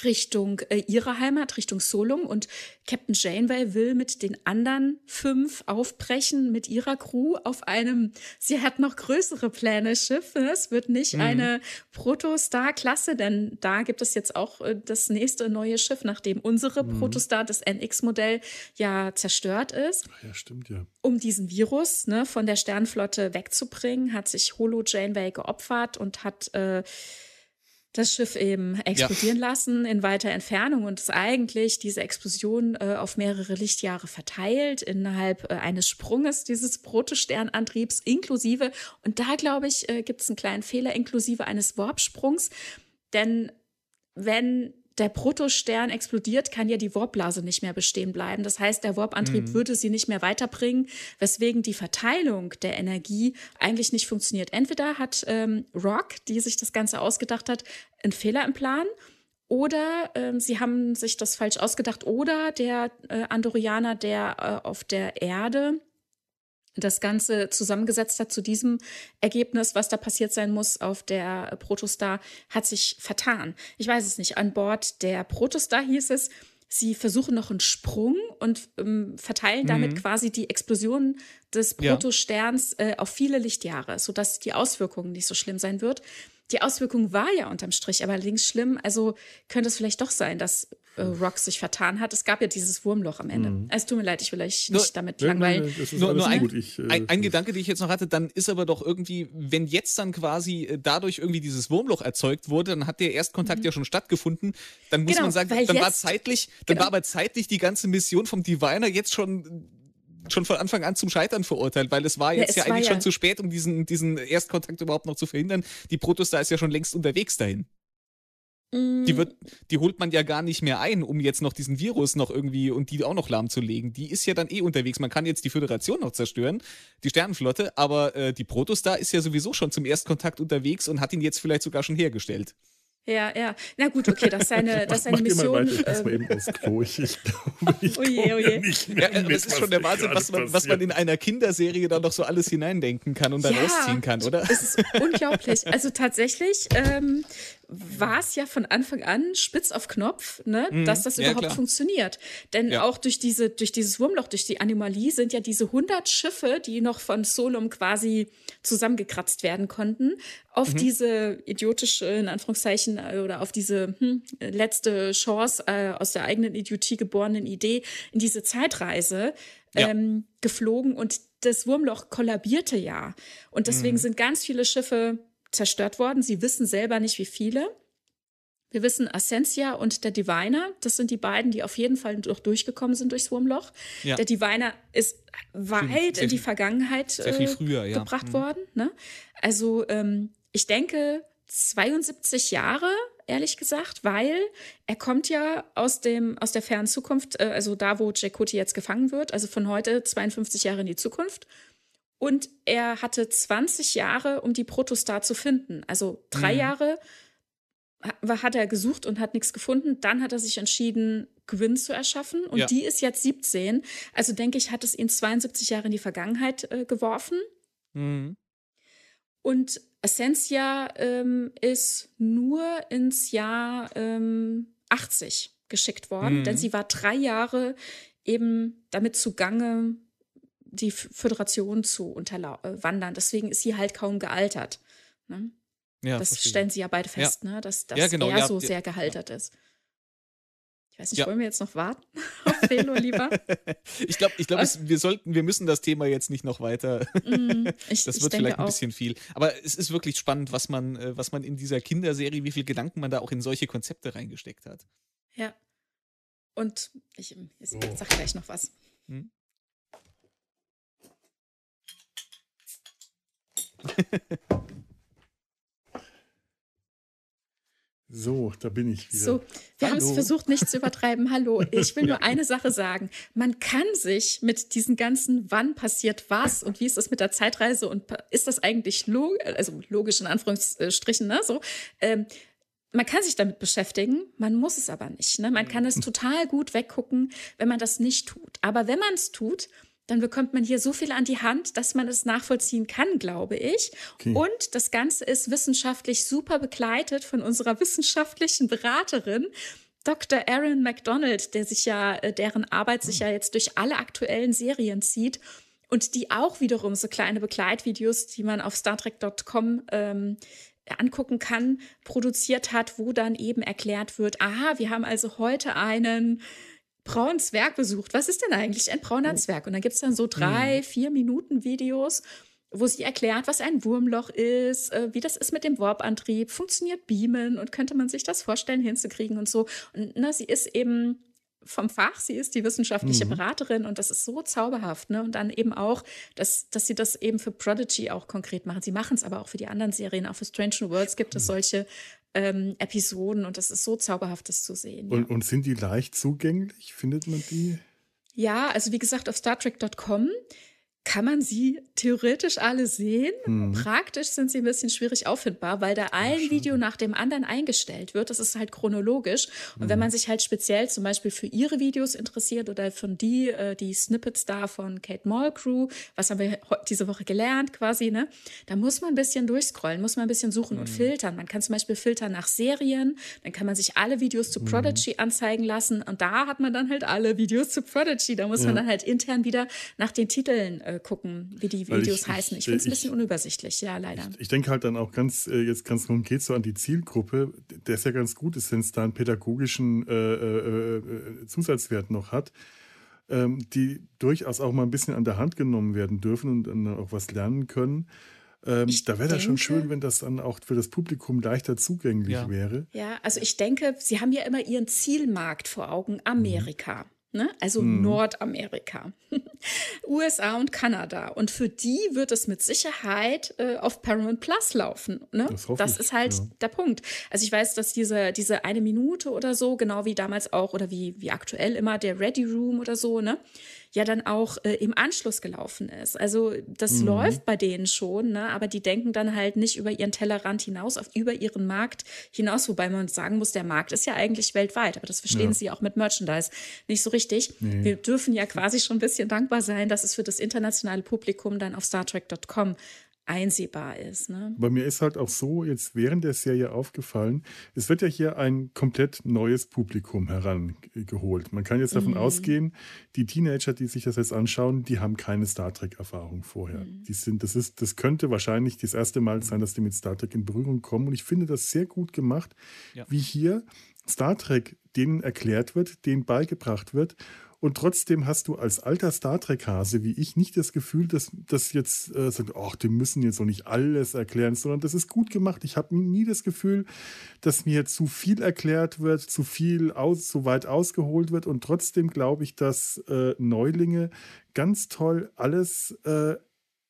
Speaker 2: Richtung äh, ihrer Heimat, Richtung Solum. Und Captain Janeway will mit den anderen fünf aufbrechen mit ihrer Crew auf einem, sie hat noch größere Pläne, Schiff. Ne? Es wird nicht mhm. eine Protostar-Klasse, denn da gibt es jetzt auch äh, das nächste neue Schiff, nachdem unsere mhm. Protostar, das NX-Modell, ja zerstört ist.
Speaker 1: Ja, stimmt, ja.
Speaker 2: Um diesen Virus ne, von der Sternflotte wegzubringen, hat sich Holo Janeway geopfert und hat äh, das Schiff eben explodieren ja. lassen in weiter Entfernung und ist eigentlich diese Explosion äh, auf mehrere Lichtjahre verteilt innerhalb äh, eines Sprunges dieses Protosternantriebs inklusive und da glaube ich äh, gibt es einen kleinen Fehler inklusive eines Warpsprungs, denn wenn der Protostern explodiert, kann ja die Warpblase nicht mehr bestehen bleiben. Das heißt, der Warp-Antrieb mhm. würde sie nicht mehr weiterbringen, weswegen die Verteilung der Energie eigentlich nicht funktioniert. Entweder hat ähm, Rock, die sich das Ganze ausgedacht hat, einen Fehler im Plan oder ähm, sie haben sich das falsch ausgedacht oder der äh, Andorianer, der äh, auf der Erde das Ganze zusammengesetzt hat zu diesem Ergebnis, was da passiert sein muss auf der Protostar, hat sich vertan. Ich weiß es nicht. An Bord der Protostar hieß es, sie versuchen noch einen Sprung und ähm, verteilen mhm. damit quasi die Explosion des Protosterns äh, auf viele Lichtjahre, sodass die Auswirkungen nicht so schlimm sein wird. Die Auswirkung war ja unterm Strich allerdings schlimm. Also könnte es vielleicht doch sein, dass äh, Rock sich vertan hat. Es gab ja dieses Wurmloch am Ende. Mhm. Es tut mir leid, ich will euch nicht nur, damit langweilen.
Speaker 3: Nee, nur, nur ein, ich, äh, ein, ein Gedanke, den ich jetzt noch hatte, dann ist aber doch irgendwie, wenn jetzt dann quasi äh, dadurch irgendwie dieses Wurmloch erzeugt wurde, dann hat der Erstkontakt mhm. ja schon stattgefunden. Dann muss genau, man sagen, dann war zeitlich, dann genau. war aber zeitlich die ganze Mission vom Diviner jetzt schon schon von Anfang an zum Scheitern verurteilt, weil es war jetzt ja, ja eigentlich ja. schon zu spät, um diesen, diesen Erstkontakt überhaupt noch zu verhindern. Die Protostar ist ja schon längst unterwegs dahin. Die, mm. wird, die holt man ja gar nicht mehr ein, um jetzt noch diesen Virus noch irgendwie und die auch noch lahmzulegen. Die ist ja dann eh unterwegs. Man kann jetzt die Föderation noch zerstören, die Sternenflotte, aber äh, die Protostar ist ja sowieso schon zum Erstkontakt unterwegs und hat ihn jetzt vielleicht sogar schon hergestellt.
Speaker 2: Ja, ja. Na gut, okay, das ist seine, das ist seine Mission.
Speaker 1: Ich ähm, mal eben aus Klo. Ich, ich glaube, ich
Speaker 3: oje, oje. nicht mehr ja, mit, Das ist schon der Wahnsinn, was man, was man in einer Kinderserie da noch so alles hineindenken kann und da ja, rausziehen kann, oder?
Speaker 2: Es ist unglaublich. Also tatsächlich ähm, war es ja von Anfang an spitz auf Knopf, ne, mhm, dass das überhaupt klar. funktioniert. Denn ja. auch durch diese, durch dieses Wurmloch, durch die Anomalie sind ja diese 100 Schiffe, die noch von Solum quasi zusammengekratzt werden konnten, auf mhm. diese idiotische, in Anführungszeichen, oder auf diese hm, letzte Chance äh, aus der eigenen Idiotie geborenen Idee in diese Zeitreise ja. ähm, geflogen und das Wurmloch kollabierte ja. Und deswegen mhm. sind ganz viele Schiffe zerstört worden. Sie wissen selber nicht, wie viele. Wir wissen Ascensia und der Diviner, das sind die beiden, die auf jeden Fall noch durchgekommen sind durchs Wurmloch. Ja. Der Diviner ist weit in die Vergangenheit
Speaker 3: äh, früher, ja.
Speaker 2: gebracht mhm. worden. Ne? Also ähm, ich denke 72 Jahre, ehrlich gesagt, weil er kommt ja aus dem aus der fernen Zukunft, äh, also da, wo Jacoti jetzt gefangen wird, also von heute 52 Jahre in die Zukunft. Und er hatte 20 Jahre, um die Protostar zu finden. Also drei mhm. Jahre hat er gesucht und hat nichts gefunden. Dann hat er sich entschieden, Gwyn zu erschaffen. Und ja. die ist jetzt 17. Also denke ich, hat es ihn 72 Jahre in die Vergangenheit äh, geworfen. Mhm. Und Essentia ähm, ist nur ins Jahr ähm, 80 geschickt worden, mhm. denn sie war drei Jahre eben damit zugange, die Föderation zu unterwandern. Deswegen ist sie halt kaum gealtert. Ne? Ja, das verstehe. stellen sie ja beide fest, ja. ne? dass, dass ja, genau, er so sehr gehaltert ist. Ich weiß nicht, wollen wir jetzt noch warten auf Felo lieber?
Speaker 3: ich glaube, ich glaub, wir sollten, wir müssen das Thema jetzt nicht noch weiter. Mm, ich, das wird vielleicht ein auch. bisschen viel. Aber es ist wirklich spannend, was man, äh, was man in dieser Kinderserie, wie viel Gedanken man da auch in solche Konzepte reingesteckt hat.
Speaker 2: Ja. Und ich, ich oh. sag gleich noch was. Hm?
Speaker 1: So, da bin ich wieder.
Speaker 2: So, wir haben es versucht, nicht zu übertreiben. Hallo, ich will nur eine Sache sagen. Man kann sich mit diesen ganzen, wann passiert was und wie ist das mit der Zeitreise und ist das eigentlich log also logisch in Anführungsstrichen, ne? So, ähm, man kann sich damit beschäftigen, man muss es aber nicht. Ne? Man kann es total gut weggucken, wenn man das nicht tut. Aber wenn man es tut, dann bekommt man hier so viel an die Hand, dass man es nachvollziehen kann, glaube ich. Okay. Und das Ganze ist wissenschaftlich super begleitet von unserer wissenschaftlichen Beraterin. Dr. Aaron McDonald, der sich ja, äh, deren Arbeit sich ja jetzt durch alle aktuellen Serien zieht und die auch wiederum so kleine Begleitvideos, die man auf StarTrek.com ähm, angucken kann, produziert hat, wo dann eben erklärt wird, aha, wir haben also heute einen braunen Zwerg besucht. Was ist denn eigentlich ein brauner oh. Zwerg? Und dann gibt es dann so drei, mhm. vier Minuten Videos, wo sie erklärt, was ein Wurmloch ist, äh, wie das ist mit dem Warp-Antrieb, funktioniert Beamen und könnte man sich das vorstellen, hinzukriegen und so. Und na, sie ist eben vom Fach, sie ist die wissenschaftliche mhm. Beraterin und das ist so zauberhaft. Ne? Und dann eben auch, dass, dass sie das eben für Prodigy auch konkret machen. Sie machen es aber auch für die anderen Serien, auch für Strange New Worlds gibt es mhm. solche ähm, Episoden und das ist so zauberhaft, das zu sehen.
Speaker 1: Und, ja. und sind die leicht zugänglich? Findet man die?
Speaker 2: Ja, also wie gesagt, auf StarTrek.com kann man sie theoretisch alle sehen. Mhm. Praktisch sind sie ein bisschen schwierig auffindbar, weil da ein ja, Video nach dem anderen eingestellt wird. Das ist halt chronologisch. Und mhm. wenn man sich halt speziell zum Beispiel für ihre Videos interessiert oder von die, äh, die Snippets da von Kate Mulgrew, was haben wir diese Woche gelernt quasi, ne? Da muss man ein bisschen durchscrollen, muss man ein bisschen suchen mhm. und filtern. Man kann zum Beispiel filtern nach Serien, dann kann man sich alle Videos zu mhm. Prodigy anzeigen lassen und da hat man dann halt alle Videos zu Prodigy. Da muss ja. man dann halt intern wieder nach den Titeln äh, gucken, wie die Videos ich, heißen. Ich finde es ein bisschen unübersichtlich, ja, leider.
Speaker 1: Ich, ich denke halt dann auch ganz, äh, jetzt ganz konkret so an die Zielgruppe, der ist ja ganz gut ist, wenn es da einen pädagogischen äh, äh, äh, Zusatzwert noch hat, ähm, die durchaus auch mal ein bisschen an der Hand genommen werden dürfen und dann auch was lernen können. Ähm, da wäre das schon schön, wenn das dann auch für das Publikum leichter zugänglich
Speaker 2: ja.
Speaker 1: wäre.
Speaker 2: Ja, also ich denke, Sie haben ja immer Ihren Zielmarkt vor Augen, Amerika. Mhm ne? also mhm. Nordamerika, USA und Kanada. Und für die wird es mit Sicherheit äh, auf Paramount Plus laufen. Ne? Das, das ist halt ja. der Punkt. Also ich weiß, dass diese, diese eine Minute oder so, genau wie damals auch oder wie, wie aktuell immer der Ready Room oder so, ne? ja dann auch äh, im Anschluss gelaufen ist. Also das mhm. läuft bei denen schon, ne? aber die denken dann halt nicht über ihren Tellerrand hinaus, auf über ihren Markt hinaus, wobei man sagen muss, der Markt ist ja eigentlich weltweit, aber das verstehen ja. sie auch mit Merchandise nicht so richtig. Nee. Wir dürfen ja quasi schon ein bisschen dankbar sein, dass es für das internationale Publikum dann auf StarTrek.com einsehbar ist. Ne?
Speaker 1: Aber mir ist halt auch so jetzt während der Serie aufgefallen, es wird ja hier ein komplett neues Publikum herangeholt. Man kann jetzt davon mhm. ausgehen, die Teenager, die sich das jetzt anschauen, die haben keine Star Trek-Erfahrung vorher. Mhm. Die sind, das, ist, das könnte wahrscheinlich das erste Mal sein, dass die mit Star Trek in Berührung kommen. Und ich finde das sehr gut gemacht, ja. wie hier Star Trek denen erklärt wird, denen beigebracht wird Und trotzdem hast du als alter Star Trek-Hase wie ich nicht das Gefühl, dass das jetzt äh, sagt, ach, die müssen jetzt noch nicht alles erklären, sondern das ist gut gemacht. Ich habe nie das Gefühl, dass mir zu viel erklärt wird, zu viel aus, zu weit ausgeholt wird. Und trotzdem glaube ich, dass äh, Neulinge ganz toll alles äh,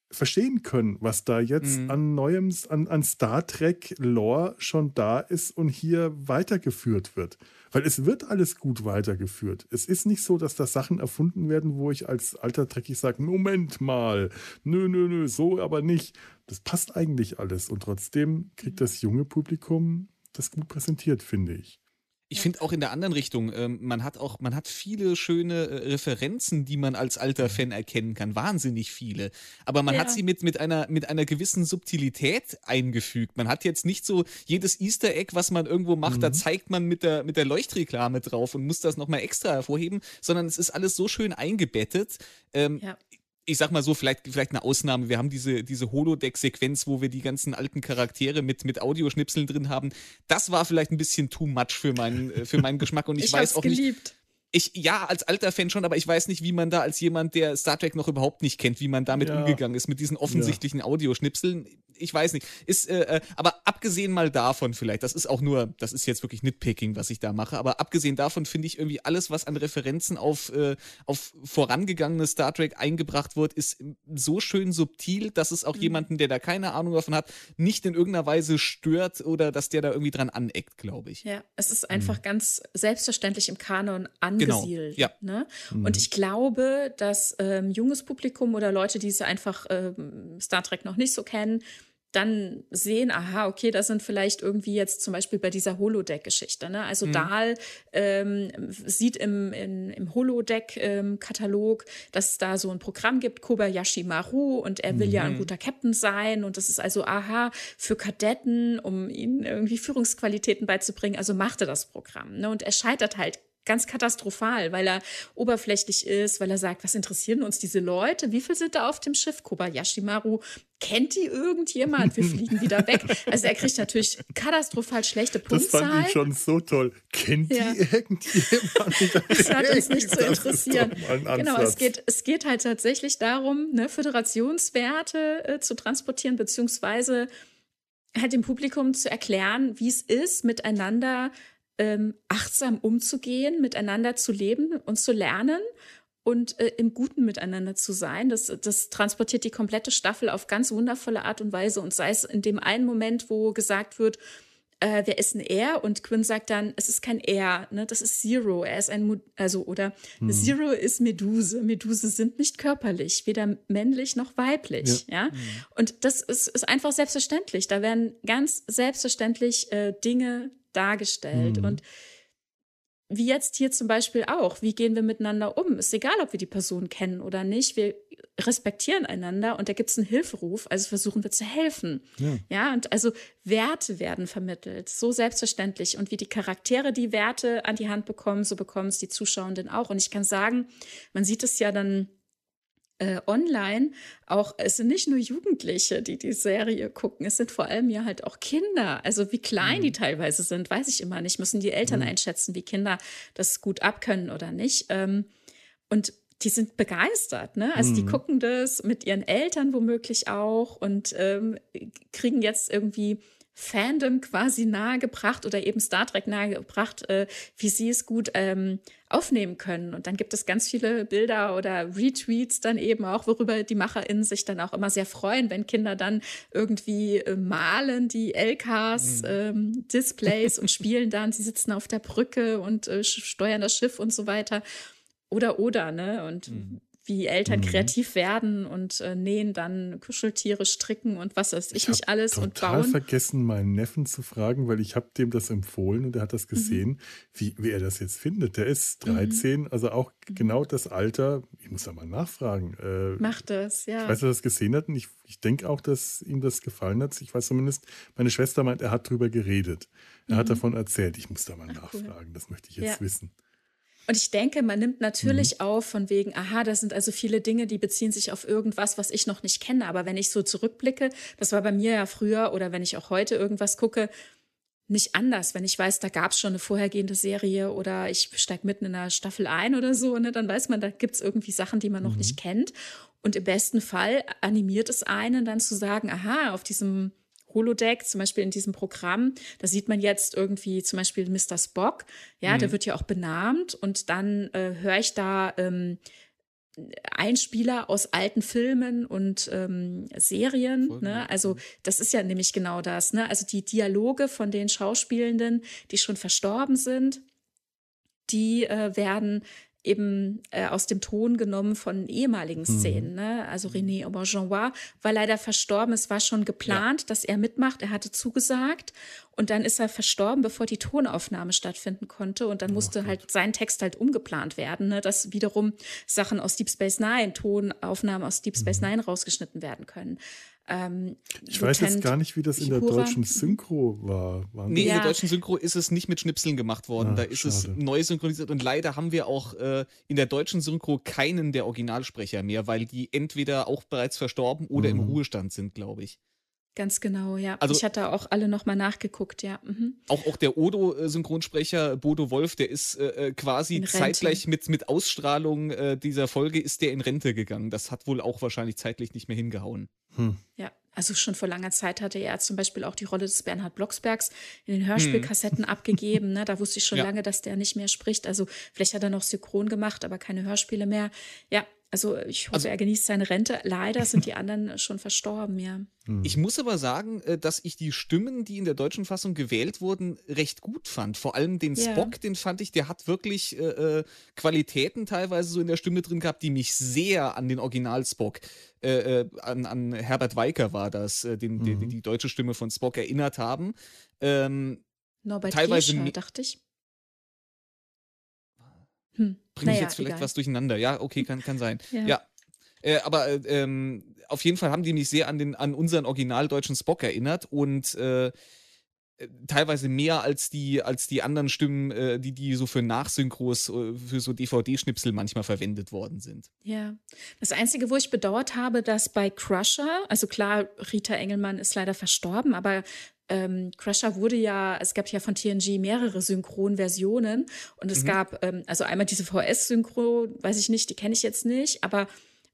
Speaker 1: verstehen können, was da jetzt mhm. an neuem, an, an Star Trek Lore schon da ist und hier weitergeführt wird. Weil es wird alles gut weitergeführt. Es ist nicht so, dass da Sachen erfunden werden, wo ich als alter Trekkie sage, Moment mal, nö, nö, nö, so aber nicht. Das passt eigentlich alles. Und trotzdem kriegt das junge Publikum das gut präsentiert, finde ich.
Speaker 3: Ich finde auch in der anderen Richtung, ähm, man hat auch, man hat viele schöne äh, Referenzen, die man als alter. Fan erkennen kann. Wahnsinnig viele. Aber man ja. hat sie mit, mit, einer, mit einer gewissen Subtilität eingefügt. Man hat jetzt nicht so jedes Easter Egg, was man irgendwo macht, mhm. da zeigt man mit der, mit der Leuchtreklame drauf und muss das nochmal extra hervorheben, sondern es ist alles so schön eingebettet. Ähm, ja ich sag mal so, vielleicht, vielleicht eine Ausnahme. Wir haben diese, diese Holodeck-Sequenz, wo wir die ganzen alten Charaktere mit, mit Audioschnipseln drin haben. Das war vielleicht ein bisschen too much für meinen, äh, für meinen Geschmack und ich, ich weiß auch geliebt. nicht ich, ja, als alter Fan schon, aber ich weiß nicht, wie man da als jemand, der Star Trek noch überhaupt nicht kennt, wie man damit ja. umgegangen ist, mit diesen offensichtlichen ja. Audioschnipseln. Ich weiß nicht. Ist, äh, äh, aber abgesehen mal davon vielleicht, das ist auch nur, das ist jetzt wirklich Nitpicking, was ich da mache, aber abgesehen davon finde ich irgendwie alles, was an Referenzen auf, äh, auf vorangegangene Star Trek eingebracht wird, ist so schön subtil, dass es auch mhm. jemanden, der da keine Ahnung davon hat, nicht in irgendeiner Weise stört oder dass der da irgendwie dran aneckt, glaube ich.
Speaker 2: Ja, es ist einfach mhm. ganz selbstverständlich im Kanon an Genau. angesiedelt. Genau. Ja. Ne? Mhm. Und ich glaube, dass ähm, junges Publikum oder Leute, die es einfach ähm, Star Trek noch nicht so kennen, dann sehen, aha, okay, das sind vielleicht irgendwie jetzt zum Beispiel bei dieser Holodeck-Geschichte. Ne? Also mhm. Dahl ähm, sieht im, in, im Holodeck-Katalog, dass es da so ein Programm gibt, Kobayashi Maru, und er will mhm. ja ein mhm. guter Captain sein. Und das ist also, aha, für Kadetten, um ihnen irgendwie Führungsqualitäten beizubringen. Also macht er das Programm. Ne? Und er scheitert halt ganz katastrophal, weil er oberflächlich ist, weil er sagt, was interessieren uns diese Leute? Wie viel sind da auf dem Schiff? Kobayashi Maru, kennt die irgendjemand? Wir fliegen wieder weg. Also er kriegt natürlich katastrophal schlechte Punktzahl.
Speaker 1: Das fand ich schon so toll. Kennt ja. die irgendjemand?
Speaker 2: Das hat uns nicht zu interessieren. Genau, es geht, es geht halt tatsächlich darum, ne, Föderationswerte äh, zu transportieren, beziehungsweise halt dem Publikum zu erklären, wie es ist, miteinander ähm, achtsam umzugehen, miteinander zu leben und zu lernen und äh, im Guten miteinander zu sein. Das, das transportiert die komplette Staffel auf ganz wundervolle Art und Weise. Und sei es in dem einen Moment, wo gesagt wird, äh, wer ist ein Er? Und Quinn sagt dann, es ist kein Er, ne? das ist Zero. Er ist ein, also, oder hm. Zero ist Meduse. Meduse sind nicht körperlich, weder männlich noch weiblich, ja. ja? Hm. Und das ist, ist einfach selbstverständlich. Da werden ganz selbstverständlich äh, Dinge dargestellt. Mhm. Und wie jetzt hier zum Beispiel auch, wie gehen wir miteinander um? Ist egal, ob wir die Person kennen oder nicht. Wir respektieren einander und da gibt es einen Hilferuf, also versuchen wir zu helfen. Ja. ja, und also Werte werden vermittelt, so selbstverständlich. Und wie die Charaktere die Werte an die Hand bekommen, so bekommen es die Zuschauenden auch. Und ich kann sagen, man sieht es ja dann äh, online auch, es sind nicht nur Jugendliche, die die Serie gucken, es sind vor allem ja halt auch Kinder. Also wie klein mhm. die teilweise sind, weiß ich immer nicht. Müssen die Eltern mhm. einschätzen, wie Kinder das gut abkönnen oder nicht. Ähm, und die sind begeistert, ne? Also mhm. die gucken das mit ihren Eltern womöglich auch und ähm, kriegen jetzt irgendwie Fandom quasi nahegebracht oder eben Star Trek nahegebracht, äh, wie sie es gut ähm, aufnehmen können. Und dann gibt es ganz viele Bilder oder Retweets dann eben auch, worüber die MacherInnen sich dann auch immer sehr freuen, wenn Kinder dann irgendwie äh, malen die LKs, mhm. ähm, Displays und spielen dann, sie sitzen auf der Brücke und äh, steuern das Schiff und so weiter. Oder, oder, ne? Und mhm wie Eltern mhm. kreativ werden und äh, nähen dann Kuscheltiere, stricken und was weiß ich, ich nicht alles und bauen. Ich habe
Speaker 1: vergessen, meinen Neffen zu fragen, weil ich habe dem das empfohlen und er hat das mhm. gesehen, mhm. wie, wie er das jetzt findet. Der ist 13, mhm. also auch mhm. genau das Alter. Ich muss da mal nachfragen.
Speaker 2: Äh, Macht das, ja.
Speaker 1: Ich weiß, dass er das gesehen hat und ich, ich denke auch, dass ihm das gefallen hat. Ich weiß zumindest, meine Schwester meint, er hat drüber geredet. Er hat mhm. davon erzählt. Ich muss da mal Ach, nachfragen, cool. das möchte ich jetzt ja. wissen.
Speaker 2: Und ich denke, man nimmt natürlich mhm. auf von wegen, aha, das sind also viele Dinge, die beziehen sich auf irgendwas, was ich noch nicht kenne. Aber wenn ich so zurückblicke, das war bei mir ja früher oder wenn ich auch heute irgendwas gucke, nicht anders. Wenn ich weiß, da gab es schon eine vorhergehende Serie oder ich steige mitten in einer Staffel ein oder so, ne, dann weiß man, da gibt es irgendwie Sachen, die man noch mhm. nicht kennt. Und im besten Fall animiert es einen dann zu sagen, aha, auf diesem Holodeck, zum Beispiel in diesem Programm, da sieht man jetzt irgendwie zum Beispiel Mr. Spock, ja, mhm. der wird ja auch benannt und dann äh, höre ich da ähm, Einspieler aus alten Filmen und ähm, Serien. Ne? Also das ist ja nämlich genau das. Ne? Also die Dialoge von den Schauspielenden, die schon verstorben sind, die äh, werden eben äh, aus dem Ton genommen von ehemaligen mhm. Szenen. Mhm. Ne? Also René Aubergenois war leider verstorben. Es war schon geplant, ja. dass er mitmacht. Er hatte zugesagt. Und dann ist er verstorben, bevor die Tonaufnahme stattfinden konnte. Und dann oh, musste oh, halt sein Text halt umgeplant werden, ne? dass wiederum Sachen aus Deep Space Nine, Tonaufnahmen aus Deep Space mhm. Nine rausgeschnitten werden können.
Speaker 1: Ähm, ich weiß jetzt gar nicht, wie das in der deutschen Synchro war.
Speaker 3: Waren nee, ja. in der deutschen Synchro ist es nicht mit Schnipseln gemacht worden. Ah, da ist schade. es neu synchronisiert und leider haben wir auch äh, in der deutschen Synchro keinen der Originalsprecher mehr, weil die entweder auch bereits verstorben oder mhm. im Ruhestand sind, glaube ich.
Speaker 2: Ganz genau, ja. Also, ich hatte auch alle nochmal nachgeguckt, ja. Mhm.
Speaker 3: Auch, auch der Odo-Synchronsprecher Bodo Wolf, der ist äh, äh quasi zeitgleich mit, mit Ausstrahlung äh, dieser Folge ist der in Rente gegangen. Das hat wohl auch wahrscheinlich zeitlich nicht mehr hingehauen.
Speaker 2: Hm. Ja, also schon vor langer Zeit hatte er zum Beispiel auch die Rolle des Bernhard Blocksbergs in den Hörspielkassetten hm. abgegeben. Ne? Da wusste ich schon ja. lange, dass der nicht mehr spricht. Also vielleicht hat er noch synchron gemacht, aber keine Hörspiele mehr. Ja, also ich hoffe, also, er genießt seine Rente. Leider sind die anderen schon verstorben, ja.
Speaker 3: Hm. Ich muss aber sagen, äh, dass ich die Stimmen, die in der deutschen Fassung gewählt wurden, recht gut fand. Vor allem den ja. Spock, den fand ich, der hat wirklich äh, äh, Qualitäten teilweise so in der Stimme drin gehabt, die mich sehr an den Original-Spock, äh, äh an, an Herbert Weicker war das, äh, den, mhm. die, die, deutsche Stimme von Spock erinnert haben. Ähm,
Speaker 2: Norbert teilweise Gescher, dachte ich.
Speaker 3: Hm. Bringe naja, ich jetzt vielleicht egal. was durcheinander? Ja, okay, kann, kann sein. ja. ja. Äh, aber äh, ähm, auf jeden Fall haben die mich sehr an, den, an unseren originaldeutschen Spock erinnert und äh, äh, teilweise mehr als die, als die anderen Stimmen, äh, die, die so für Nachsynchros, äh, für so DVD-Schnipsel manchmal verwendet worden sind.
Speaker 2: Ja. Das Einzige, wo ich bedauert habe, dass bei Crusher, also klar, Rita Engelmann ist leider verstorben, aber ähm, Crusher wurde ja, es gab ja von TNG mehrere Synchronversionen und es mhm. gab ähm, also einmal diese VS-Synchro, weiß ich nicht, die kenne ich jetzt nicht, aber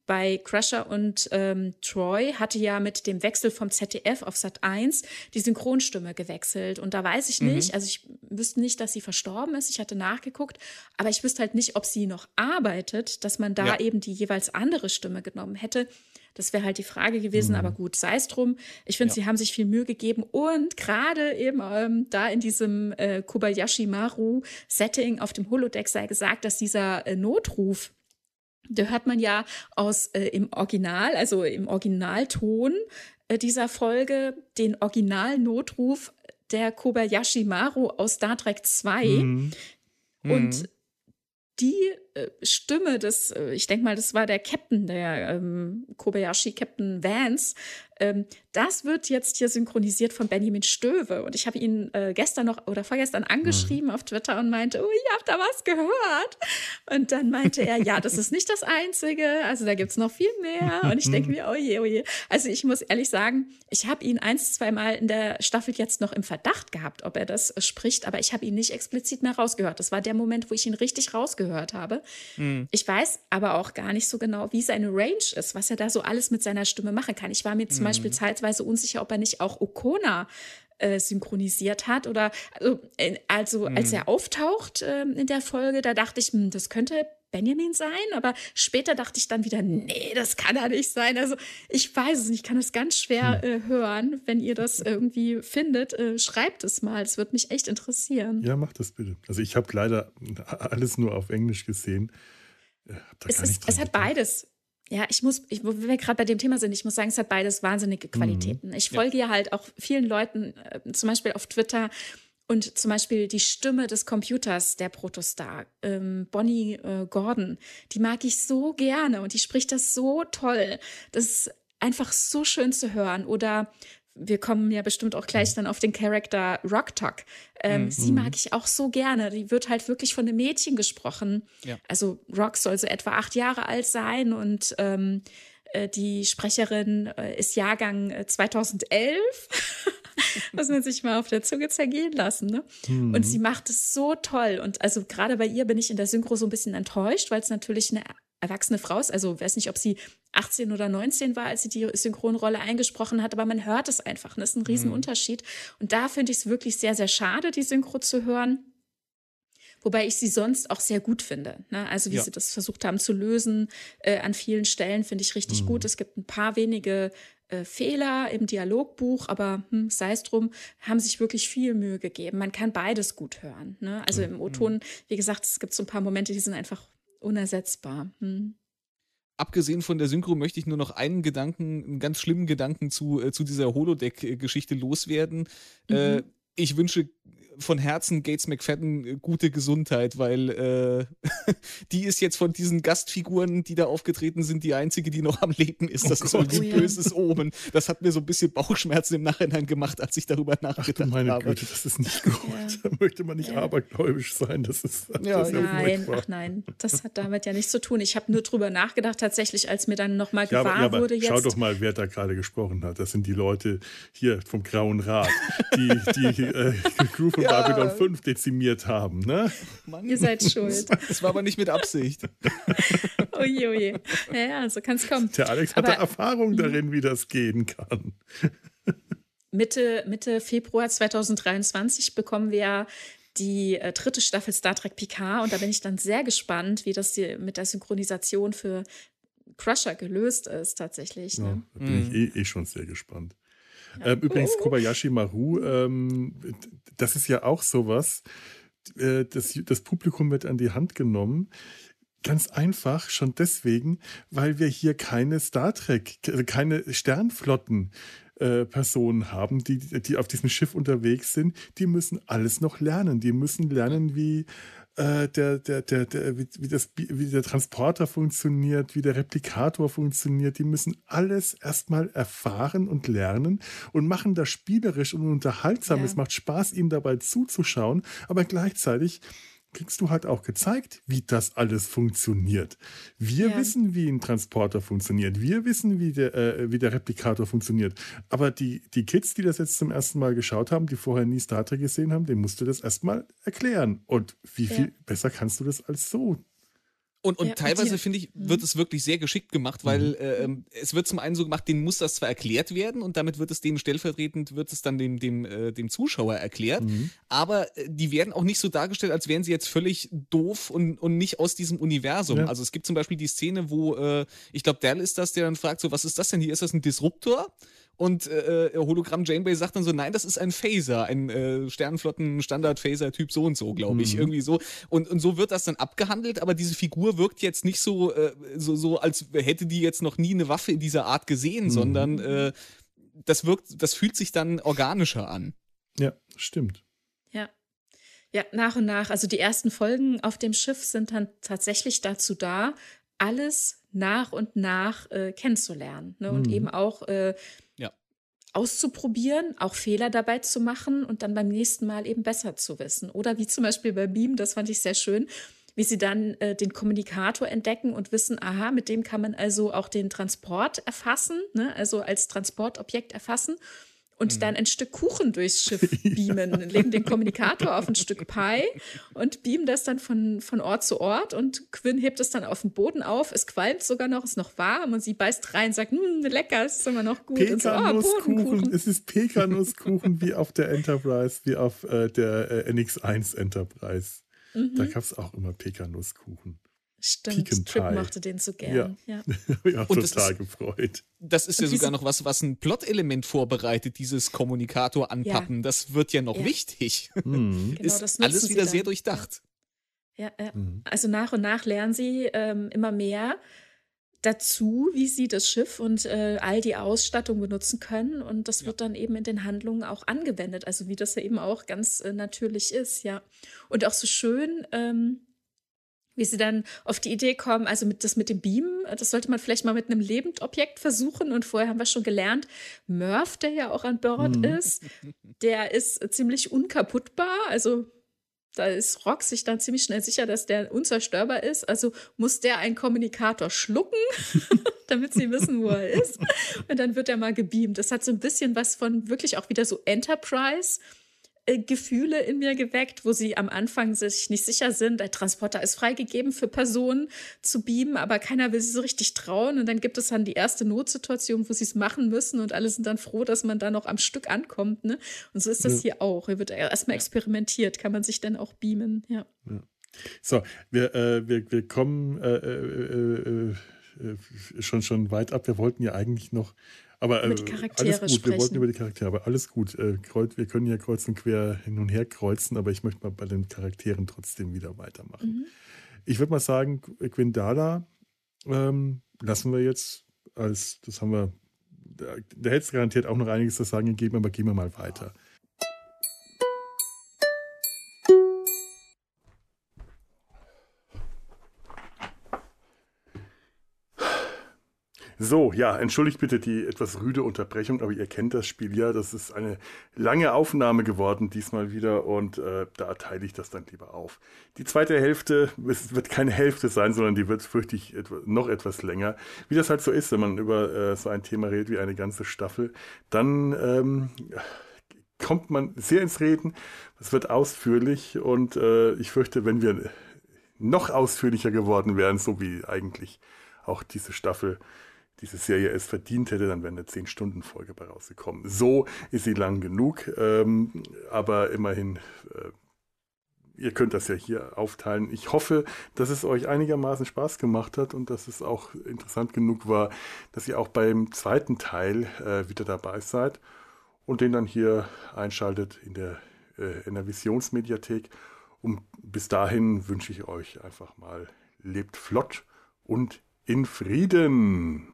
Speaker 2: bei Crusher und ähm, Troy hatte ja mit dem Wechsel vom ZDF auf Sat 1 die Synchronstimme gewechselt. Und da weiß ich nicht, mhm. also ich wüsste nicht, dass sie verstorben ist. Ich hatte nachgeguckt, aber ich wüsste halt nicht, ob sie noch arbeitet, dass man da ja. eben die jeweils andere Stimme genommen hätte. Das wäre halt die Frage gewesen, mhm. aber gut, sei es drum. Ich finde, ja. sie haben sich viel Mühe gegeben und gerade eben ähm, da in diesem äh, Kobayashi Maru Setting auf dem Holodeck sei gesagt, dass dieser äh, Notruf da hört man ja aus äh, im Original, also im Originalton äh, dieser Folge, den Originalnotruf der Kobayashi Maru aus Star Trek 2. Mhm. Und mhm. die Stimme des, äh, ich denke mal, das war der Captain, der ähm, Kobayashi Captain Vance, ähm, das wird jetzt hier synchronisiert von Benjamin Stöwe. Und ich habe ihn äh, gestern noch oder vorgestern angeschrieben mhm. auf Twitter und meinte, oh, ich habe da was gehört. Und dann meinte er, ja, das ist nicht das Einzige. Also da gibt es noch viel mehr. Und ich denke mir, oh je, oh je. Also ich muss ehrlich sagen, ich habe ihn eins, zwei Mal in der Staffel jetzt noch im Verdacht gehabt, ob er das äh, spricht, aber ich habe ihn nicht explizit mehr rausgehört. Das war der Moment, wo ich ihn richtig rausgehört habe. Mhm. Ich weiß aber auch gar nicht so genau, wie seine Range ist, was er da so alles mit seiner Stimme machen kann. Ich war mir zum mhm. Beispiel zeitweise unsicher, ob er nicht auch Okona äh, synchronisiert hat oder also, äh, also mhm. als er auftaucht äh, in der Folge, da dachte ich, hm, das könnte Benjamin sein, aber später dachte ich dann wieder, nee, das kann er nicht sein. Also ich weiß es nicht, ich kann es ganz schwer hm. äh, hören. Wenn ihr das irgendwie findet, äh, schreibt es mal. Es würde mich echt interessieren.
Speaker 1: Ja, macht das bitte. Also ich habe leider alles nur auf Englisch gesehen.
Speaker 2: Äh, es, ist, es hat beides. Ja, ich muss, ich, wo wir gerade bei dem Thema sind, ich muss sagen, es hat beides wahnsinnige Qualitäten. Mhm. Ich folge ja. ja halt auch vielen Leuten, äh, zum Beispiel auf Twitter, und zum Beispiel die Stimme des Computers, der Protostar, ähm, Bonnie äh, Gordon, die mag ich so gerne und die spricht das so toll. Das ist einfach so schön zu hören. Oder wir kommen ja bestimmt auch gleich dann auf den Charakter Rock Talk. Ähm, mhm. Sie mag ich auch so gerne. Die wird halt wirklich von einem Mädchen gesprochen. Ja. Also Rock soll so etwa acht Jahre alt sein und ähm, äh, die Sprecherin äh, ist Jahrgang 2011. Muss man sich mal auf der Zunge zergehen lassen. Ne? Mhm. Und sie macht es so toll. Und also gerade bei ihr bin ich in der Synchro so ein bisschen enttäuscht, weil es natürlich eine erwachsene Frau ist. Also weiß nicht, ob sie 18 oder 19 war, als sie die Synchronrolle eingesprochen hat, aber man hört es einfach. Das ist ein Riesenunterschied. Mhm. Und da finde ich es wirklich sehr, sehr schade, die Synchro zu hören. Wobei ich sie sonst auch sehr gut finde. Ne? Also wie ja. sie das versucht haben zu lösen äh, an vielen Stellen, finde ich richtig mhm. gut. Es gibt ein paar wenige äh, Fehler im Dialogbuch, aber hm, sei es drum, haben sich wirklich viel Mühe gegeben. Man kann beides gut hören. Ne? Also mhm. im O-Ton, wie gesagt, es gibt so ein paar Momente, die sind einfach unersetzbar. Hm.
Speaker 3: Abgesehen von der Synchro möchte ich nur noch einen Gedanken, einen ganz schlimmen Gedanken zu, äh, zu dieser Holodeck-Geschichte loswerden. Mhm. Äh, ich wünsche von Herzen Gates McFadden äh, gute Gesundheit, weil äh, die ist jetzt von diesen Gastfiguren, die da aufgetreten sind, die einzige, die noch am Leben ist. Das oh ist irgendwie ein böses Omen. Das hat mir so ein bisschen Bauchschmerzen im Nachhinein gemacht, als ich darüber nachgedacht Ach, meine habe. Güte,
Speaker 1: das ist nicht gut. Ja. Da möchte man nicht ja. abergläubisch sein. Das ist, das
Speaker 2: ja, ist nein, ach nein, das hat damit ja nichts zu tun. Ich habe nur drüber nachgedacht, tatsächlich, als mir dann nochmal gewahr ja, aber, wurde. Jetzt.
Speaker 1: Schau doch mal, wer da gerade gesprochen hat. Das sind die Leute hier vom Grauen Rat, die die äh, Crew von ja. Babylon 5 dezimiert haben, ne?
Speaker 2: Mann. Ihr seid schuld.
Speaker 3: Das war aber nicht mit Absicht.
Speaker 2: oje, oje. Ja, so kann es kommen.
Speaker 1: Der Alex hatte aber, Erfahrung mhm. darin, wie das gehen kann.
Speaker 2: Mitte, Mitte Februar 2023 bekommen wir die äh, dritte Staffel Star Trek Picard und da bin ich dann sehr gespannt, wie das die, mit der Synchronisation für Crusher gelöst ist tatsächlich. Ne?
Speaker 1: Ja, da bin mhm. ich eh, eh schon sehr gespannt. Ähm, übrigens. Kobayashi Maru, ähm, das ist ja auch sowas. Äh, das, das Publikum wird an die Hand genommen. Ganz einfach, schon deswegen, weil wir hier keine Star Trek, also keine Sternflotten äh, Personen haben, die, die auf diesem Schiff unterwegs sind, die müssen alles noch lernen. Die müssen lernen, wie äh, der, der, der, der, wie, wie, das, wie der Transporter funktioniert, wie der Replikator funktioniert. Die müssen alles erstmal erfahren und lernen und machen das spielerisch und unterhaltsam. Ja. Es macht Spaß, ihnen dabei zuzuschauen, aber gleichzeitig kriegst du halt auch gezeigt, wie das alles funktioniert. Wir ja. wissen, wie ein Transporter funktioniert. Wir wissen, wie der, äh, wie der Replikator funktioniert. Aber die, die Kids, die das jetzt zum ersten Mal geschaut haben, die vorher nie Star Trek gesehen haben, denen musst du das erstmal erklären. Und wie viel ja. besser kannst du das als so?
Speaker 3: Und, und ja, teilweise, finde ich, wird mhm. es wirklich sehr geschickt gemacht, weil mhm. äh, ähm, es wird zum einen so gemacht, denen muss das zwar erklärt werden und damit wird es denen stellvertretend, wird es dann dem, dem, äh, dem Zuschauer erklärt, mhm. aber äh, die werden auch nicht so dargestellt, als wären sie jetzt völlig doof und, und nicht aus diesem Universum. Ja. Also es gibt zum Beispiel die Szene, wo, äh, ich glaube, Dell ist das, der dann fragt, so, was ist das denn hier? Ist das ein Disruptor? Und äh, äh, Hologramm Janeway sagt dann so, nein, das ist ein Phaser, ein äh, Sternenflotten-Standard-Phaser-Typ so und so, glaube ich. Mhm. Irgendwie so. Und, und so wird das dann abgehandelt, aber diese Figur wirkt jetzt nicht so, äh, so, so, als hätte die jetzt noch nie eine Waffe in dieser Art gesehen, mhm. sondern äh, das wirkt, das fühlt sich dann organischer an.
Speaker 1: Ja, stimmt.
Speaker 2: Ja. Ja, nach und nach. Also die ersten Folgen auf dem Schiff sind dann tatsächlich dazu da, alles nach und nach äh, kennenzulernen. Ne? Und mhm. eben auch äh, auszuprobieren, auch Fehler dabei zu machen und dann beim nächsten Mal eben besser zu wissen. Oder wie zum Beispiel bei Beam, das fand ich sehr schön, wie sie dann äh, den Kommunikator entdecken und wissen, aha, mit dem kann man also auch den Transport erfassen, ne? also als Transportobjekt erfassen und mhm. dann ein Stück Kuchen durchs Schiff beamen, ja. legen den Kommunikator auf ein Stück Pie und beamen das dann von, von Ort zu Ort und Quinn hebt es dann auf den Boden auf, es qualmt sogar noch, ist noch warm und sie beißt rein und sagt, hm, lecker, ist immer noch gut.
Speaker 1: Pekanusskuchen, so, oh, es ist Pekanusskuchen wie auf der Enterprise, wie auf äh, der äh, NX1 Enterprise. Mhm. Da gab es auch immer Pekanusskuchen.
Speaker 2: Stimmt, Trip mochte den so gern. Ja,
Speaker 1: ja. ja total ist, gefreut.
Speaker 3: Das ist und ja sogar noch was, was ein Plot-Element vorbereitet, dieses Kommunikator anpappen. Ja. Das wird ja noch ja. wichtig. Mhm. Genau, ist alles wieder sehr durchdacht.
Speaker 2: Ja, mhm. also nach und nach lernen sie ähm, immer mehr dazu, wie sie das Schiff und äh, all die Ausstattung benutzen können. Und das wird dann eben in den Handlungen auch angewendet. Also wie das ja eben auch ganz äh, natürlich ist, ja. Und auch so schön. Ähm, wie sie dann auf die Idee kommen, also mit, das mit dem Beam, das sollte man vielleicht mal mit einem Lebendobjekt versuchen. Und vorher haben wir schon gelernt, Murph, der ja auch an Bord mhm. ist, der ist ziemlich unkaputtbar. Also Da ist Rock sich dann ziemlich schnell sicher, dass der unzerstörbar ist. Also muss der einen Kommunikator schlucken, damit sie wissen, wo er ist. Und dann wird er mal gebeamt. Das hat so ein bisschen was von wirklich auch wieder so Enterprise. Äh, Gefühle in mir geweckt, wo sie am Anfang sich nicht sicher sind. Der Transporter ist freigegeben für Personen zu beamen, aber keiner will sie so richtig trauen. Und dann gibt es dann die erste Notsituation, wo sie es machen müssen und alle sind dann froh, dass man da noch am Stück ankommt. Ne? Und so ist das ja. hier auch. Hier wird erstmal experimentiert. Kann man sich dann auch beamen? Ja. ja.
Speaker 1: So, wir, äh, wir, wir kommen äh, äh, äh schon, schon weit ab. Wir wollten ja eigentlich noch aber äh, alles gut, sprechen. wir wollten über die Charaktere, aber alles gut. Äh, wir können ja kreuz und quer hin und her kreuzen, aber ich möchte mal bei den Charakteren trotzdem wieder weitermachen. Mhm. Ich würde mal sagen, Quindala ähm, lassen wir jetzt als, das haben wir, da, da hätte es garantiert auch noch einiges zu sagen gegeben, aber gehen wir mal weiter. So, ja, entschuldigt bitte die etwas rüde Unterbrechung, aber ihr kennt das Spiel ja. Das ist eine lange Aufnahme geworden diesmal wieder und äh, da teile ich das dann lieber auf. Die zweite Hälfte, es wird keine Hälfte sein, sondern die wird, fürchte ich, noch etwas länger. Wie das halt so ist, wenn man über äh, so ein Thema redet wie eine ganze Staffel, dann ähm, kommt man sehr ins Reden. Es wird ausführlich und äh, ich fürchte, wenn wir noch ausführlicher geworden wären, so wie eigentlich auch diese Staffel diese Serie es verdient hätte, dann wäre eine 10-Stunden-Folge bei rausgekommen. So ist sie lang genug, ähm, aber immerhin, äh, ihr könnt das ja hier aufteilen. Ich hoffe, dass es euch einigermaßen Spaß gemacht hat und dass es auch interessant genug war, dass ihr auch beim zweiten Teil äh, wieder dabei seid und den dann hier einschaltet in der, äh, in der Visionsmediathek. Und bis dahin wünsche ich euch einfach mal, lebt flott und in Frieden.